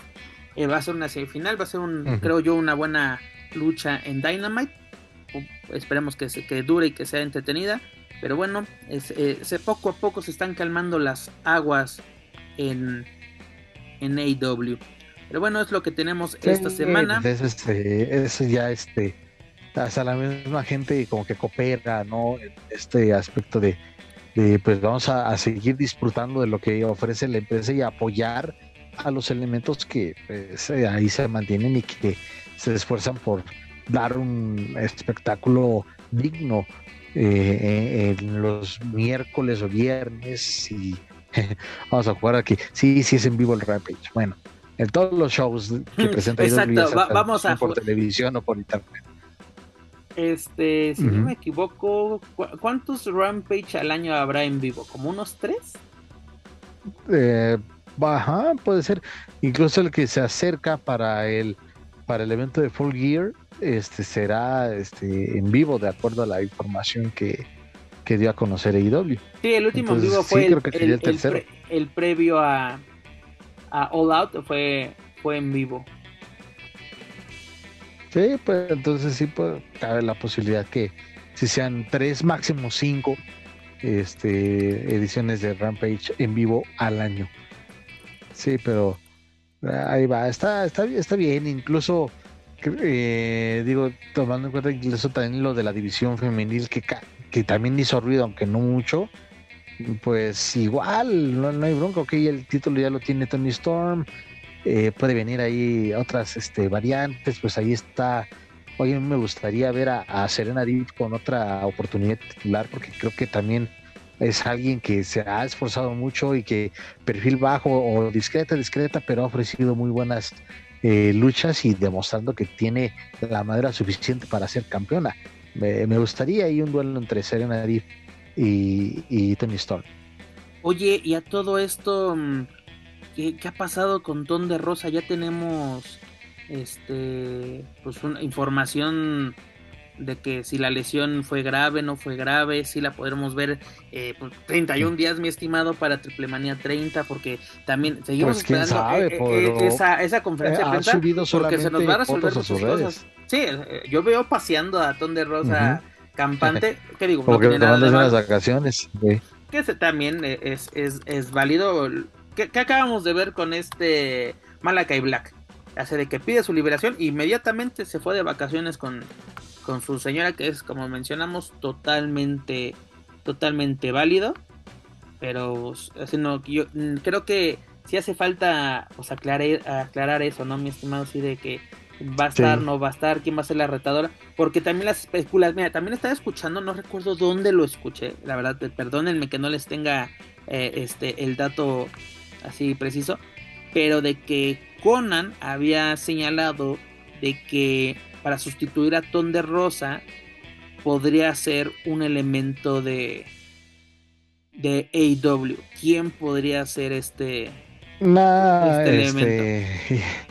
eh, va a ser una semifinal, va a ser un, creo yo, una buena lucha en Dynamite. Esperemos que, se, que dure y que sea entretenida. Pero bueno, es, eh, poco a poco se están calmando las aguas en, en AEW. Pero bueno, es lo que tenemos esta semana. Es, este, es ya este, hasta la misma gente como que coopera, ¿no? En este aspecto de, pues vamos a, seguir disfrutando de lo que ofrece la empresa y apoyar a los elementos que pues, eh, ahí se mantienen y que se esfuerzan por dar un espectáculo digno eh, en los miércoles o viernes y vamos a jugar aquí. Sí, sí es en vivo el Rampage. Bueno, en todos los shows que presenta Exacto, vamos a por televisión o por internet. Este, si no me equivoco, ¿cuántos Rampage al año habrá en vivo? ¿Como unos tres? Eh, ajá, puede ser. Incluso el que se acerca para el para el evento de Full Gear, este será este en vivo de acuerdo a la información que, dio a conocer AEW. Sí, el último en vivo fue el, previo a, a All Out fue, fue en vivo. Sí, pues entonces sí puede cabe la posibilidad que si sean tres, máximo cinco este, ediciones de Rampage en vivo al año. Sí, pero ahí va, está, está, está bien, incluso eh, digo, tomando en cuenta incluso también lo de la división femenil que, que también hizo ruido, aunque no mucho, pues igual, no, hay bronca, ok, el título ya lo tiene Tony Storm, eh, puede venir ahí otras este, variantes, pues ahí está. Oye, me gustaría ver a, Serena Deeb con otra oportunidad titular, porque creo que también es alguien que se ha esforzado mucho y que perfil bajo o discreta, discreta, pero ha ofrecido muy buenas eh, luchas y demostrando que tiene la madera suficiente para ser campeona. Me, gustaría ahí un duelo entre Serena Deeb y, Tony Storm. Oye, y a todo esto, mm, ¿qué, ha pasado con Ton de Rosa? Ya tenemos este pues una información de que si la lesión fue grave, no fue grave, si la podremos ver eh, 31 días, mi estimado, para Triple Manía 30, porque también seguimos pues, esperando eh, eh, esa, esa conferencia de prensa, porque se nos va a resolver sus cosas. Sí, eh, yo veo paseando a Ton de Rosa campante, que digo, no tiene nada de vacaciones. Que ese también es, es, es válido. ¿Qué, acabamos de ver con este Malakai Black? Hace de que pide su liberación, inmediatamente se fue de vacaciones con, con su señora, que es, como mencionamos, totalmente, totalmente válido. Pero así no, yo mm, creo que sí hace falta pues, aclarar, aclarar eso, ¿no, mi estimado? Sí, de que va a estar, no va a estar, quién va a ser la retadora, porque también las especulas, mira, también estaba escuchando, no recuerdo dónde lo escuché, la verdad, perdónenme que no les tenga eh, este el dato así preciso, pero de que Conan había señalado de que para sustituir a Ton de Rosa podría ser un elemento de de AW. ¿Quién podría ser este, este, este elemento?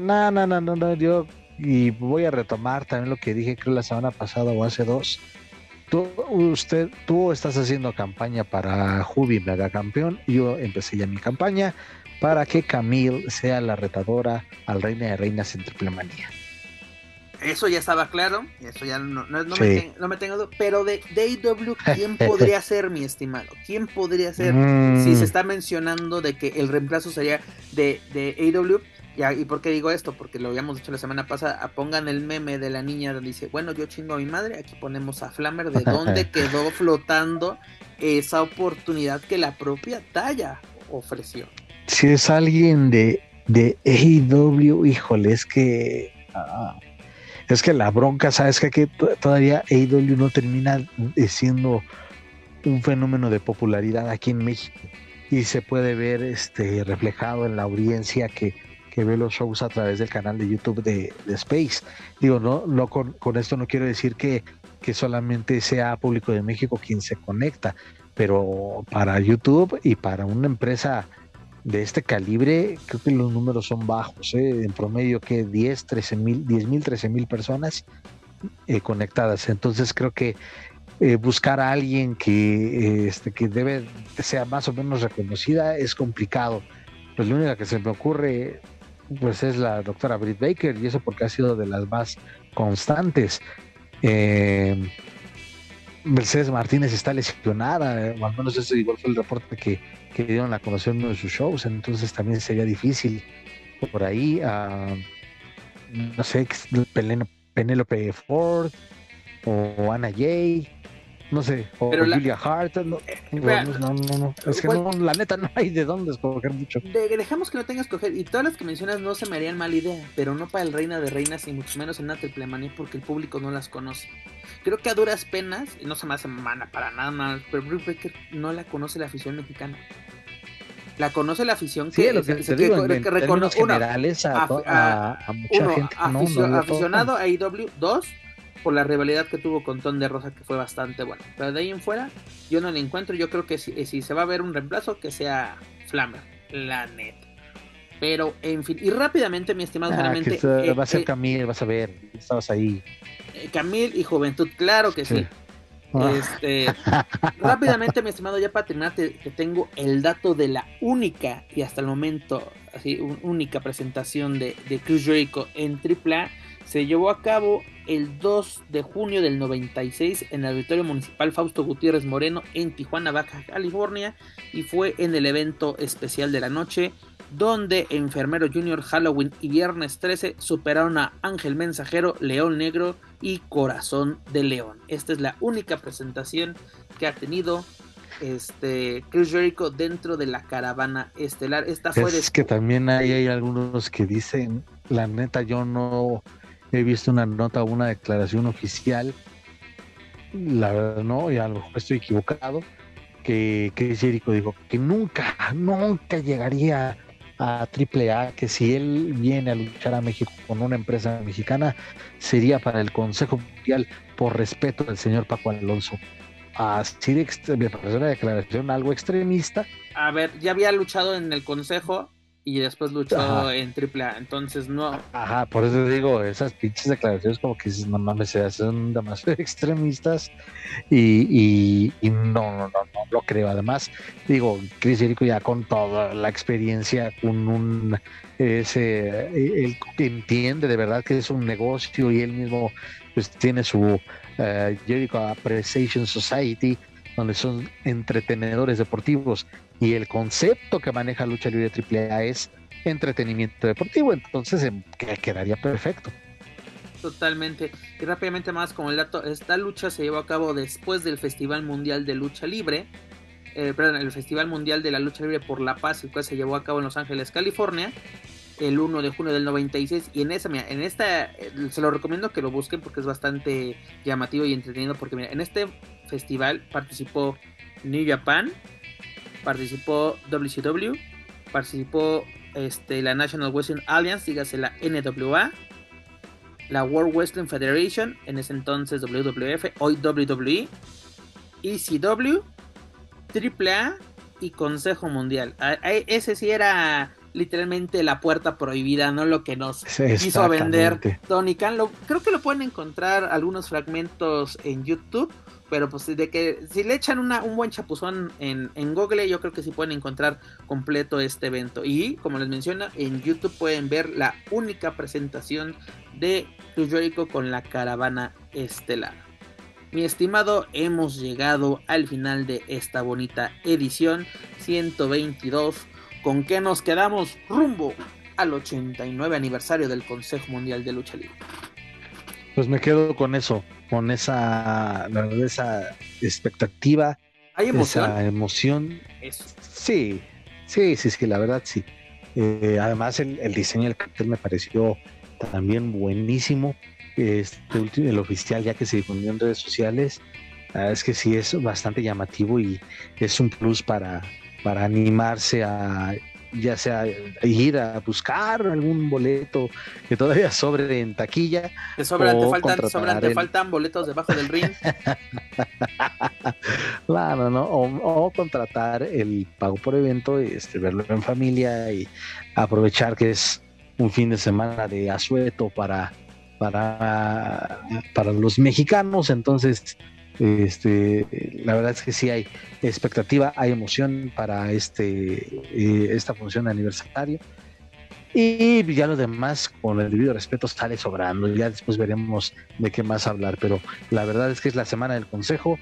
No, no, no, no, no, yo y voy a retomar también lo que dije creo la semana pasada o hace dos. Tú, usted, tú estás haciendo campaña para Jubi Mega Campeón. Yo empecé ya mi campaña para que Camille sea la retadora al Reina de Reinas en Triple Manía. Eso ya estaba claro, eso ya no, no, me, no me, tengo pero de, de ¿quién podría ser, mi estimado? ¿Quién podría ser mm. si se está mencionando de que el reemplazo sería de, de AW? ¿Y por qué digo esto? Porque lo habíamos dicho la semana pasada. Pongan el meme de la niña donde dice, bueno, yo chingo a mi madre. Aquí ponemos a Flammer de dónde quedó flotando esa oportunidad que la propia talla ofreció. Si es alguien de, de AEW, híjole, es que... Ah, es que la bronca, ¿sabes que, que todavía AEW no termina siendo un fenómeno de popularidad aquí en México y se puede ver este reflejado en la audiencia que que ve los shows a través del canal de YouTube de, Space. Digo, no, no con, esto no quiero decir que, que solamente sea público de México quien se conecta, pero para YouTube y para una empresa de este calibre, creo que los números son bajos, ¿eh? en promedio que 10, 13 mil, 10 mil, 13 mil personas eh, conectadas. Entonces creo que eh, buscar a alguien que, este, que debe sea más o menos reconocida es complicado. Pues lo único que se me ocurre pues es la doctora Britt Baker y eso porque ha sido de las más constantes. Eh, Mercedes Martínez está lesionada, o al menos eso igual fue el reporte que, que dieron a conocer en uno de sus shows, entonces también sería difícil por ahí, uh, no sé, Penélope Ford o Ana Jay, no sé, o Julia Hart, no, eh, no, no, no, es que no, la neta no hay de dónde escoger mucho. dejamos que no tengas que escoger, y todas las que mencionas no se me harían mala idea, pero no para el Reina de Reinas y mucho menos en una triple porque el público no las conoce. Creo que a duras penas, y no se me hace mana para nada más, pero Bruce Baker no la conoce la afición mexicana. La conoce la afición que, lo que, que, que, reconoce generales a, a, mucha gente. aficionado a IW, dos, por la rivalidad que tuvo con Ton de Rosa, que fue bastante bueno. Pero de ahí en fuera, yo no le encuentro. Yo creo que si, si se va a ver un reemplazo, que sea Flammer, la neta. Pero, en fin, y rápidamente, mi estimado, ah, eh, va a ser eh, Camille, vas a ver, estabas ahí. Eh, Camille y Juventud, claro que sí. Ah. Este, rápidamente, mi estimado, ya para terminar, te, tengo el dato de la única y hasta el momento, así, única presentación de, de Cruz Jericho en AAA. Se llevó a cabo el 2 de junio del 96 en el Auditorio Municipal Fausto Gutiérrez Moreno en Tijuana, Baja California y fue en el evento especial de la noche donde Enfermero Junior, Halloween y Viernes 13 superaron a Ángel Mensajero, León Negro y Corazón de León. Esta es la única presentación que ha tenido este Chris Jericho dentro de la caravana estelar. Esta fue es que también hay, hay algunos que dicen, la neta, yo no he visto una nota una declaración oficial, la verdad no, y a lo mejor estoy equivocado, que Chris Jericho dijo que nunca, nunca llegaría a AAA, que si él viene a luchar a México con una empresa mexicana, sería para el Consejo Mundial por respeto del señor Paco Alonso así de me parece una declaración algo extremista. A ver, ya había luchado en el consejo y después luchó en AAA, entonces no. Ajá, por eso digo, esas pinches declaraciones como que no mames, se hacen demasiado extremistas y, y, no, no, no, no lo creo. Además, digo, Chris Jericho ya con toda la experiencia, con un ese, él entiende de verdad que es un negocio y él mismo pues tiene su uh, Jericho Appreciation Society, donde son entretenedores deportivos y el concepto que maneja Lucha Libre AAA es entretenimiento deportivo, entonces em, quedaría perfecto. Totalmente. Y rápidamente más como el dato, esta lucha se llevó a cabo después del Festival Mundial de Lucha Libre, eh, perdón, el Festival Mundial de la Lucha Libre por la Paz, el cual se llevó a cabo en Los Ángeles, California, el 1 de junio del 96 y en esa, mira, en esta, eh, se lo recomiendo que lo busquen porque es bastante llamativo y entretenido porque mira, en este festival participó New Japan, participó WCW, participó este, la National Wrestling Alliance, dígase la NWA, la World Wrestling Federation, en ese entonces WWF, hoy WWE, ECW, AAA y Consejo Mundial. Ese sí era literalmente la puerta prohibida, no lo que nos quiso vender Tony Khan. creo que lo pueden encontrar algunos fragmentos en YouTube, pero pues de que si le echan una, un buen chapuzón en, Google, yo creo que sí pueden encontrar completo este evento. Y como les menciona, en YouTube pueden ver la única presentación de Cruz con la caravana estelar. Mi estimado, hemos llegado al final de esta bonita edición 122 ¿Con qué nos quedamos rumbo al 89 aniversario del Consejo Mundial de Lucha Libre? Pues me quedo con eso, con esa, esa expectativa, ¿Hay emoción? esa emoción. Sí, sí, sí, sí, la verdad sí. Eh, además el, diseño del cartel me pareció también buenísimo. Este el oficial ya que se difundió en redes sociales, es que sí es bastante llamativo y es un plus para, para animarse a ya sea ir a buscar algún boleto que todavía sobre en taquilla. Te, sobran, te, faltan, boletos debajo del ring. claro, ¿no? O, contratar el pago por evento, este, verlo en familia y aprovechar que es un fin de semana de asueto para, para, para los mexicanos. Entonces, este, la verdad es que sí hay expectativa, hay emoción para este, eh, esta función de aniversario. Y ya lo demás, con el debido respeto, sale sobrando. Ya después veremos de qué más hablar. Pero la verdad es que es la semana del consejo.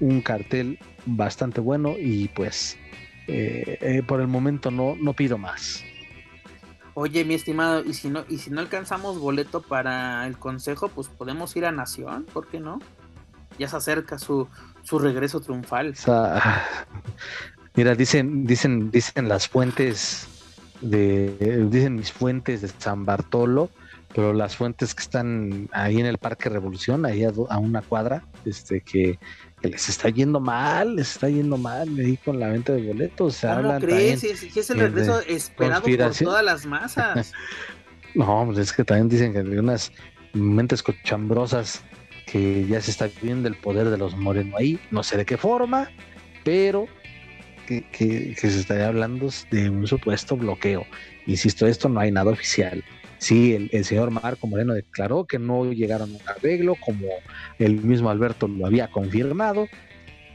Un cartel bastante bueno. Y pues eh, eh, por el momento no, no pido más. Oye, mi estimado, y si no, y si no alcanzamos boleto para el consejo, pues podemos ir a Nación, ¿por qué no? Ya se acerca su, su regreso triunfal. mira, dicen, dicen, dicen las fuentes de, dicen mis fuentes de San Bartolo, pero las fuentes que están ahí en el Parque Revolución, ahí a, una cuadra, este que, les está yendo mal, les está yendo mal ahí con la venta de boletos. Se ¿Cómo crees? Si es, el regreso esperado por todas las masas. no, pues es que también dicen que hay unas mentes cochambrosas que ya se está viendo el poder de los Moreno ahí, no sé de qué forma, pero que, se estaría hablando de un supuesto bloqueo. Insisto, esto no hay nada oficial. Sí, el, señor Marco Moreno declaró que no llegaron a un arreglo, como el mismo Alberto lo había confirmado,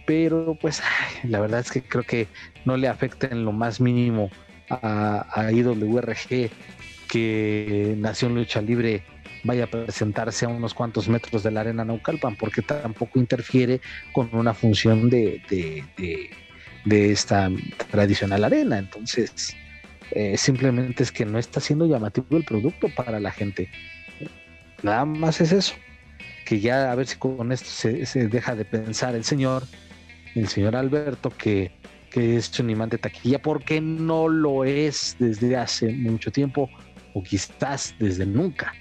pero pues la verdad es que creo que no le afecta en lo más mínimo a, a IWRG que Nación Lucha Libre vaya a presentarse a unos cuantos metros de la arena Naucalpan, porque tampoco interfiere con una función de, de, esta tradicional arena. Entonces, eh, simplemente es que no está siendo llamativo el producto para la gente. Nada más es eso. Que ya a ver si con esto se, se deja de pensar el señor, el señor Alberto, que, que es un imán de taquilla, porque no lo es desde hace mucho tiempo, o quizás desde nunca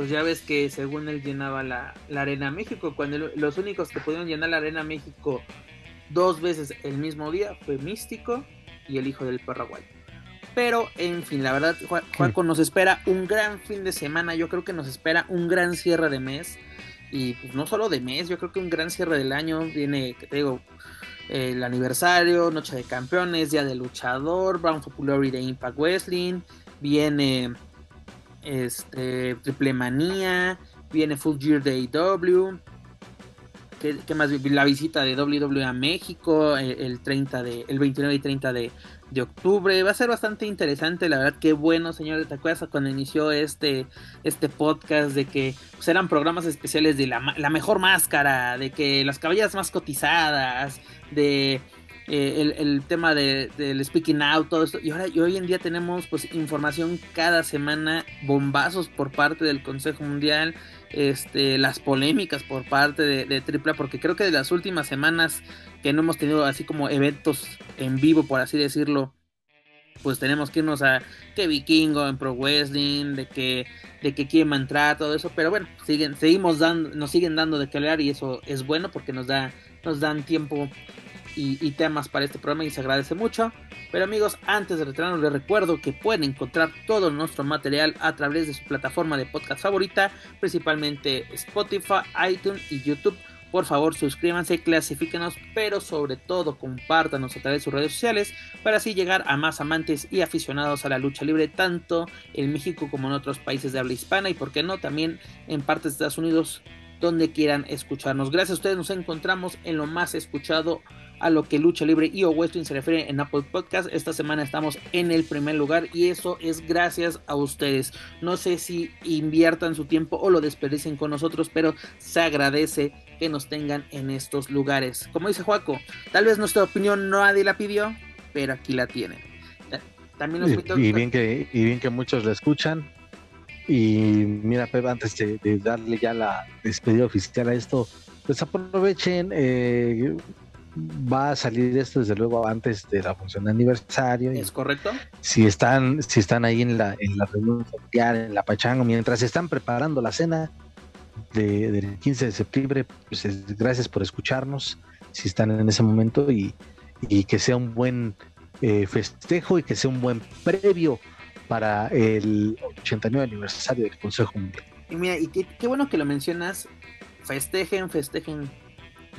pues ya ves que según él llenaba la, Arena México, cuando los únicos que pudieron llenar la Arena México dos veces el mismo día fue Místico y el hijo del Paraguay. Pero, en fin, la verdad, Juanco, nos espera un gran fin de semana. Yo creo que nos espera un gran cierre de mes. Y pues, no solo de mes, yo creo que un gran cierre del año. Viene, que te digo, el aniversario, Noche de Campeones, Día del Luchador, Brown Popularity de Impact Wrestling. Viene este, Triple Manía, viene Full Gear de AEW, ¿qué, más? La visita de WWE a México el, 30 de, el 29 y 30 de, octubre. Va a ser bastante interesante, la verdad, qué bueno, señores. ¿Te acuerdas cuando inició este, este podcast de que pues, eran programas especiales de la, la mejor máscara, de que las caballas más cotizadas, de eh, el, tema de, del speaking out, todo esto. Y ahora y hoy en día tenemos pues información cada semana, bombazos por parte del Consejo Mundial, este, las polémicas por parte de, de Tripla, porque creo que de las últimas semanas que no hemos tenido así como eventos en vivo, por así decirlo, pues tenemos que irnos a que Vikingo en Pro Wrestling, de que de que quieren entrar, todo eso, pero bueno, siguen, seguimos dando, nos siguen dando de qué hablar y eso es bueno porque nos da, nos dan tiempo y, temas para este programa y se agradece mucho. Pero amigos, antes de retirarnos les recuerdo que pueden encontrar todo nuestro material a través de su plataforma de podcast favorita, principalmente Spotify, iTunes y YouTube. Por favor, suscríbanse, clasifíquenos, pero sobre todo compártanos a través de sus redes sociales para así llegar a más amantes y aficionados a la lucha libre, tanto en México como en otros países de habla hispana y, por qué no, también en partes de Estados Unidos donde quieran escucharnos. Gracias a ustedes nos encontramos en lo más escuchado a lo que Lucha Libre y o se refiere en Apple Podcast. Esta semana estamos en el primer lugar y eso es gracias a ustedes. No sé si inviertan su tiempo o lo desperdicien con nosotros, pero se agradece que nos tengan en estos lugares. Como dice Juaco, tal vez nuestra opinión nadie la pidió, pero aquí la tienen. También y, bien que, y bien que muchos la escuchan. Y mira, Pep, antes de, darle ya la despedida oficial a esto, pues aprovechen, eh, va a salir esto desde luego antes de la función de aniversario. ¿Es correcto? Si están, si están ahí en la, en la reunión familiar, en la pachanga, mientras están preparando la cena del 15 de septiembre, pues gracias por escucharnos, si están en ese momento y, que sea un buen eh, festejo y que sea un buen previo para el 89 aniversario del Consejo Mundial. Y mira, y qué, qué bueno que lo mencionas, festejen, festejen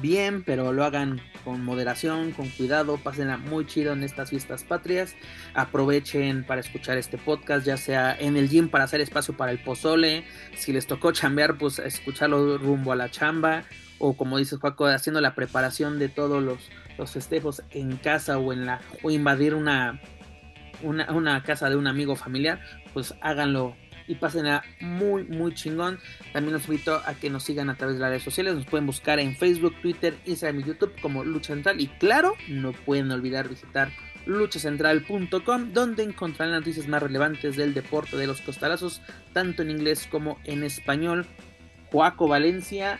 bien, pero lo hagan con moderación, con cuidado, pásenla muy chido en estas fiestas patrias. Aprovechen para escuchar este podcast, ya sea en el gym para hacer espacio para el pozole, si les tocó chambear, pues escucharlo rumbo a la chamba, o como dices Juaco, haciendo la preparación de todos los, los festejos en casa o en la o invadir una, una, una casa de un amigo familiar, pues háganlo y pasen a muy, muy chingón. También los invito a que nos sigan a través de las redes sociales. Nos pueden buscar en Facebook, Twitter, Instagram y YouTube como Lucha Central. Y claro, no pueden olvidar visitar luchacentral.com, donde encontrarán las noticias más relevantes del deporte de los costalazos, tanto en inglés como en español. Joaco Valencia,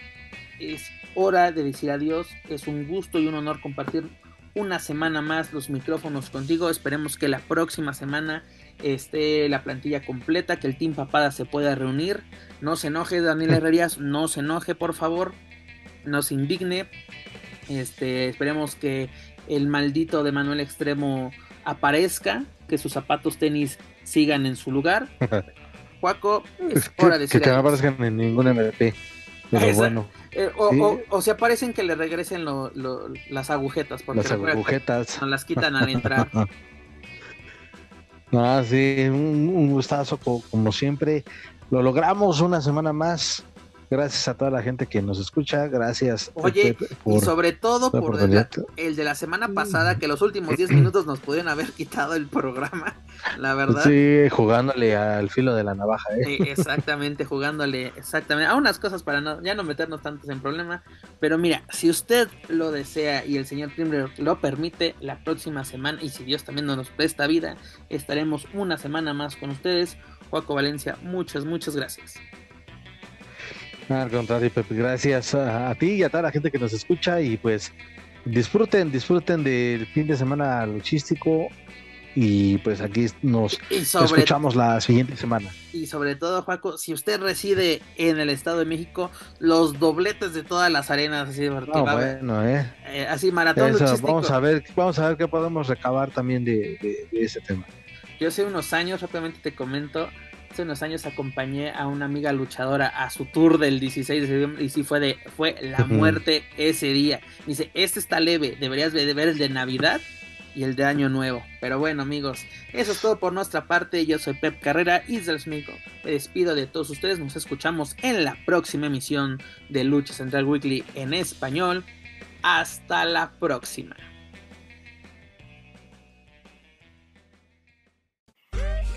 es hora de decir adiós. Es un gusto y un honor compartir una semana más los micrófonos contigo. Esperemos que la próxima semana esté la plantilla completa, que el Team Papada se pueda reunir. No se enoje, Daniel Herrerías, no se enoje, por favor. No se indigne. Este, esperemos que el maldito de Manuel Extremo aparezca, que sus zapatos tenis sigan en su lugar. Juaco, es hora de Que, que no aparezcan en ningún MVP. Pero bueno. Eh, o, o, se aparecen que le regresen las agujetas. Porque las agujetas. No las quitan al entrar. Ah, sí, un, gustazo como, siempre. Lo logramos una semana más. Gracias a toda la gente que nos escucha. Gracias. Oye, y sobre todo por el, de la semana pasada, que los últimos 10 minutos nos pudieron haber quitado el programa. la verdad. Sí, jugándole al filo de la navaja, ¿eh? exactamente, jugándole, exactamente, a unas cosas para no, ya no meternos tantos en problema, pero mira, si usted lo desea y el señor Timbre lo permite, la próxima semana, y si Dios también nos presta vida, estaremos una semana más con ustedes. Juaco Valencia, muchas, muchas gracias. Al contrario, Pepe, gracias a, ti y a toda la gente que nos escucha y pues disfruten, disfruten del fin de semana luchístico y pues aquí nos escuchamos la siguiente semana. Y sobre todo, Juaco, si usted reside en el Estado de México, los dobletes de todas las arenas así de ah, bueno, eh. eh. así maratón Vamos a ver, vamos a ver qué podemos recabar también de, de ese tema. Yo hace unos años, rápidamente te comento, hace unos años acompañé a una amiga luchadora a su tour del 16 de septiembre y sí fue de fue la muerte ese día. Dice, este está leve, deberías de ver el de Navidad y el de Año Nuevo. Pero bueno, amigos, eso es todo por nuestra parte. Yo soy Pep Carrera y Smico. Me despido de todos ustedes. Nos escuchamos en la próxima emisión de Lucha Central Weekly en español. Hasta la próxima.